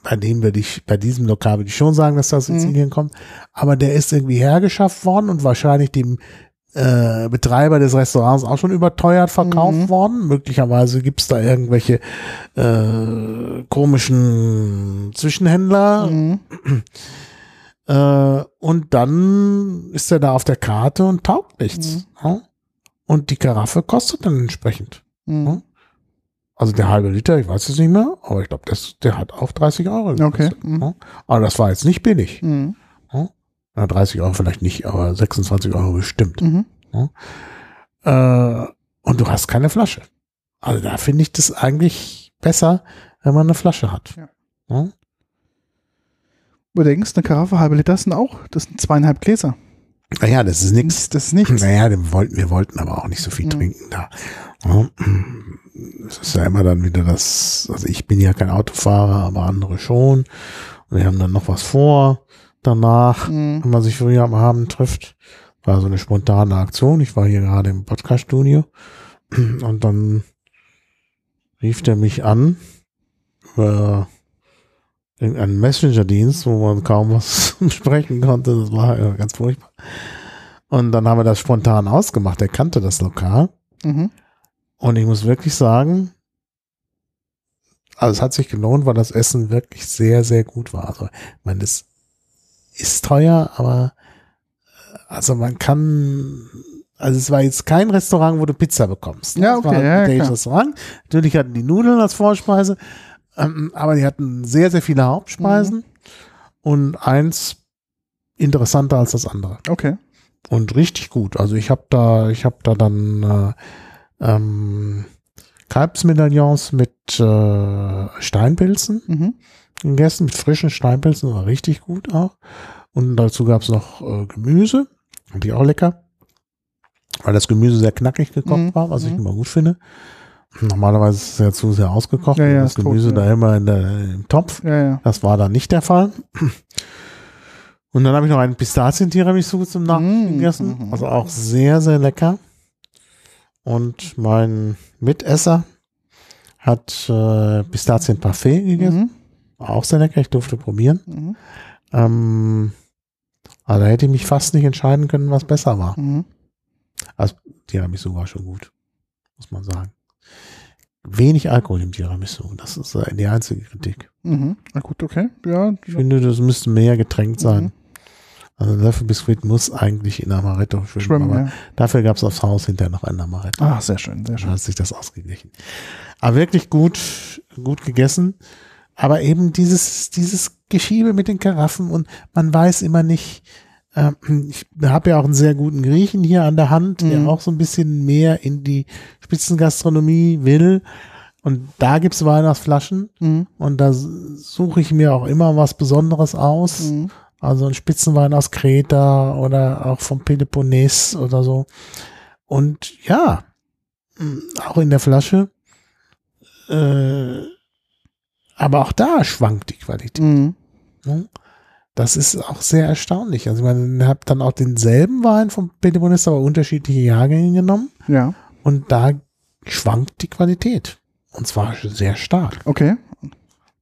bei dem würde ich, bei diesem Lokal würde ich schon sagen, dass das aus Mhm. Sizilien kommt. Aber der ist irgendwie hergeschafft worden und wahrscheinlich dem äh, Betreiber des Restaurants auch schon überteuert verkauft Mhm. worden. Möglicherweise gibt's da irgendwelche äh, komischen Zwischenhändler. Mhm. Äh, und dann ist er da auf der Karte und taugt nichts. Ja? Und die Karaffe kostet dann entsprechend. Mhm. Also der halbe Liter, ich weiß es nicht mehr, aber ich glaube, der hat auch 30 Euro Okay. gekostet. Mhm. Ja? Aber das war jetzt nicht billig. Mhm. Na, 30 Euro vielleicht nicht, aber 26 Euro bestimmt. Mhm. Äh, und du hast keine Flasche. Also da finde ich das eigentlich besser, wenn man eine Flasche hat. Ja. Ja? Du denkst, eine Karaffe halbe Liter sind auch, das sind zweieinhalb Gläser. Naja, das ist nichts. Das ist nichts. Naja, wir wollten, wir wollten aber auch nicht so viel Mhm. trinken da. Ja. Es ist ja immer dann wieder das, also ich bin ja kein Autofahrer, aber andere schon. Und wir haben dann noch was vor danach, Mhm. wenn man sich früher am Abend trifft. War so eine spontane Aktion. Ich war hier gerade im Podcast-Studio und dann rief der mich an über irgendeinen Messenger-Dienst, wo man kaum was sprechen konnte. Das war ganz furchtbar. Und dann haben wir das spontan ausgemacht. Er kannte das Lokal. Mhm. Und ich muss wirklich sagen, also es hat sich gelohnt, weil das Essen wirklich sehr, sehr gut war. Also, ich meine, das ist teuer, aber äh, also man kann, also es war jetzt kein Restaurant, wo du Pizza bekommst. Ja, Es war okay, ein ja. Restaurant. Natürlich hatten die Nudeln als Vorspeise, ähm, aber die hatten sehr, sehr viele Hauptspeisen Mhm. und eins interessanter als das andere Okay. und richtig gut. Also ich habe da, ich habe da dann äh, ähm, Kalbsmedaillons mit äh, Steinpilzen Mhm. gegessen, mit frischen Steinpilzen, war richtig gut auch. Und dazu gab es noch äh, Gemüse, ich auch lecker. weil das Gemüse sehr knackig gekocht Mhm, war, was ich mhm. immer gut finde. Normalerweise ist es ja zu sehr ausgekocht, Ja, ja, das tot, Gemüse ja. da immer in der, im Topf. Ja, ja. Das war da nicht der Fall. Und dann habe ich noch einen Pistazien-Tiramisu zum Nachtisch Mm, gegessen. mhm. Also auch sehr, sehr lecker. Und mein Mitesser hat äh, Pistazien-Parfait gegessen. Mhm. Auch sehr lecker. Ich durfte probieren. Mhm. Ähm, aber da hätte ich mich fast nicht entscheiden können, was besser war. Mhm. Tiramisu war schon gut, muss man sagen. Wenig Alkohol im Tiramisu. Das ist äh, die einzige Kritik. Mhm. Na gut, okay. Ja. Ich finde, das müsste mehr getränkt sein. Mhm. Also ein Löffelbiskuit muss eigentlich in Amaretto schwimmen, Schwimmen, aber ja. dafür gab es aufs Haus hinterher noch ein Amaretto. Ah, sehr schön, sehr schön. hat sich das ausgeglichen. Aber wirklich gut, gut gegessen. Aber eben dieses, dieses Geschiebe mit den Karaffen und man weiß immer nicht, ich habe ja auch einen sehr guten Griechen hier an der Hand, der Mhm. auch so ein bisschen mehr in die Spitzengastronomie will. Und da gibt's Wein aus Flaschen Mhm. und da suche ich mir auch immer was Besonderes aus. Mhm. Also ein Spitzenwein aus Kreta oder auch vom Peloponnes oder so. Und ja, mh, auch in der Flasche. Äh, aber auch da schwankt die Qualität. Das ist auch sehr erstaunlich. Also ich meine, ich habe dann auch denselben Wein vom Peloponnes, aber unterschiedliche Jahrgänge genommen. Ja, Und da schwankt die Qualität. Und zwar sehr stark. okay.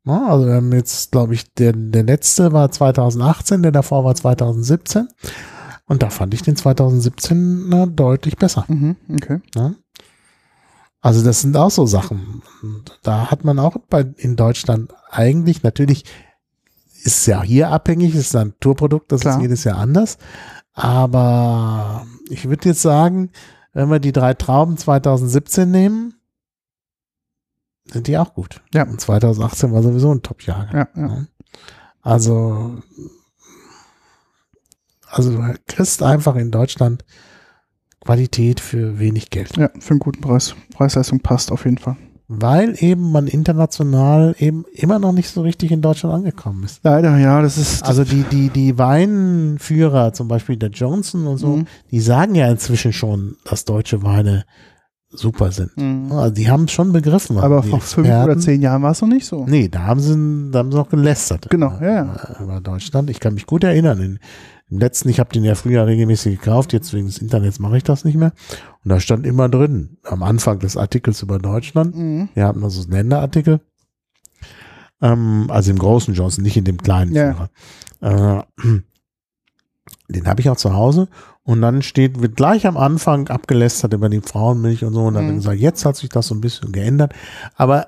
Ja, also wir haben jetzt, glaube ich, der, der letzte war 2018, der davor war 2017. Und da fand ich den 2017 na, deutlich besser. Mhm. Okay. Ne? Also das sind auch so Sachen. Und da hat man auch bei, in Deutschland eigentlich, natürlich ist ja hier abhängig, ist ein Naturprodukt, das Klar. ist jedes Jahr anders. Aber ich würde jetzt sagen, wenn wir die drei Trauben 2017 nehmen, sind die auch gut. Ja. Und 2018 war sowieso ein Top-Jahr. Ja, ja. Ja. Also, also du kriegst einfach in Deutschland Qualität für wenig Geld. Ja, für einen guten Preis. Preis-Leistung passt auf jeden Fall. Weil eben man international eben immer noch nicht so richtig in Deutschland angekommen ist. Leider, ja, das ist. Also die, die, die Weinführer, zum Beispiel der Johnson und so, Mhm. die sagen ja inzwischen schon, dass deutsche Weine super sind. Mhm. Also die haben es schon begriffen. Aber vor fünf Experten. oder zehn Jahren war es noch nicht so. Nee, da haben sie, da haben sie noch gelästert. Genau, ja, ja. Über Deutschland. Ich kann mich gut erinnern. In, Im letzten, ich habe den ja früher regelmäßig gekauft, jetzt wegen des Internets mache ich das nicht mehr. Und da stand immer drin, am Anfang des Artikels über Deutschland, Mhm. wir hatten also einen Länderartikel, ähm, also im großen Johnson, nicht in dem kleinen Ja. Äh, den habe ich auch zu Hause. Und dann steht, wird gleich am Anfang abgelästert über die Frauenmilch und so. Und dann Mhm. gesagt, jetzt hat sich das so ein bisschen geändert. Aber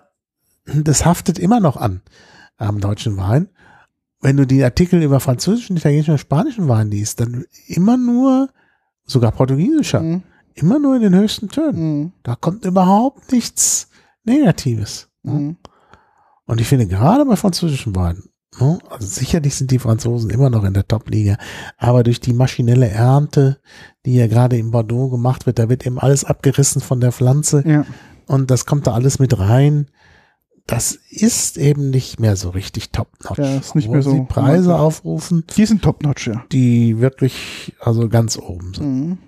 das haftet immer noch an am deutschen Wein. Wenn du die Artikel über französischen, italienischen und spanischen Wein liest, dann immer nur, sogar portugiesischer, Mhm. immer nur in den höchsten Tönen. Mhm. Da kommt überhaupt nichts Negatives. ne? Mhm. Und ich finde gerade bei französischen Weinen, ne, also sicherlich sind die Franzosen immer noch in der Top-Liga, aber durch die maschinelle Ernte, die ja gerade in Bordeaux gemacht wird, da wird eben alles abgerissen von der Pflanze Ja. und das kommt da alles mit rein. Das ist eben nicht mehr so richtig top-notch. Ja, ist nicht Obwohl mehr so sie Preise romantisch. aufrufen, Die sind top-notch, ja. die wirklich also ganz oben sind. Mhm.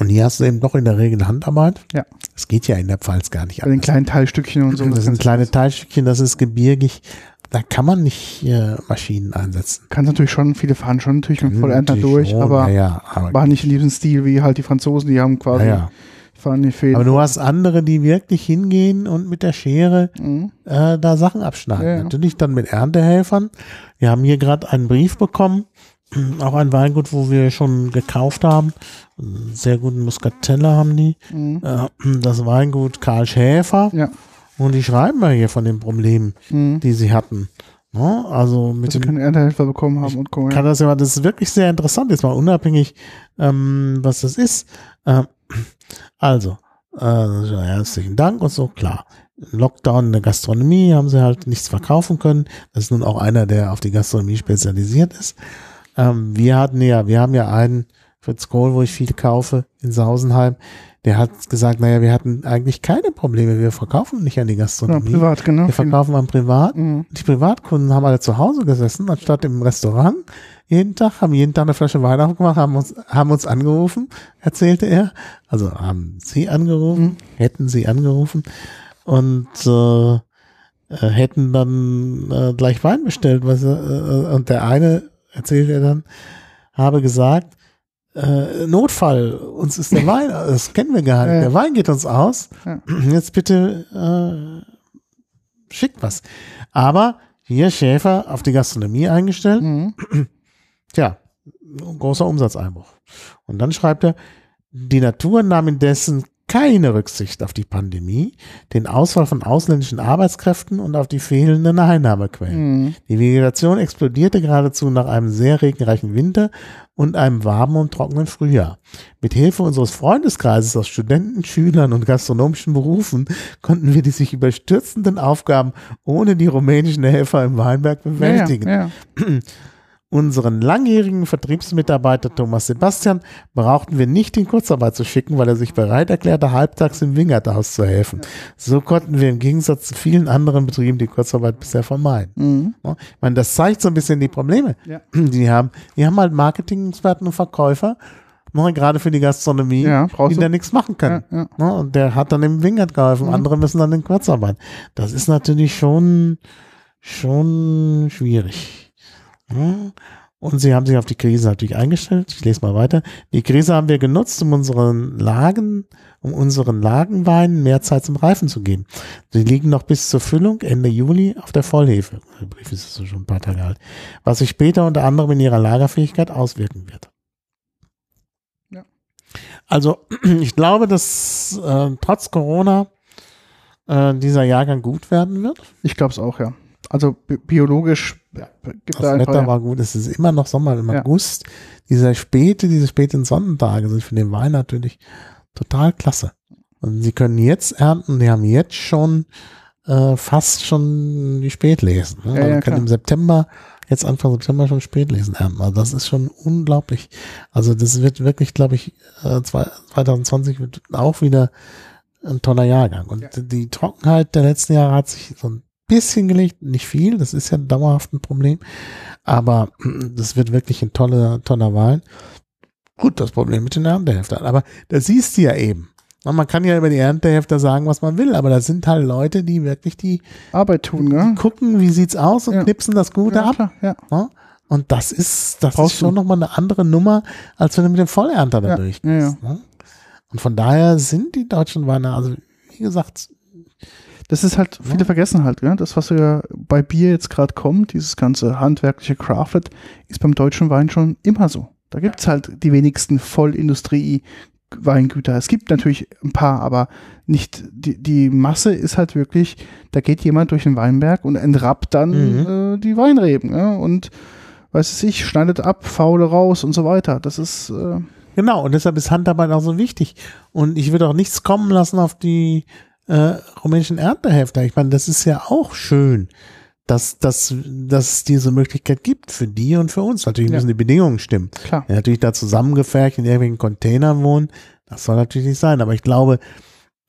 Und hier hast du eben doch in der Regel Handarbeit. Ja. Es geht ja in der Pfalz gar nicht Bei den anders. kleinen Teilstückchen und so. das sind kannst- kleine Teilstückchen, das ist gebirgig. Da kann man nicht äh, Maschinen einsetzen. Kannst natürlich schon, viele fahren schon natürlich mit Vollernter durch, schon, aber ja, aber, war nicht in diesem Stil wie halt die Franzosen, die haben quasi, ja. Fahren die Fäden. aber du hast andere, die wirklich hingehen und mit der Schere Mhm. äh, da Sachen abschneiden. Ja, ja. Natürlich dann mit Erntehelfern. Wir haben hier gerade einen Brief bekommen, auch ein Weingut, wo wir schon gekauft haben. Einen sehr guten Muscatella haben die. Mhm. Äh, das Weingut Karl Schäfer. Ja. Und die schreiben ja hier von den Problemen, Mhm. die sie hatten. Ne? Also mit Dass dem Erntehelfer bekommen haben und Co. kann das ja, das ist wirklich sehr interessant, jetzt mal unabhängig, ähm, was das ist. Ähm, also, äh, ja, herzlichen Dank und so, klar. Lockdown in der Gastronomie haben sie halt nichts verkaufen können. Das ist nun auch einer, der auf die Gastronomie spezialisiert ist. Ähm, wir hatten ja, wir haben ja einen Fritz Kohl, wo ich viel kaufe, in Sausenheim, der hat gesagt, naja, wir hatten eigentlich keine Probleme, wir verkaufen nicht an die Ja, Gastronomie. privat, genau. wir verkaufen an privat. Mhm. Die Privatkunden haben alle zu Hause gesessen, anstatt im Restaurant. Jeden Tag, haben jeden Tag eine Flasche Wein aufgemacht, haben uns, haben uns angerufen, erzählte er. Also haben sie angerufen, Mhm. hätten sie angerufen und äh, äh, hätten dann äh, gleich Wein bestellt. Was, äh, äh, und der eine, erzählte er dann, habe gesagt, äh, Notfall, uns ist der Wein, das kennen wir gar nicht, Ja. der Wein geht uns aus. Ja. Jetzt bitte äh, schickt was. Aber hier Schäfer auf die Gastronomie eingestellt. Mhm. Tja, großer Umsatzeinbruch. Und dann schreibt er, die Natur nahm indessen keine Rücksicht auf die Pandemie, den Ausfall von ausländischen Arbeitskräften und auf die fehlenden Einnahmequellen. Mhm. Die Vegetation explodierte geradezu nach einem sehr regenreichen Winter und einem warmen und trockenen Frühjahr. Mit Hilfe unseres Freundeskreises aus Studenten, Schülern und gastronomischen Berufen konnten wir die sich überstürzenden Aufgaben ohne die rumänischen Helfer im Weinberg bewältigen. Ja, ja. Unseren langjährigen Vertriebsmitarbeiter Thomas Sebastian brauchten wir nicht in Kurzarbeit zu schicken, weil er sich bereit erklärte, halbtags im Wingert auszuhelfen. So konnten wir im Gegensatz zu vielen anderen Betrieben die Kurzarbeit bisher vermeiden. Mhm. Ich meine, das zeigt so ein bisschen die Probleme, Ja. die haben. Die haben halt Marketing-Experten und Verkäufer, ne, gerade für die Gastronomie, Ja, die da nichts machen können. Ja, ja. Ne, und der hat dann im Wingert geholfen, Mhm. andere müssen dann in Kurzarbeit. Das ist natürlich schon, schon schwierig. Und sie haben sich auf die Krise natürlich eingestellt. Ich lese mal weiter. Die Krise haben wir genutzt, um unseren Lagen, um unseren Lagenweinen mehr Zeit zum Reifen zu geben. Sie liegen noch bis zur Füllung Ende Juli auf der Vollhefe. Der Brief ist so schon ein paar Tage alt. Was sich später unter anderem in ihrer Lagerfähigkeit auswirken wird. Ja. Also, ich glaube, dass äh, trotz Corona äh, dieser Jahrgang gut werden wird. Ich glaube es auch, ja. Also bi biologisch Ja. gibt Das da Wetter ja. war gut. Es ist immer noch Sommer im Ja. August. Diese späte, diese späten Sonnentage sind für den Wein natürlich total klasse. Und sie können jetzt ernten. Die haben jetzt schon äh, fast schon die Spätlesen. Ne? Ja, also man kann im September, jetzt Anfang September schon Spätlesen ernten. Also das ist schon unglaublich. Also das wird wirklich, glaube ich, äh, zwei- 2020 wird auch wieder ein toller Jahrgang. Und Ja. die Trockenheit der letzten Jahre hat sich so ein bisschen gelegt, nicht viel, das ist ja dauerhaft ein Problem, aber das wird wirklich ein toller, toller Wein. Gut, das Problem mit den Erntehälftern, aber da siehst du ja eben. Man kann ja über die Erntehälfter sagen, was man will, aber das sind halt Leute, die wirklich die Arbeit tun, gell? gucken, wie sieht's aus und Ja. knipsen das Gute Ja, ab. klar, ja. Ne? Und das ist, das Brauchst ist schon nochmal eine andere Nummer, als wenn du mit dem Vollernter da Ja, durchgehst. Ne? Und von daher sind die deutschen Weine, also wie gesagt, Das ist halt, viele Ja. vergessen halt, gell? das, was ja bei Bier jetzt gerade kommt, dieses ganze handwerkliche Crafted, ist beim deutschen Wein schon immer so. Da gibt es halt die wenigsten Vollindustrie-Weingüter. Es gibt natürlich ein paar, aber nicht, die, die Masse ist halt wirklich, da geht jemand durch den Weinberg und entrappt dann Mhm. äh, die Weinreben ja? und weiß es ich, schneidet ab, faule raus und so weiter. Das ist, äh, Genau, und deshalb ist Handarbeit auch so wichtig. Und ich würde auch nichts kommen lassen auf die äh, rumänischen Erntehälfter. Ich meine, das ist ja auch schön, dass, dass, dass es diese Möglichkeit gibt für die und für uns. Natürlich Ja. müssen die Bedingungen stimmen. klar. Ja, natürlich da zusammengefercht in irgendwelchen Containern wohnen, das soll natürlich nicht sein. Aber ich glaube,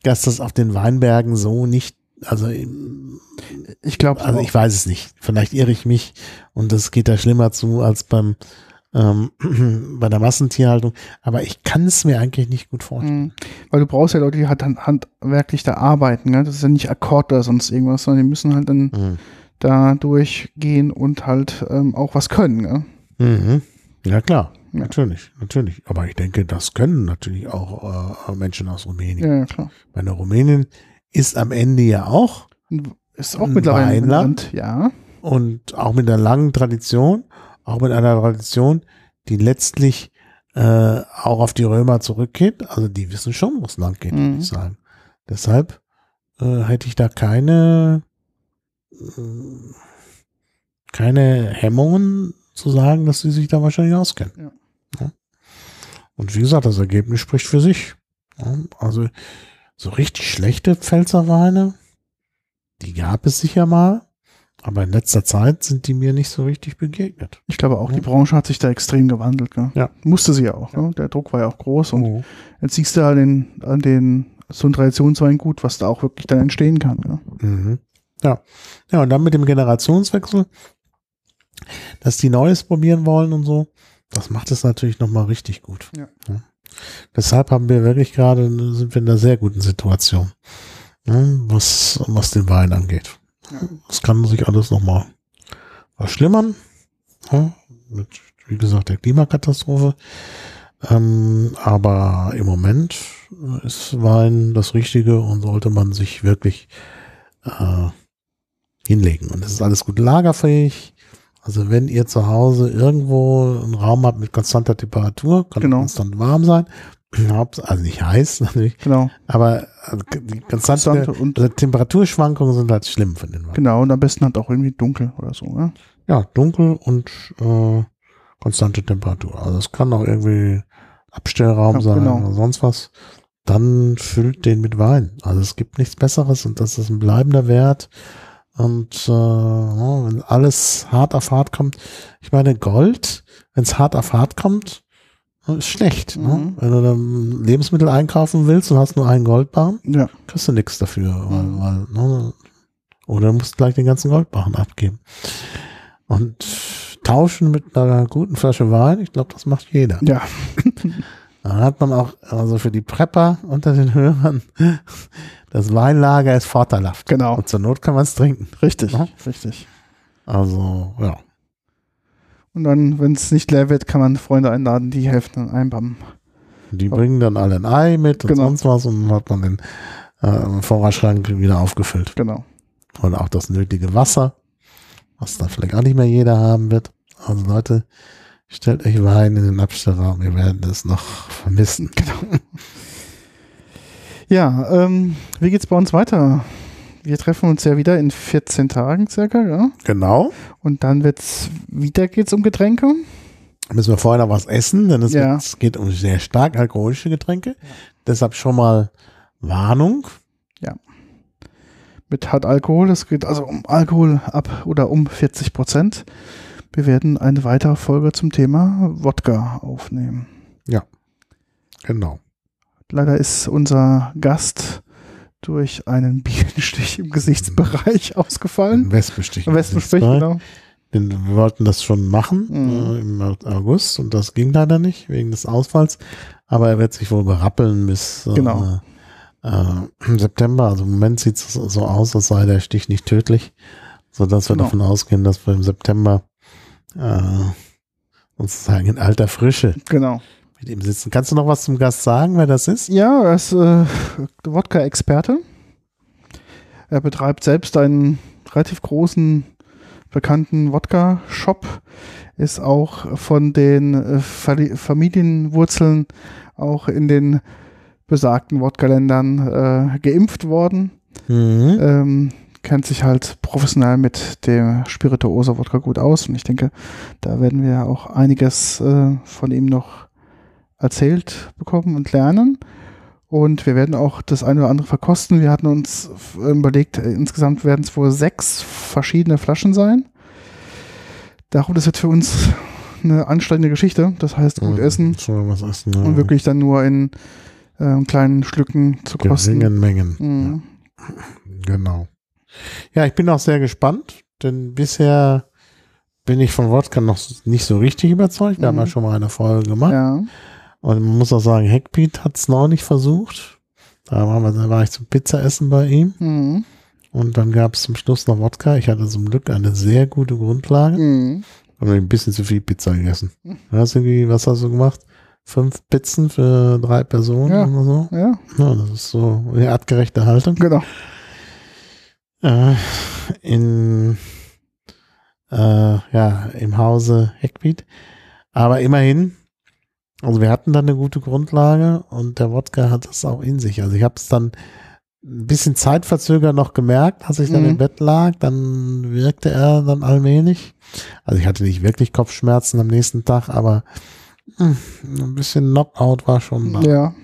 dass das auf den Weinbergen so nicht, also, Ich glaube, also ich weiß es nicht. Vielleicht irre ich mich und es geht da schlimmer zu als beim ähm, bei der Massentierhaltung. Aber ich kann es mir eigentlich nicht gut vorstellen. Mhm. Weil du brauchst ja Leute, die halt hand, handwerklich da arbeiten. Gell? Das ist ja nicht Akkord oder sonst irgendwas, sondern die müssen halt dann Mhm. da durchgehen und halt ähm, auch was können. Mhm. Ja, klar. Ja. Natürlich, natürlich. Aber ich denke, das können natürlich auch äh, Menschen aus Rumänien. Ja, klar. Meine Rumänien ist am Ende ja auch Ist auch Ein mittlerweile ein Weinland? Land, ja. und auch mit einer langen Tradition, auch mit einer Tradition, die letztlich äh, auch auf die Römer zurückgeht. Also die wissen schon, wo es lang geht, Mhm. würde ich sagen. Deshalb äh, hätte ich da keine äh, keine Hemmungen zu sagen, dass sie sich da wahrscheinlich auskennen. Ja. Ja. Und wie gesagt, das Ergebnis spricht für sich. Ja, also so richtig schlechte Pfälzerweine, die gab es sicher mal, Aber in letzter Zeit sind die mir nicht so richtig begegnet. Ich glaube auch, Ja. die Branche hat sich da extrem gewandelt. Gell? Ja. Musste sie ja auch. Ne? Der Druck war ja auch groß. Und Oh. jetzt siehst du an den, an den so ein Traditionsweingut, was da auch wirklich dann entstehen kann. Gell? Mhm. Ja. Ja, und dann mit dem Generationswechsel, dass die Neues probieren wollen und so, das macht es natürlich nochmal richtig gut. Ja. Deshalb haben wir wirklich gerade, sind wir in einer sehr guten Situation, ne, was, was den Wein angeht. Es kann sich alles nochmal verschlimmern, ja, mit, wie gesagt, der Klimakatastrophe. Ähm, aber im Moment ist Wein das Richtige und sollte man sich wirklich äh, hinlegen. Und es ist alles gut lagerfähig. Also wenn ihr zu Hause irgendwo einen Raum habt mit konstanter Temperatur, kann Genau. konstant warm sein. Also nicht heiß natürlich, Genau. aber äh, die konstante und also Temperaturschwankungen sind halt schlimm für den Wein. genau, und am besten halt auch irgendwie dunkel oder so. Ne? Ja, dunkel und äh, konstante Temperatur. Also es kann auch irgendwie Abstellraum Ja, sein genau. oder sonst was. Dann füllt den mit Wein. Also es gibt nichts Besseres und das ist ein bleibender Wert. Und äh, wenn alles hart auf hart kommt, ich meine Gold, wenn es hart auf hart kommt, ist schlecht. Ne? Mhm. Wenn du dann Lebensmittel einkaufen willst und hast nur einen Goldbarren, Ja. kriegst du nichts dafür. Weil, Mhm. weil, ne, oder du musst gleich den ganzen Goldbarren abgeben. Und tauschen mit einer guten Flasche Wein, ich glaube, das macht jeder. Ja. Dann hat man auch, also für die Prepper unter den Hörern, das Weinlager ist vorteilhaft. Genau. Und zur Not kann man es trinken. Richtig. Ja. Richtig. Also, ja. Und dann, wenn es nicht leer wird, kann man Freunde einladen, die helfen dann beim. Die bringen dann alle ein Ei mit und Genau. sonst was und dann hat man den äh, Vorratsschrank wieder aufgefüllt. Genau. Und auch das nötige Wasser, was dann vielleicht auch nicht mehr jeder haben wird. Also Leute, stellt euch Wein in den Abstellraum, wir werden es noch vermissen. Genau. Ja, ähm, wie geht's bei uns weiter? Wir treffen uns ja wieder in 14 Tagen circa, ja? Genau. Und dann wird's wieder geht's um Getränke. Müssen wir vorher noch was essen, denn es, Ja. geht um sehr stark alkoholische Getränke. Deshalb schon mal Warnung. mit hart Alkohol. Es geht also um Alkohol ab oder um 40 Prozent. Wir werden eine weitere Folge zum Thema Wodka aufnehmen. Genau. Leider ist unser Gast durch einen Bienenstich im Gesichtsbereich ausgefallen. Ein Wespenstich. Zwei. genau. Denn wir wollten das schon machen Mhm. äh, im August und das ging leider nicht wegen des Ausfalls. Aber er wird sich wohl berappeln bis äh, Genau. äh, im September. Also im Moment sieht es so aus, als sei der Stich nicht tödlich, sodass wir Genau. davon ausgehen, dass wir im September äh, sozusagen in alter Frische Genau. Mit ihm sitzen. Kannst du noch was zum Gast sagen, wer das ist? Ja, er ist äh, Wodka-Experte. Er betreibt selbst einen relativ großen, bekannten Wodka-Shop. Ist auch von den äh, Familienwurzeln auch in den besagten Wodka-Ländern äh, geimpft worden. Mhm. Ähm, kennt sich halt professionell mit dem Spirituoso Wodka gut aus. Und ich denke, da werden wir auch einiges äh, von ihm noch erzählt bekommen und lernen. Und wir werden auch das eine oder andere verkosten. Wir hatten uns f- überlegt, äh, insgesamt werden es wohl sechs verschiedene Flaschen sein. Darum, das wird für uns eine anstrengende Geschichte. Das heißt, gut Mhm. essen essen. ja. und wirklich dann nur in äh, kleinen Schlücken zu kosten. geringen Mengen. Mhm. Genau. Ja, ich bin auch sehr gespannt, denn bisher bin ich von Wodka noch nicht so richtig überzeugt. Wir haben Mhm. ja schon mal eine Folge gemacht. Ja. Und man muss auch sagen, Hackbeat hat es noch nicht versucht. Da, wir, da war ich zum Pizzaessen bei ihm. Mhm. Und dann gab es zum Schluss noch Wodka. Ich hatte zum Glück eine sehr gute Grundlage. Mhm. Und ein bisschen zu viel Pizza gegessen. Du hast irgendwie, was hast du gemacht? Fünf Pizzen für drei Personen Ja. oder so? Ja, Ja, das ist so eine artgerechte Haltung. genau. Äh, in äh, ja, im Hause Heckbeat. Aber immerhin, also wir hatten dann eine gute Grundlage und der Wodka hat es auch in sich. Also ich habe es dann ein bisschen zeitverzögert noch gemerkt, als ich dann Mhm. im Bett lag, dann wirkte er dann allmählich. Also ich hatte nicht wirklich Kopfschmerzen am nächsten Tag, aber hm, ein bisschen Knockout war schon da. Ja.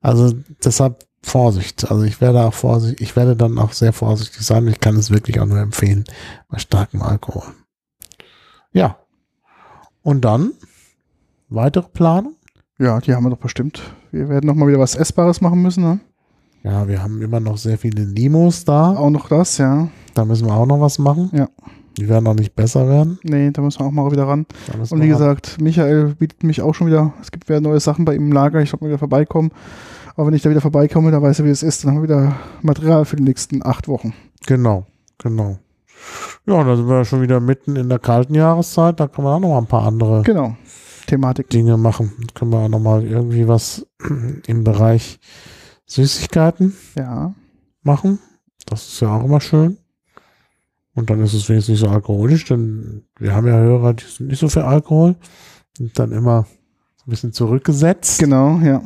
Also deshalb Vorsicht. Also ich werde auch vorsichtig, ich werde dann auch sehr vorsichtig sein. Ich kann es wirklich auch nur empfehlen bei starkem Alkohol. Ja. Und dann weitere Planung? Ja, die haben wir doch bestimmt. Wir werden noch mal wieder was Essbares machen müssen. Ne? Ja, wir haben immer noch sehr viele Limos da. Auch noch das, ja. Da müssen wir auch noch was machen. Ja. Die werden noch nicht besser werden. Nee, da müssen wir auch mal wieder ran. Und wie gesagt, Michael bietet mich auch schon wieder, es gibt wieder neue Sachen bei ihm im Lager, ich sollte mal wieder vorbeikommen. Aber wenn ich da wieder vorbeikomme, da weiß er, wie es ist, dann haben wir wieder Material für die nächsten acht Wochen. Genau, genau. Ja, da sind wir schon wieder mitten in der kalten Jahreszeit. Da kann man auch noch mal ein paar andere Genau. Thematik. Dinge machen. Können wir auch noch mal irgendwie was im Bereich Süßigkeiten Ja. machen. Das ist ja auch immer schön. Und dann ist es wenigstens nicht so alkoholisch, denn wir haben ja Hörer, die sind nicht so für Alkohol. Sind dann immer ein bisschen zurückgesetzt. Genau, ja.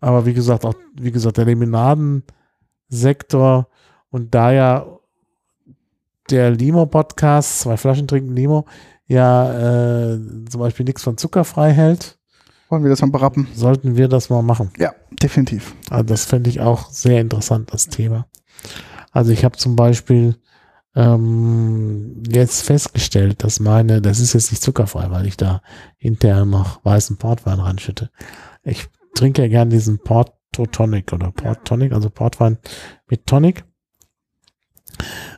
Aber wie gesagt, auch, wie gesagt, der Limonadensektor und da ja der Limo-Podcast, zwei Flaschen trinken Limo, ja äh, zum Beispiel nichts von Zucker frei hält, Wollen wir das mal berappen? sollten wir das mal machen. Ja, definitiv. Also das fände ich auch sehr interessant, das Thema. Also ich habe zum Beispiel ähm, jetzt festgestellt, dass meine, das ist jetzt nicht zuckerfrei, weil ich da hinterher noch weißen Portwein ranschütte. Ich trinke ja gern diesen Porto Tonic oder Port Tonic, also Portwein mit Tonic.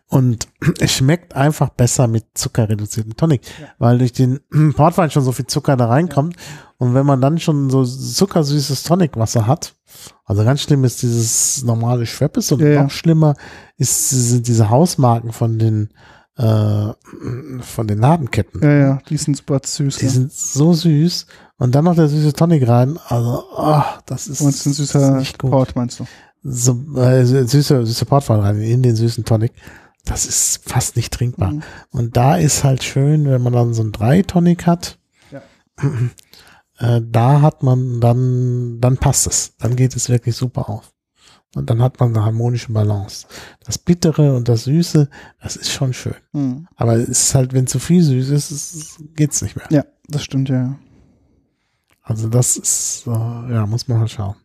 Und es schmeckt einfach besser mit zuckerreduzierten Tonic, Ja. weil durch den Portwein schon so viel Zucker da reinkommt. Und wenn man dann schon so zuckersüßes Tonicwasser hat, also ganz schlimm ist dieses normale Schweppes und Ja, ja. noch schlimmer ist, sind diese Hausmarken von den, äh, von den Ladenketten. Ja, ja, die sind super süß. Die ja. sind so süß. Und dann noch der süße Tonic rein. Also, ah, das ist, meinst ein süßer nicht gut. Port, meinst du? So, äh, süße, süße Portwein rein in den süßen Tonic. Das ist fast nicht trinkbar. Mhm. Und da ist halt schön, wenn man dann so ein Drei-Tonic hat. Ja. Äh, da hat man dann, dann passt es. Dann geht es wirklich super auf. Und dann hat man eine harmonische Balance. Das Bittere und das Süße, das ist schon schön. Mhm. Aber es ist halt, wenn zu viel süß ist, es- geht's nicht mehr. Ja, das stimmt, ja. Also das ist, äh, ja, muss man halt schauen.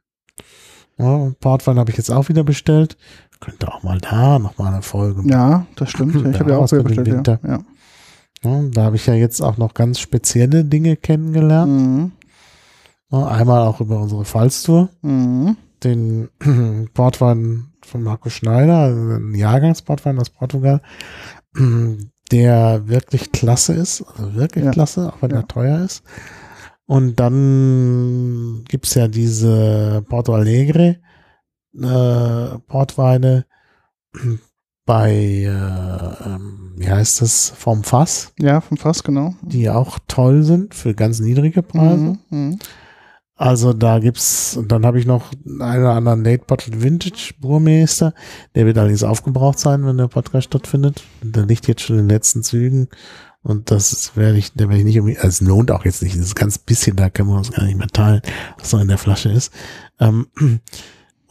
Ja, Portwein habe ich jetzt auch wieder bestellt. Könnte auch mal da nochmal eine Folge machen. Ja, das stimmt. Ich habe ja auch wieder bestellt. Winter. Ja. Ja, da habe ich ja jetzt auch noch ganz spezielle Dinge kennengelernt. Mhm. Einmal auch über unsere Pfalztour. Mhm. Den Portwein von Marco Schneider, also ein Jahrgangsportwein aus Portugal, der wirklich klasse ist, also wirklich Ja. klasse, auch wenn Ja. er teuer ist. Und dann gibt's ja diese Porto Alegre äh, Portweine bei, äh, ähm, wie heißt das, vom Fass, Ja, vom Fass, genau. die auch toll sind für ganz niedrige Preise. Mhm. Mhm. Also da gibt's, und dann habe ich noch einen oder anderen Late Bottled Vintage Burmeister. Der wird allerdings aufgebraucht sein, wenn der Podcast stattfindet. Der liegt jetzt schon in den letzten Zügen. Und das werde ich, der werde ich nicht irgendwie, also es lohnt auch jetzt nicht. Das ist ganz bisschen, da können wir uns gar nicht mehr teilen, was noch in der Flasche ist. Ähm,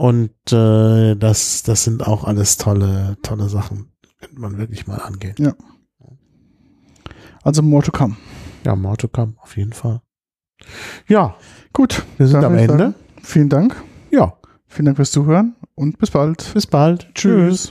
und äh, das, das sind auch alles tolle, tolle Sachen. Könnte man wirklich mal angehen. Also more to come. Ja, more to come, auf jeden Fall. Ja, Gut, wir sind am Ende. sagen, Vielen Dank. Ja, Vielen Dank fürs Zuhören und bis bald. bis bald. Tschüss.